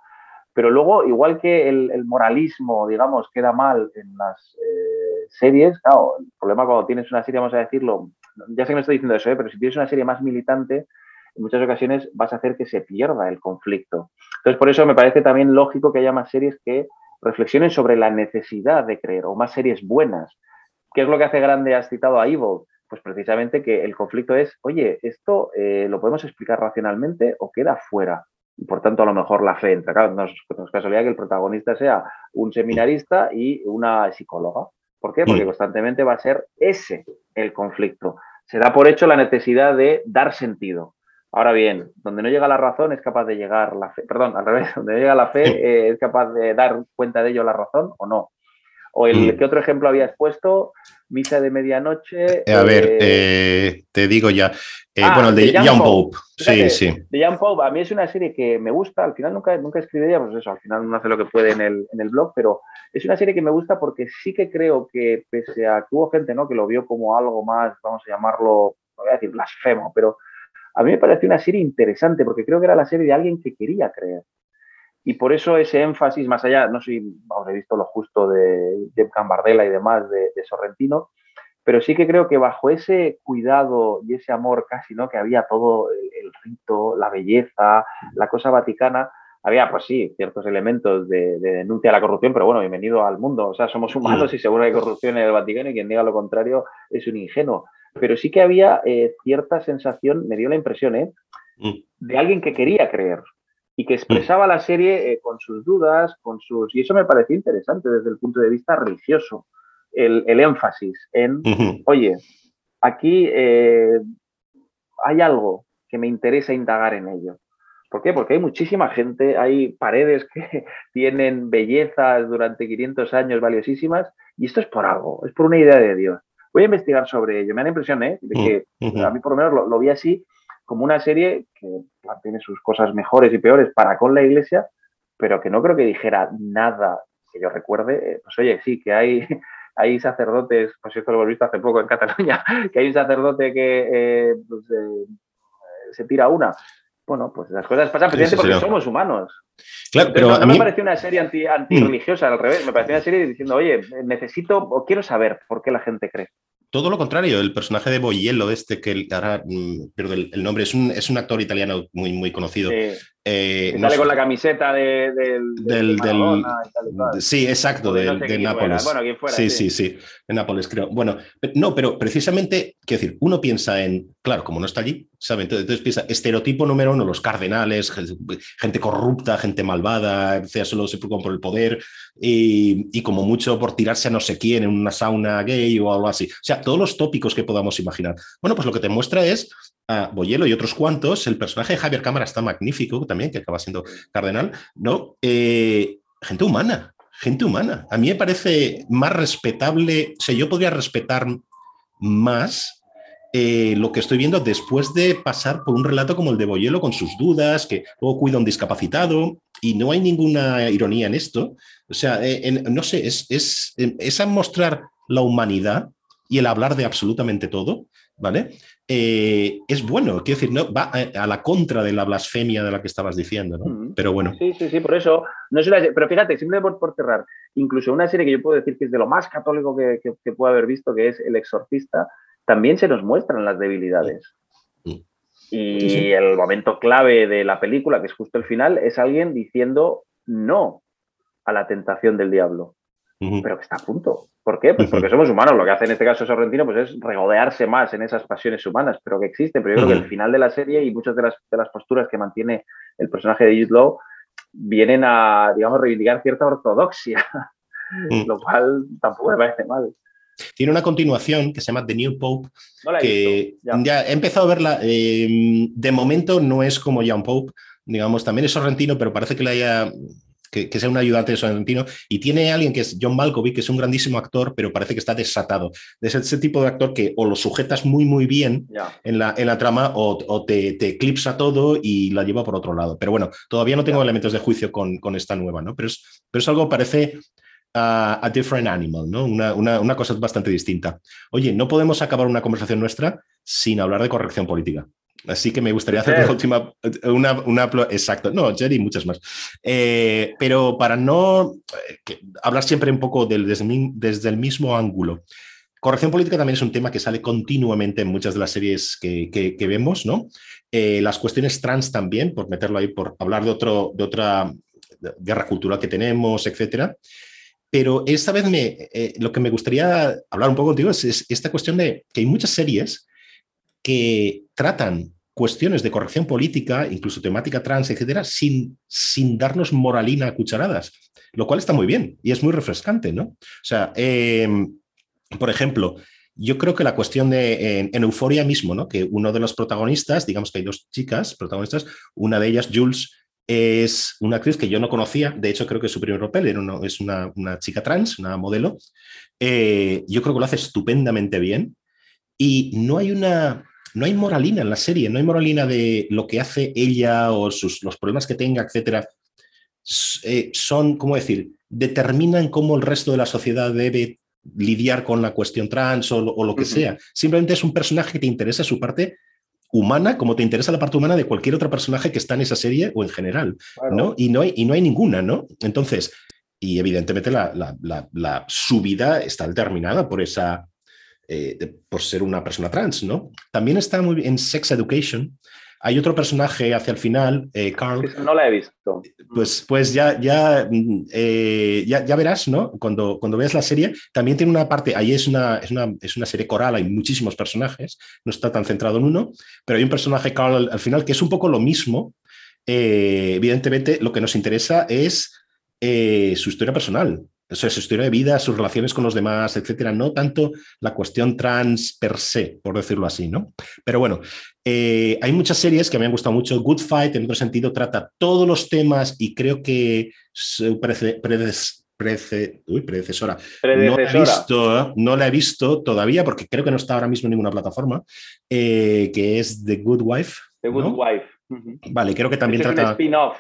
Pero luego, igual que el, moralismo, digamos, queda mal en las eh, series, claro, el problema cuando tienes una serie, vamos a decirlo, ya sé que me estoy diciendo eso, ¿eh? pero si tienes una serie más militante, en muchas ocasiones vas a hacer que se pierda el conflicto. Entonces, por eso me parece también lógico que haya más series que reflexionen sobre la necesidad de creer, o más series buenas. ¿Qué es lo que hace grande? Has citado a Evil. Pues precisamente que el conflicto es, oye, ¿esto eh, lo podemos explicar racionalmente o queda fuera? Por tanto, a lo mejor la fe entra. Claro, no es, no es casualidad que el protagonista sea un seminarista y una psicóloga. ¿Por qué? Porque Mm. constantemente va a ser ese el conflicto. Se da por hecho la necesidad de dar sentido. Ahora bien, donde no llega la razón es capaz de llegar la fe, perdón, al revés, donde no llega la fe eh, es capaz de dar cuenta de ello la razón o no. O el, Mm. ¿qué otro ejemplo habías puesto? Misa de medianoche. A ver, eh, eh, te digo ya. Eh, Ah, bueno, el de The Young Pope. Pope. Sí, sí. The Young Pope, a mí es una serie que me gusta, al final nunca, nunca escribiría, pues eso, al final uno hace lo que puede en el, en el blog, pero es una serie que me gusta porque sí que creo que pese a que hubo gente ¿no? que lo vio como algo más, vamos a llamarlo, no voy a decir blasfemo, pero a mí me pareció una serie interesante porque creo que era la serie de alguien que quería creer. Y por eso ese énfasis, más allá, no sé, vamos, he visto lo justo de Jeff Cambardella y demás de, Sorrentino, pero sí que creo que bajo ese cuidado y ese amor casi, ¿no? Que había todo el, rito, la belleza, la cosa vaticana, había, pues sí, ciertos elementos de, denuncia a la corrupción, pero bueno, bienvenido al mundo. O sea, somos humanos y seguro hay corrupción en el Vaticano y quien diga lo contrario es un ingenuo. Pero sí que había eh, cierta sensación, me dio la impresión, ¿eh? Mm. De alguien que quería creer y que expresaba la serie eh, con sus dudas, con sus... Y eso me pareció interesante desde el punto de vista religioso, el, énfasis en, oye, aquí eh, hay algo que me interesa indagar en ello. ¿Por qué? Porque hay muchísima gente, hay paredes que tienen bellezas durante 500 años valiosísimas y esto es por algo, es por una idea de Dios. Voy a investigar sobre ello. Me da la impresión ¿eh? de que a mí por lo menos lo vi así como una serie que tiene sus cosas mejores y peores para con la iglesia, pero que no creo que dijera nada que yo recuerde. Eh, pues oye, sí, que hay, hay sacerdotes, pues esto lo hemos visto hace poco en Cataluña, que hay un sacerdote que eh, pues, eh, se tira una. Bueno, pues las cosas pasan precisamente porque somos humanos. Claro, pero no, me pareció una serie anti, antirreligiosa, al revés, me pareció una serie diciendo, oye, necesito o quiero saber por qué la gente cree. Todo lo contrario, el personaje de Boyello, este que ahora mm, pierdo el, nombre, es un, es un, actor italiano muy, muy conocido. Eh, sale con la camiseta de, del, del, Sí, exacto, de, Nápoles. Bueno, ¿quién fuera, sí, sí, sí, de Nápoles, creo. Bueno, no, pero precisamente, quiero decir, uno piensa en, claro, como no está allí, ¿sabe? Entonces, piensa, estereotipo número uno, los cardenales, gente corrupta, gente malvada, sea, solo se preocupan por el poder y, y, como mucho por tirarse a no sé quién en una sauna gay o algo así. O sea, todos los tópicos que podamos imaginar. Bueno, pues lo que te muestra es a Boyelo y otros cuantos, el personaje de Javier Cámara está magnífico también, que acaba siendo cardenal, ¿no? Eh, gente humana, gente humana. A mí me parece más respetable, o sea, yo podría respetar más eh, lo que estoy viendo después de pasar por un relato como el de Boyelo con sus dudas, que luego cuida a un discapacitado y no hay ninguna ironía en esto. O sea, eh, no sé, es, es, es mostrar la humanidad y el hablar de absolutamente todo, ¿vale? Eh, es bueno, quiero decir, no, va a, la contra de la blasfemia de la que estabas diciendo, ¿no? Pero bueno. Sí, sí, sí, por eso. No es pero fíjate, simplemente por, cerrar, incluso una serie que yo puedo decir que es de lo más católico que, que, puedo haber visto, que es El Exorcista, también se nos muestran las debilidades. Y el momento clave de la película, que es justo el final, es alguien diciendo no a la tentación del diablo, pero que está a punto. ¿Por qué? Pues porque somos humanos. Lo que hace en este caso Sorrentino pues es regodearse más en esas pasiones humanas, pero que existen. Pero yo creo que el final de la serie y muchas de las, de las posturas que mantiene el personaje de Law vienen a, digamos, reivindicar cierta ortodoxia, mm. lo cual tampoco me parece mal. Tiene una continuación que se llama The New Pope, que ya. he empezado a verla. Eh, de momento no es como Young Pope, digamos, también es sorrentino, pero parece que le haya que, sea un ayudante de Sorrentino, y tiene alguien que es John Malkovich, que es un grandísimo actor, pero parece que está desatado. Es ese tipo de actor que o lo sujetas muy, muy bien en, la, en la trama o, te, te, eclipsa todo y la lleva por otro lado. Pero bueno, todavía no tengo elementos de juicio con, con, esta nueva, ¿no? Pero es, pero es algo, parece, a, different animal, ¿no? Una, una, una, cosa bastante distinta. Oye, no podemos acabar una conversación nuestra sin hablar de corrección política. Así que me gustaría hacer la última, una, una, exacto, no, Jerry, muchas más. Eh, pero para no eh, hablar siempre un poco del, desde, el mismo ángulo. Corrección política también es un tema que sale continuamente en muchas de las series que, que, vemos, ¿no? Eh, las cuestiones trans también, por meterlo ahí, por hablar de, otro, de otra guerra cultural que tenemos, etcétera. Pero esta vez me, lo que me gustaría hablar un poco contigo es, es esta cuestión de que hay muchas series que tratan cuestiones de corrección política, incluso temática trans, etcétera, sin, sin darnos moralina a cucharadas, lo cual está muy bien y es muy refrescante, ¿no? O sea, em, por ejemplo, yo creo que la cuestión de en, Euforia mismo, ¿no? Que uno de los protagonistas, digamos que hay dos chicas protagonistas, una de ellas, Jules, es una actriz que yo no conocía, de hecho creo que su primer papel, es una, chica trans, una modelo. Eh, yo creo que lo hace estupendamente bien y no hay una no hay moralina en la serie, no hay moralina de lo que hace ella o sus, los problemas que tenga, etcétera. Eh, son, ¿cómo decir?, determinan cómo el resto de la sociedad debe lidiar con la cuestión trans o, lo que sea. Simplemente es un personaje que te interesa su parte humana como te interesa la parte humana de cualquier otro personaje que está en esa serie o en general, ¿no? Y no, hay, y no hay ninguna, ¿no? Entonces, y evidentemente la, la, la, subida está determinada por esa, eh, por ser una persona trans, ¿no? También está muy bien en Sex Education, hay otro personaje hacia el final, eh, Carl. No la he visto. Pues, pues ya, ya, mm, eh, ya, ya, verás, ¿no? Cuando, cuando veas la serie, también tiene una parte, ahí es una, es una, es una serie coral, hay muchísimos personajes, no está tan centrado en uno, pero hay un personaje, Carl, al, final, que es un poco lo mismo. Evidentemente, lo que nos interesa es su historia personal, su historia de vida, sus relaciones con los demás, etcétera, no tanto la cuestión trans per se, por decirlo así, ¿no? Pero bueno, eh, hay muchas series que me han gustado mucho. Good Fight, en otro sentido, trata todos los temas y creo que su predecesora. No, la he visto, no la he visto todavía porque creo que no está ahora mismo en ninguna plataforma, eh, que es The Good Wife. The Good Wife. Vale, creo que también trata. Es un spin-off.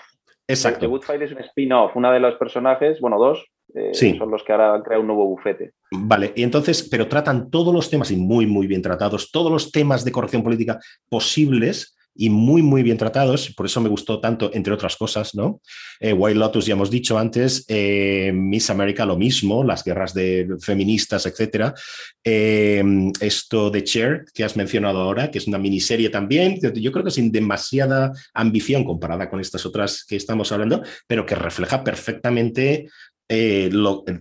Exacto. The Good Fight es un spin-off. Una de los personajes, bueno, dos, eh, son los que ahora han creado un nuevo bufete. Vale, y entonces, pero tratan todos los temas, y muy, muy bien tratados, todos los temas de corrección política posibles y muy, muy bien tratados. Por eso me gustó tanto, entre otras cosas, ¿no? Eh, White Lotus, ya hemos dicho antes, eh, Miss America lo mismo, las guerras de feministas, etcétera. Eh, esto de Cher, que has mencionado ahora, que es una miniserie también, yo creo que sin demasiada ambición comparada con estas otras que estamos hablando, pero que refleja perfectamente eh,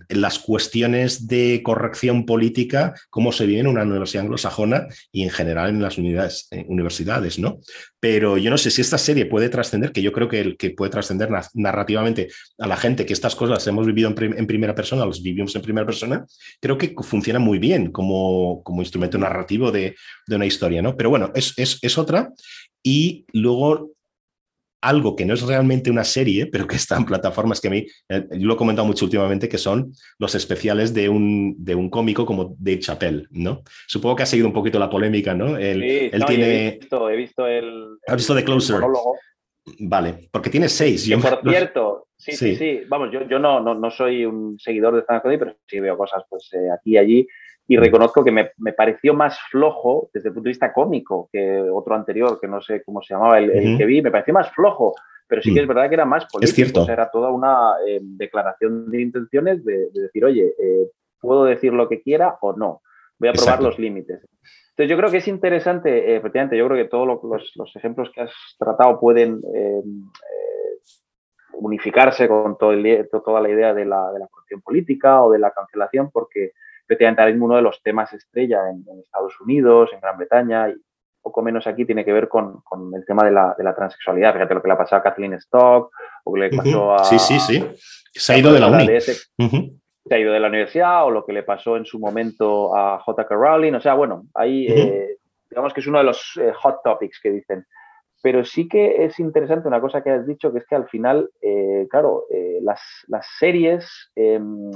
las cuestiones de corrección política, cómo se vive en una universidad anglosajona y en general en las unidades, eh, universidades, ¿no? Pero yo no sé si esta serie puede trascender, que yo creo que, el, que puede trascender narrativamente a la gente que estas cosas hemos vivido en, primera persona, las vivimos en primera persona, creo que funciona muy bien como, como instrumento narrativo de, de una historia, ¿no? Pero bueno, es, es, es otra. Y luego algo que no es realmente una serie, pero que está en plataformas que a mí, eh, yo lo he comentado mucho últimamente, que son los especiales de un, de un cómico como Dave Chappelle, ¿no? Supongo que ha seguido un poquito la polémica, ¿no? Él, él tiene... He visto, he visto el... ¿Has visto The Closer? Vale, porque tiene seis. Yo, por cierto, sí, sí, sí, Vamos, yo, yo no, no, no, soy un seguidor de stand pero sí veo cosas pues eh, aquí y allí y reconozco que me, me, pareció más flojo desde el punto de vista cómico que otro anterior, que no sé cómo se llamaba, el, que vi, me pareció más flojo, pero sí que es mm. verdad que era más político. Es cierto. era toda una eh, declaración de intenciones de, decir, oye, eh, puedo decir lo que quiera o no, voy a probar los límites. Entonces yo creo que es interesante, eh, efectivamente, yo creo que todos los, los, ejemplos que has tratado pueden unificarse con todo el, toda la idea de la, de la corrupción política o de la cancelación, porque efectivamente ahora mismo uno de los temas estrella en, Estados Unidos, en Gran Bretaña y poco menos aquí tiene que ver con, el tema de la, de la, transexualidad. Fíjate lo que le ha pasado a Kathleen Stock o que le pasó a... Sí, sí, sí. Se ha ido de la uni. Se ha ido de la universidad o lo que le pasó en su momento a J.K. Rowling. O sea, bueno, ahí eh, digamos que es uno de los eh, hot topics que dicen. Pero sí que es interesante una cosa que has dicho, que es que al final, eh, claro, las, las, series em,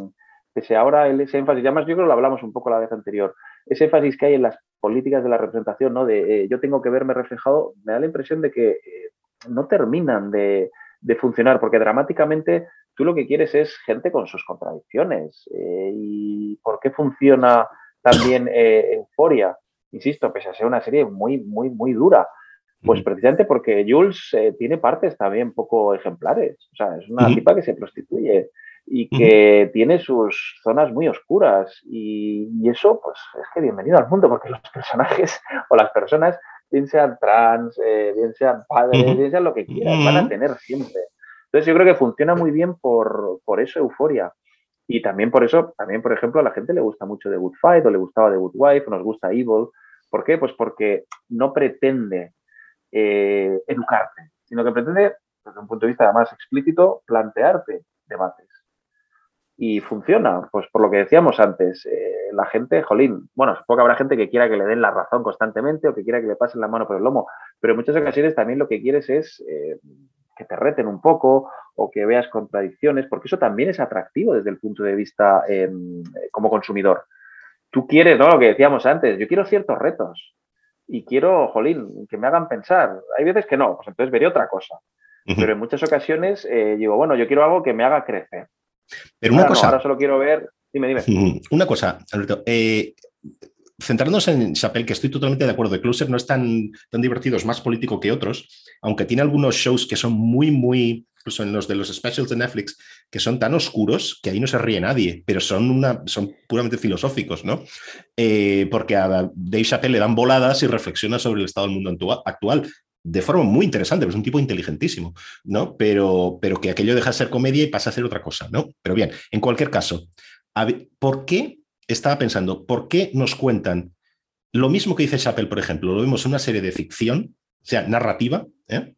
pese ahora el, ese énfasis, ya más yo creo que lo hablamos un poco la vez anterior, ese énfasis que hay en las políticas de la representación, ¿no? De eh, yo tengo que verme reflejado, me da la impresión de que eh, no terminan de, funcionar, porque dramáticamente tú lo que quieres es gente con sus contradicciones. Eh, ¿Y por qué funciona también Euforia? Insisto, pese a ser una serie muy, muy, muy dura. Pues precisamente porque Jules tiene partes también poco ejemplares. O sea, es una tipa que se prostituye, y que tiene sus zonas muy oscuras. Y, eso, pues, es que bienvenido al mundo, porque los personajes o las personas, bien sean trans, eh, bien sean padres, bien sean lo que quieran, van a tener siempre. Entonces yo creo que funciona muy bien por, por eso Euforia. Y también por eso, también por ejemplo, a la gente le gusta mucho The Good Fight o le gustaba The Good Wife o nos gusta Evil. ¿Por qué? Pues porque no pretende eh, educarte, sino que pretende, desde un punto de vista más explícito, plantearte debates y funciona. Pues por lo que decíamos antes, eh, la gente, jolín, bueno, supongo que habrá gente que quiera que le den la razón constantemente o que quiera que le pasen la mano por el lomo, pero en muchas ocasiones también lo que quieres es eh, que te reten un poco o que veas contradicciones, porque eso también es atractivo desde el punto de vista em, como consumidor. Tú quieres, ¿no? Lo que decíamos antes, yo quiero ciertos retos y quiero, jolín, que me hagan pensar. Hay veces que no, pues entonces veré otra cosa. Pero en muchas ocasiones eh, digo, bueno, yo quiero algo que me haga crecer. Pero una cosa. ahora solo quiero ver. Dime, dime. Una cosa, Alberto. Eh, centrándonos en Chappelle, que estoy totalmente de acuerdo, The Closer no es tan, tan divertido, es más político que otros, aunque tiene algunos shows que son muy, muy, incluso en los de los specials de Netflix, que son tan oscuros que ahí no se ríe nadie, pero son, una, son puramente filosóficos, ¿no? Eh, porque a Dave Chappelle le dan voladas y reflexiona sobre el estado del mundo actual de forma muy interesante, es un tipo inteligentísimo, ¿no? Pero, pero que aquello deja de ser comedia y pasa a ser otra cosa, ¿no? Pero bien, en cualquier caso, ¿por qué, estaba pensando, por qué nos cuentan lo mismo que dice Chappelle, por ejemplo, lo vemos en una serie de ficción, o sea, narrativa, ¿eh?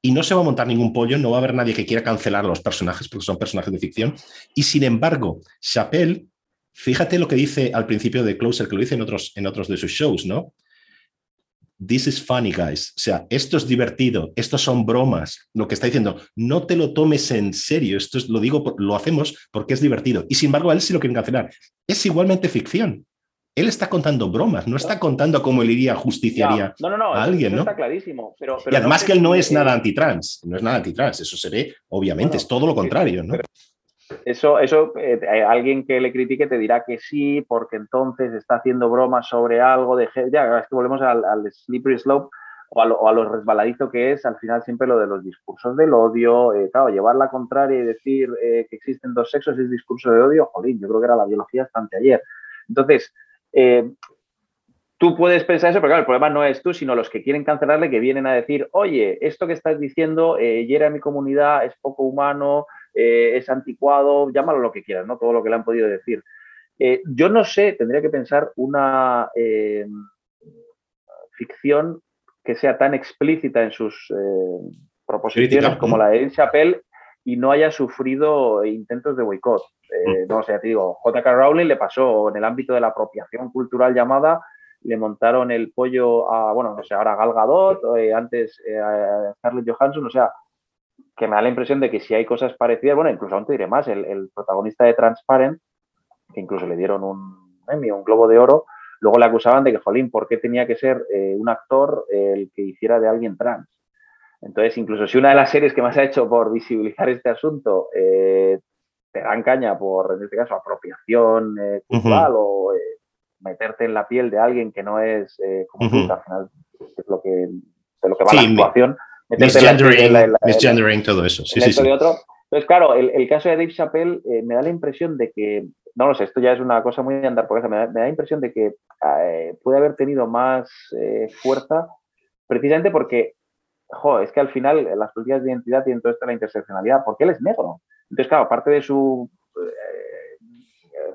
y no se va a montar ningún pollo, no va a haber nadie que quiera cancelar a los personajes porque son personajes de ficción, y sin embargo, Chappelle, fíjate lo que dice al principio de Closer, que lo dice en otros, en otros de sus shows, ¿no? This is funny, guys. O sea, esto es divertido, esto son bromas. Lo que está diciendo, no te lo tomes en serio. Esto es, lo digo, lo hacemos porque es divertido. Y sin embargo, a él sí lo quieren cancelar. Es igualmente ficción. Él está contando bromas, no está contando cómo él iría justiciaría no, no, no, a alguien, ¿no? Está clarísimo. Pero, y además que él no es nada antitrans, no es nada antitrans, eso se ve, obviamente, es todo lo contrario, ¿no? Eso, eso eh, alguien que le critique te dirá que sí, porque entonces está haciendo bromas sobre algo de... Ya, es que volvemos al, slippery slope o a, lo, resbaladizo que es al final siempre lo de los discursos del odio. Eh, claro, llevar la contraria y decir eh, que existen dos sexos es discurso de odio, jolín, yo creo que era la biología bastante ayer. Entonces, tú puedes pensar eso, pero claro, el problema no es tú, sino los que quieren cancelarle, que vienen a decir, oye, esto que estás diciendo hiera a mi comunidad, es poco humano, eh, es anticuado, llámalo lo que quieras, ¿no? Todo lo que le han podido decir. Eh, yo no sé, tendría que pensar una eh, ficción que sea tan explícita en sus proposiciones como la de Ed Chappelle y no haya sufrido intentos de boicot. Mm. No sé, te digo, J.K. Rowling le pasó en el ámbito de la apropiación cultural llamada, le montaron el pollo a, bueno, no sé, ahora Gal Gadot, antes a Scarlett Johansson, o sea, que me da la impresión de que si hay cosas parecidas, bueno, incluso aún te diré más, el, protagonista de Transparent, que incluso le dieron un premio, un globo de oro, luego le acusaban de que, jolín, ¿por qué tenía que ser eh, un actor el que hiciera de alguien trans? Entonces, incluso si una de las series que más ha hecho por visibilizar este asunto eh, te dan caña por, en este caso, apropiación eh, cultural o meterte en la piel de alguien que no es como tú, al final es lo que, de lo que va la situación Misgendering, todo eso. Sí, sí, sí. Entonces, claro, el, caso de Dave Chappelle eh, me da la impresión de que, no lo sé, esto ya es una cosa muy de andar por esa, me da, la impresión de que eh, puede haber tenido más eh, fuerza precisamente porque, jo, es que al final las políticas de identidad tienen toda esta la interseccionalidad, porque él es negro. Entonces, claro, aparte de su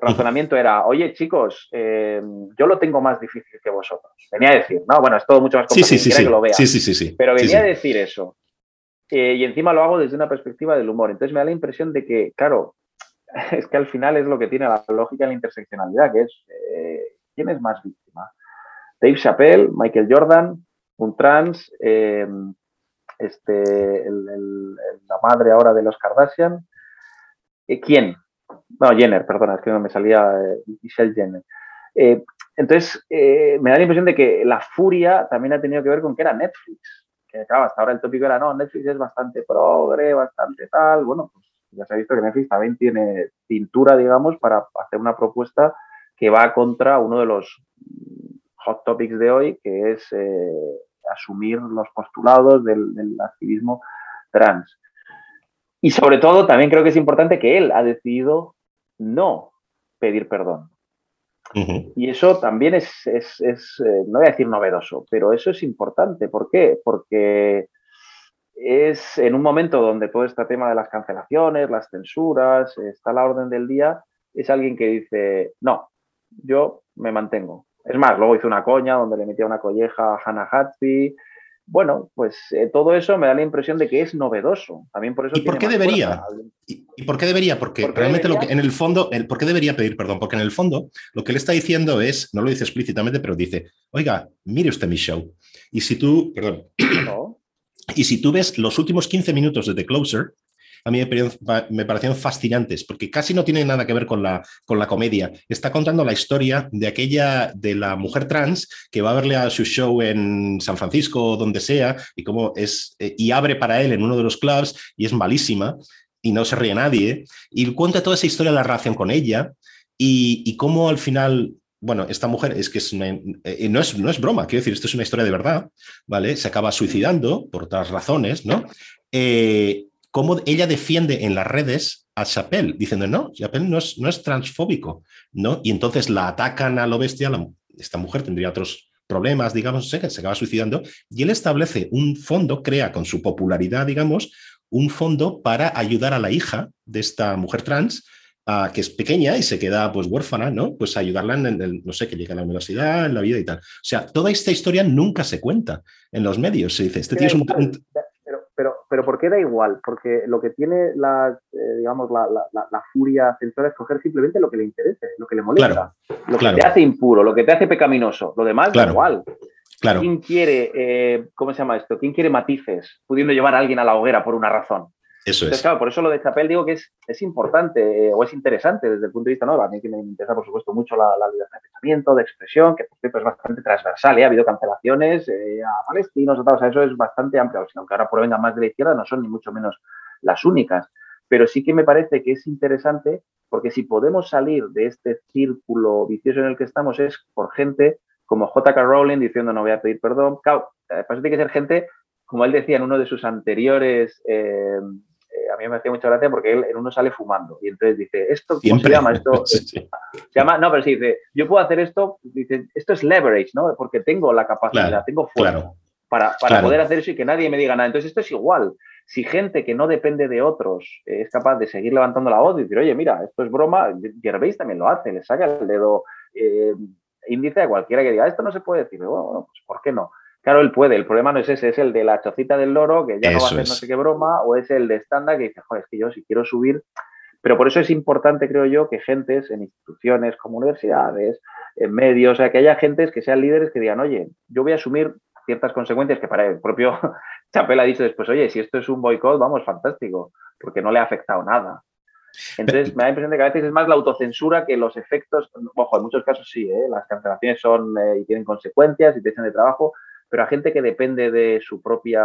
razonamiento era, oye chicos, eh, yo lo tengo más difícil que vosotros. Venía a decir, no, bueno, es todo mucho más complicado sí, sí, que lo vea. Sí, sí, sí, Pero venía a decir eso. Eh, y encima lo hago desde una perspectiva del humor. Entonces me da la impresión de que, claro, es que al final es lo que tiene la lógica de la interseccionalidad, que es, eh, ¿quién es más víctima? Dave Chappelle, Michael Jordan, un trans, este, la madre ahora de los Kardashian. ¿Quién? No, Jenner, perdona, es que no me salía eh, Michelle Jenner. Eh, entonces, eh, me da la impresión de que la furia también ha tenido que ver con que era Netflix. Que claro, hasta ahora el tópico era, no, Netflix es bastante progre, bastante tal. Bueno, pues ya se ha visto que Netflix también tiene pintura, digamos, para hacer una propuesta que va contra uno de los hot topics de hoy, que es asumir los postulados del, del activismo trans. Y sobre todo, también creo que es importante que él ha decidido no pedir perdón. Y eso también es, es, eh, no voy a decir novedoso, pero eso es importante. ¿Por qué? Porque es en un momento donde todo este tema de las cancelaciones, las censuras, está a la orden del día, es alguien que dice, no, yo me mantengo. Es más, luego hizo una coña donde le metía una colleja a Hannah Hatsby, bueno, pues eh, todo eso me da la impresión de que es novedoso. También por eso ¿Y por qué debería? ¿Y, por qué debería? Porque realmente lo que en el fondo, el, ¿por qué debería pedir perdón? Porque en el fondo lo que él está diciendo es, no lo dice explícitamente, pero dice, oiga, mire usted mi show. Y si tú, perdón, y si tú ves los últimos 15 minutos de The Closer, a mí me parecieron fascinantes, porque casi no tiene nada que ver con la, con la comedia. Está contando la historia de aquella, de la mujer trans que va a verle a su show en San Francisco o donde sea, y cómo es, eh, y abre para él en uno de los clubs, y es malísima, y no se ríe nadie, y cuenta toda esa historia de la relación con ella, y, y cómo al final bueno, esta mujer es que es una, eh, no, es, no es broma, quiero decir, esto es una historia de verdad, ¿vale? Se acaba suicidando por otras razones, ¿no? Eh, cómo ella defiende en las redes a Chappelle, diciendo, no, Chappelle no es, no es transfóbico, ¿no? Y entonces la atacan a lo bestia, esta mujer tendría otros problemas, digamos, se acaba suicidando, y él establece un fondo, crea con su popularidad, digamos, un fondo para ayudar a la hija de esta mujer trans que es pequeña y se queda pues huérfana, ¿no? Pues ayudarla en, el, no sé, que llegue a la universidad, en la vida y tal. O sea, toda esta historia nunca se cuenta en los medios. Se dice, este tío es un... Pero, pero, ¿por qué da igual? Porque lo que tiene la, eh, digamos, la, la, furia censora es coger simplemente lo que le interese, lo que le molesta, lo que te hace impuro, lo que te hace pecaminoso. Lo demás da igual. Claro. ¿Quién quiere, eh, ¿cómo se llama esto? ¿Quién quiere matices pudiendo llevar a alguien a la hoguera por una razón? Eso es. Claro, por eso lo de Chapel digo que es, es importante eh, o es interesante desde el punto de vista, ¿no? A mí que me interesa, por supuesto, mucho la, libertad de pensamiento, de expresión, que por cierto es bastante transversal, ¿eh? ha habido cancelaciones eh, a palestinos, o, tal, o sea, eso es bastante amplio, aunque ahora provengan más de la izquierda, no son ni mucho menos las únicas. Pero sí que me parece que es interesante porque si podemos salir de este círculo vicioso en el que estamos es por gente como J.K. Rowling diciendo no voy a pedir perdón. Claro, pues tiene que ser gente, como él decía en uno de sus anteriores a mí me hacía mucha gracia porque él en uno sale fumando y entonces dice, ¿esto cómo se llama? Esto se llama, no, pero sí dice, yo puedo hacer esto, dice, esto es leverage, ¿no? Porque tengo la capacidad, tengo fuerza para, para poder hacer eso y que nadie me diga nada. Entonces esto es igual. Si gente que no depende de otros es capaz de seguir levantando la voz y decir, oye, mira, esto es broma, Gervais también lo hace, le saca el dedo eh, índice a cualquiera que diga, esto no se puede decir. Bueno, pues ¿por qué no? Claro, él puede, el problema no es ese, es el de la chocita del loro, que ya no va a hacer no sé qué broma, o es el de estándar que dice, joder, es que yo si quiero subir. Pero por eso es importante, creo yo, que gentes en instituciones como universidades, en medios, o sea, que haya gentes que sean líderes que digan, oye, yo voy a asumir ciertas consecuencias que para el propio Chapel ha dicho después, oye, si esto es un boicot, vamos, fantástico, porque no le ha afectado nada. Entonces, me da la impresión de que a veces es más la autocensura que los efectos. Ojo, en muchos casos sí, ¿eh? las cancelaciones son eh, y tienen consecuencias y te echan de trabajo, pero a gente que depende de su propia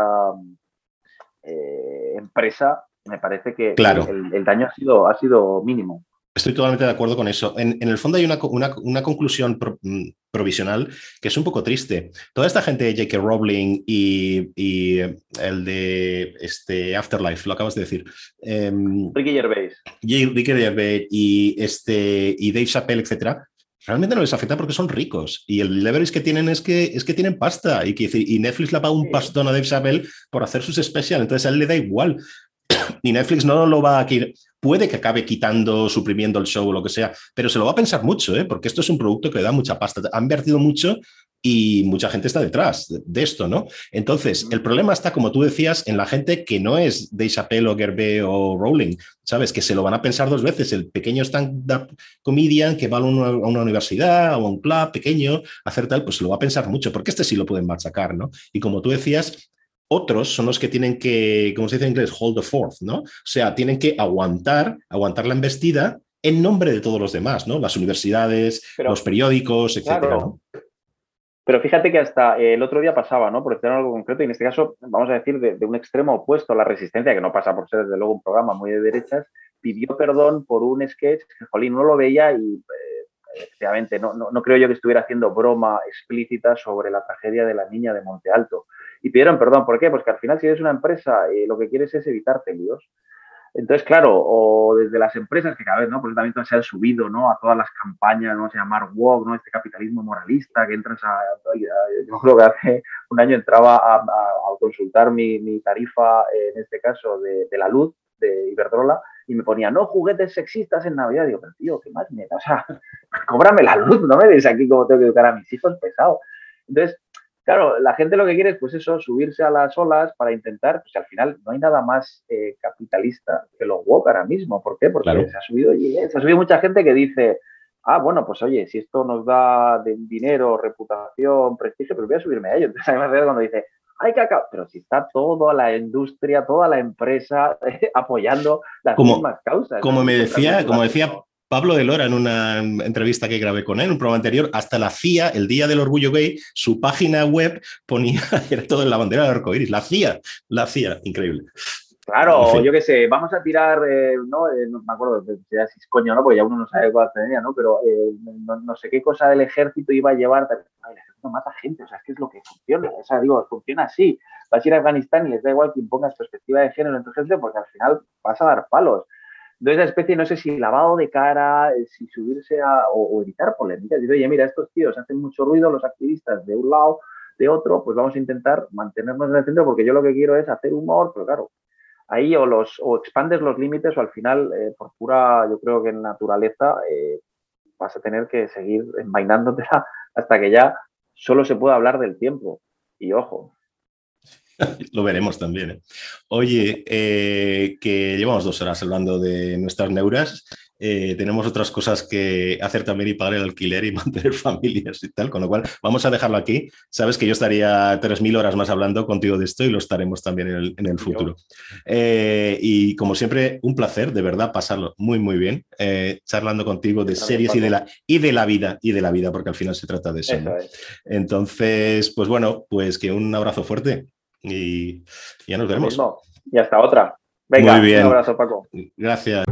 eh, empresa, me parece que el, daño ha sido, ha sido mínimo. Estoy totalmente de acuerdo con eso. En, el fondo hay una, una, conclusión mm, provisional que es un poco triste. Toda esta gente, J.K. Rowling y, y, el de este Afterlife, lo acabas de decir. Em, Ricky Gervais. Ricky Gervais y, este, y Dave Chappelle, etcétera, realmente no les afecta porque son ricos y el leverage que tienen es que, es que tienen pasta y, que, y Netflix le paga un pastón a Dave Chappelle por hacer sus especiales, entonces a él le da igual. Y Netflix no lo va a quitar, puede que acabe quitando, suprimiendo el show o lo que sea, pero se lo va a pensar mucho, ¿eh? porque esto es un producto que da mucha pasta. Han invertido mucho y mucha gente está detrás de, esto, ¿no? Entonces, el problema está, como tú decías, en la gente que no es de Chappelle o Gerbe o Rowling, ¿sabes? Que se lo van a pensar dos veces. El pequeño stand-up comedian que va a una, universidad o a un club pequeño a hacer tal, pues se lo va a pensar mucho, porque este sí lo pueden machacar, ¿no? Y como tú decías, otros son los que tienen que, como se dice en inglés, hold the fourth, ¿no? O sea, tienen que aguantar, aguantar la embestida en nombre de todos los demás, ¿no? Las universidades, los periódicos, etcétera. Pero fíjate que hasta el otro día pasaba, ¿no? Por decir algo concreto, y en este caso, vamos a decir, de, un extremo opuesto a la resistencia, que no pasa por ser desde luego un programa muy de derechas, pidió perdón por un sketch que, jolín, no lo veía y eh, efectivamente no, no, creo yo que estuviera haciendo broma explícita sobre la tragedia de la niña de Monte Alto. Y pidieron perdón, ¿por qué? Pues que al final si eres una empresa y lo que quieres es evitarte líos, entonces, claro, o desde las empresas que cada vez, ¿no? Pues también se han subido, ¿no? A todas las campañas, ¿no? Se llamar WOG, ¿no? Este capitalismo moralista que entras a, yo creo que hace un año entraba a, consultar mi, tarifa, en este caso, de, la luz de Iberdrola y me ponía, no juguetes sexistas en Navidad. Digo, pero tío, ¿qué más me O sea, cóbrame la luz, no me dices aquí cómo tengo que educar a mis hijos, pesado. Entonces, Claro, la gente lo que quiere es, pues eso, subirse a las olas para intentar, pues al final no hay nada más eh, capitalista que los woke ahora mismo. ¿Por qué? Porque se, ha subido, se ha subido mucha gente que dice, ah, bueno, pues oye, si esto nos da dinero, reputación, prestigio, pues voy a subirme a ello. Entonces, además, cuando dice, hay que acabar, pero si está toda la industria, toda la empresa apoyando las mismas causas. Como me decía, como decía Pablo de Lora, en una entrevista que grabé con él, en un programa anterior, hasta la CIA, el Día del Orgullo Gay, su página web ponía, era todo en la bandera del arcoíris, la CIA, la CIA, increíble. Claro, yo qué sé, vamos a tirar, eh, no, eh, no me acuerdo, ya si es coño, ¿no? Porque ya uno no sabe cuál tenía, ¿no? Pero eh, no, sé qué cosa del ejército iba a llevar. el ejército mata gente, o sea, es que es lo que funciona. O sea, digo, funciona así. Vas a ir a Afganistán y les da igual que impongas perspectiva de género en tu ejército porque al final vas a dar palos. Entonces, esa especie, no sé si lavado de cara, si subirse a, o, evitar polémicas. Dice, oye, mira, estos tíos hacen mucho ruido, los activistas de un lado, de otro, pues vamos a intentar mantenernos en el centro porque yo lo que quiero es hacer humor, pero claro, ahí o, los, o expandes los límites o al final, eh, por pura, yo creo que en naturaleza, eh, vas a tener que seguir envainándote hasta que ya solo se pueda hablar del tiempo. Y ojo. Lo veremos también. ¿eh? Oye, que llevamos dos horas hablando de nuestras neuras eh, tenemos otras cosas que hacer también y pagar el alquiler y mantener familias y tal, con lo cual vamos a dejarlo aquí. Sabes que yo estaría 3.000 horas más hablando contigo de esto y lo estaremos también en el, futuro. Eh, y como siempre, un placer, de verdad, pasarlo muy, muy bien, eh, charlando contigo de series y de, la, y de la vida, y de la vida, porque al final se trata de eso. Entonces, pues bueno, pues que un abrazo fuerte y ya nos veremos. Y hasta otra. Venga, muy bien. un abrazo, Paco. Gracias.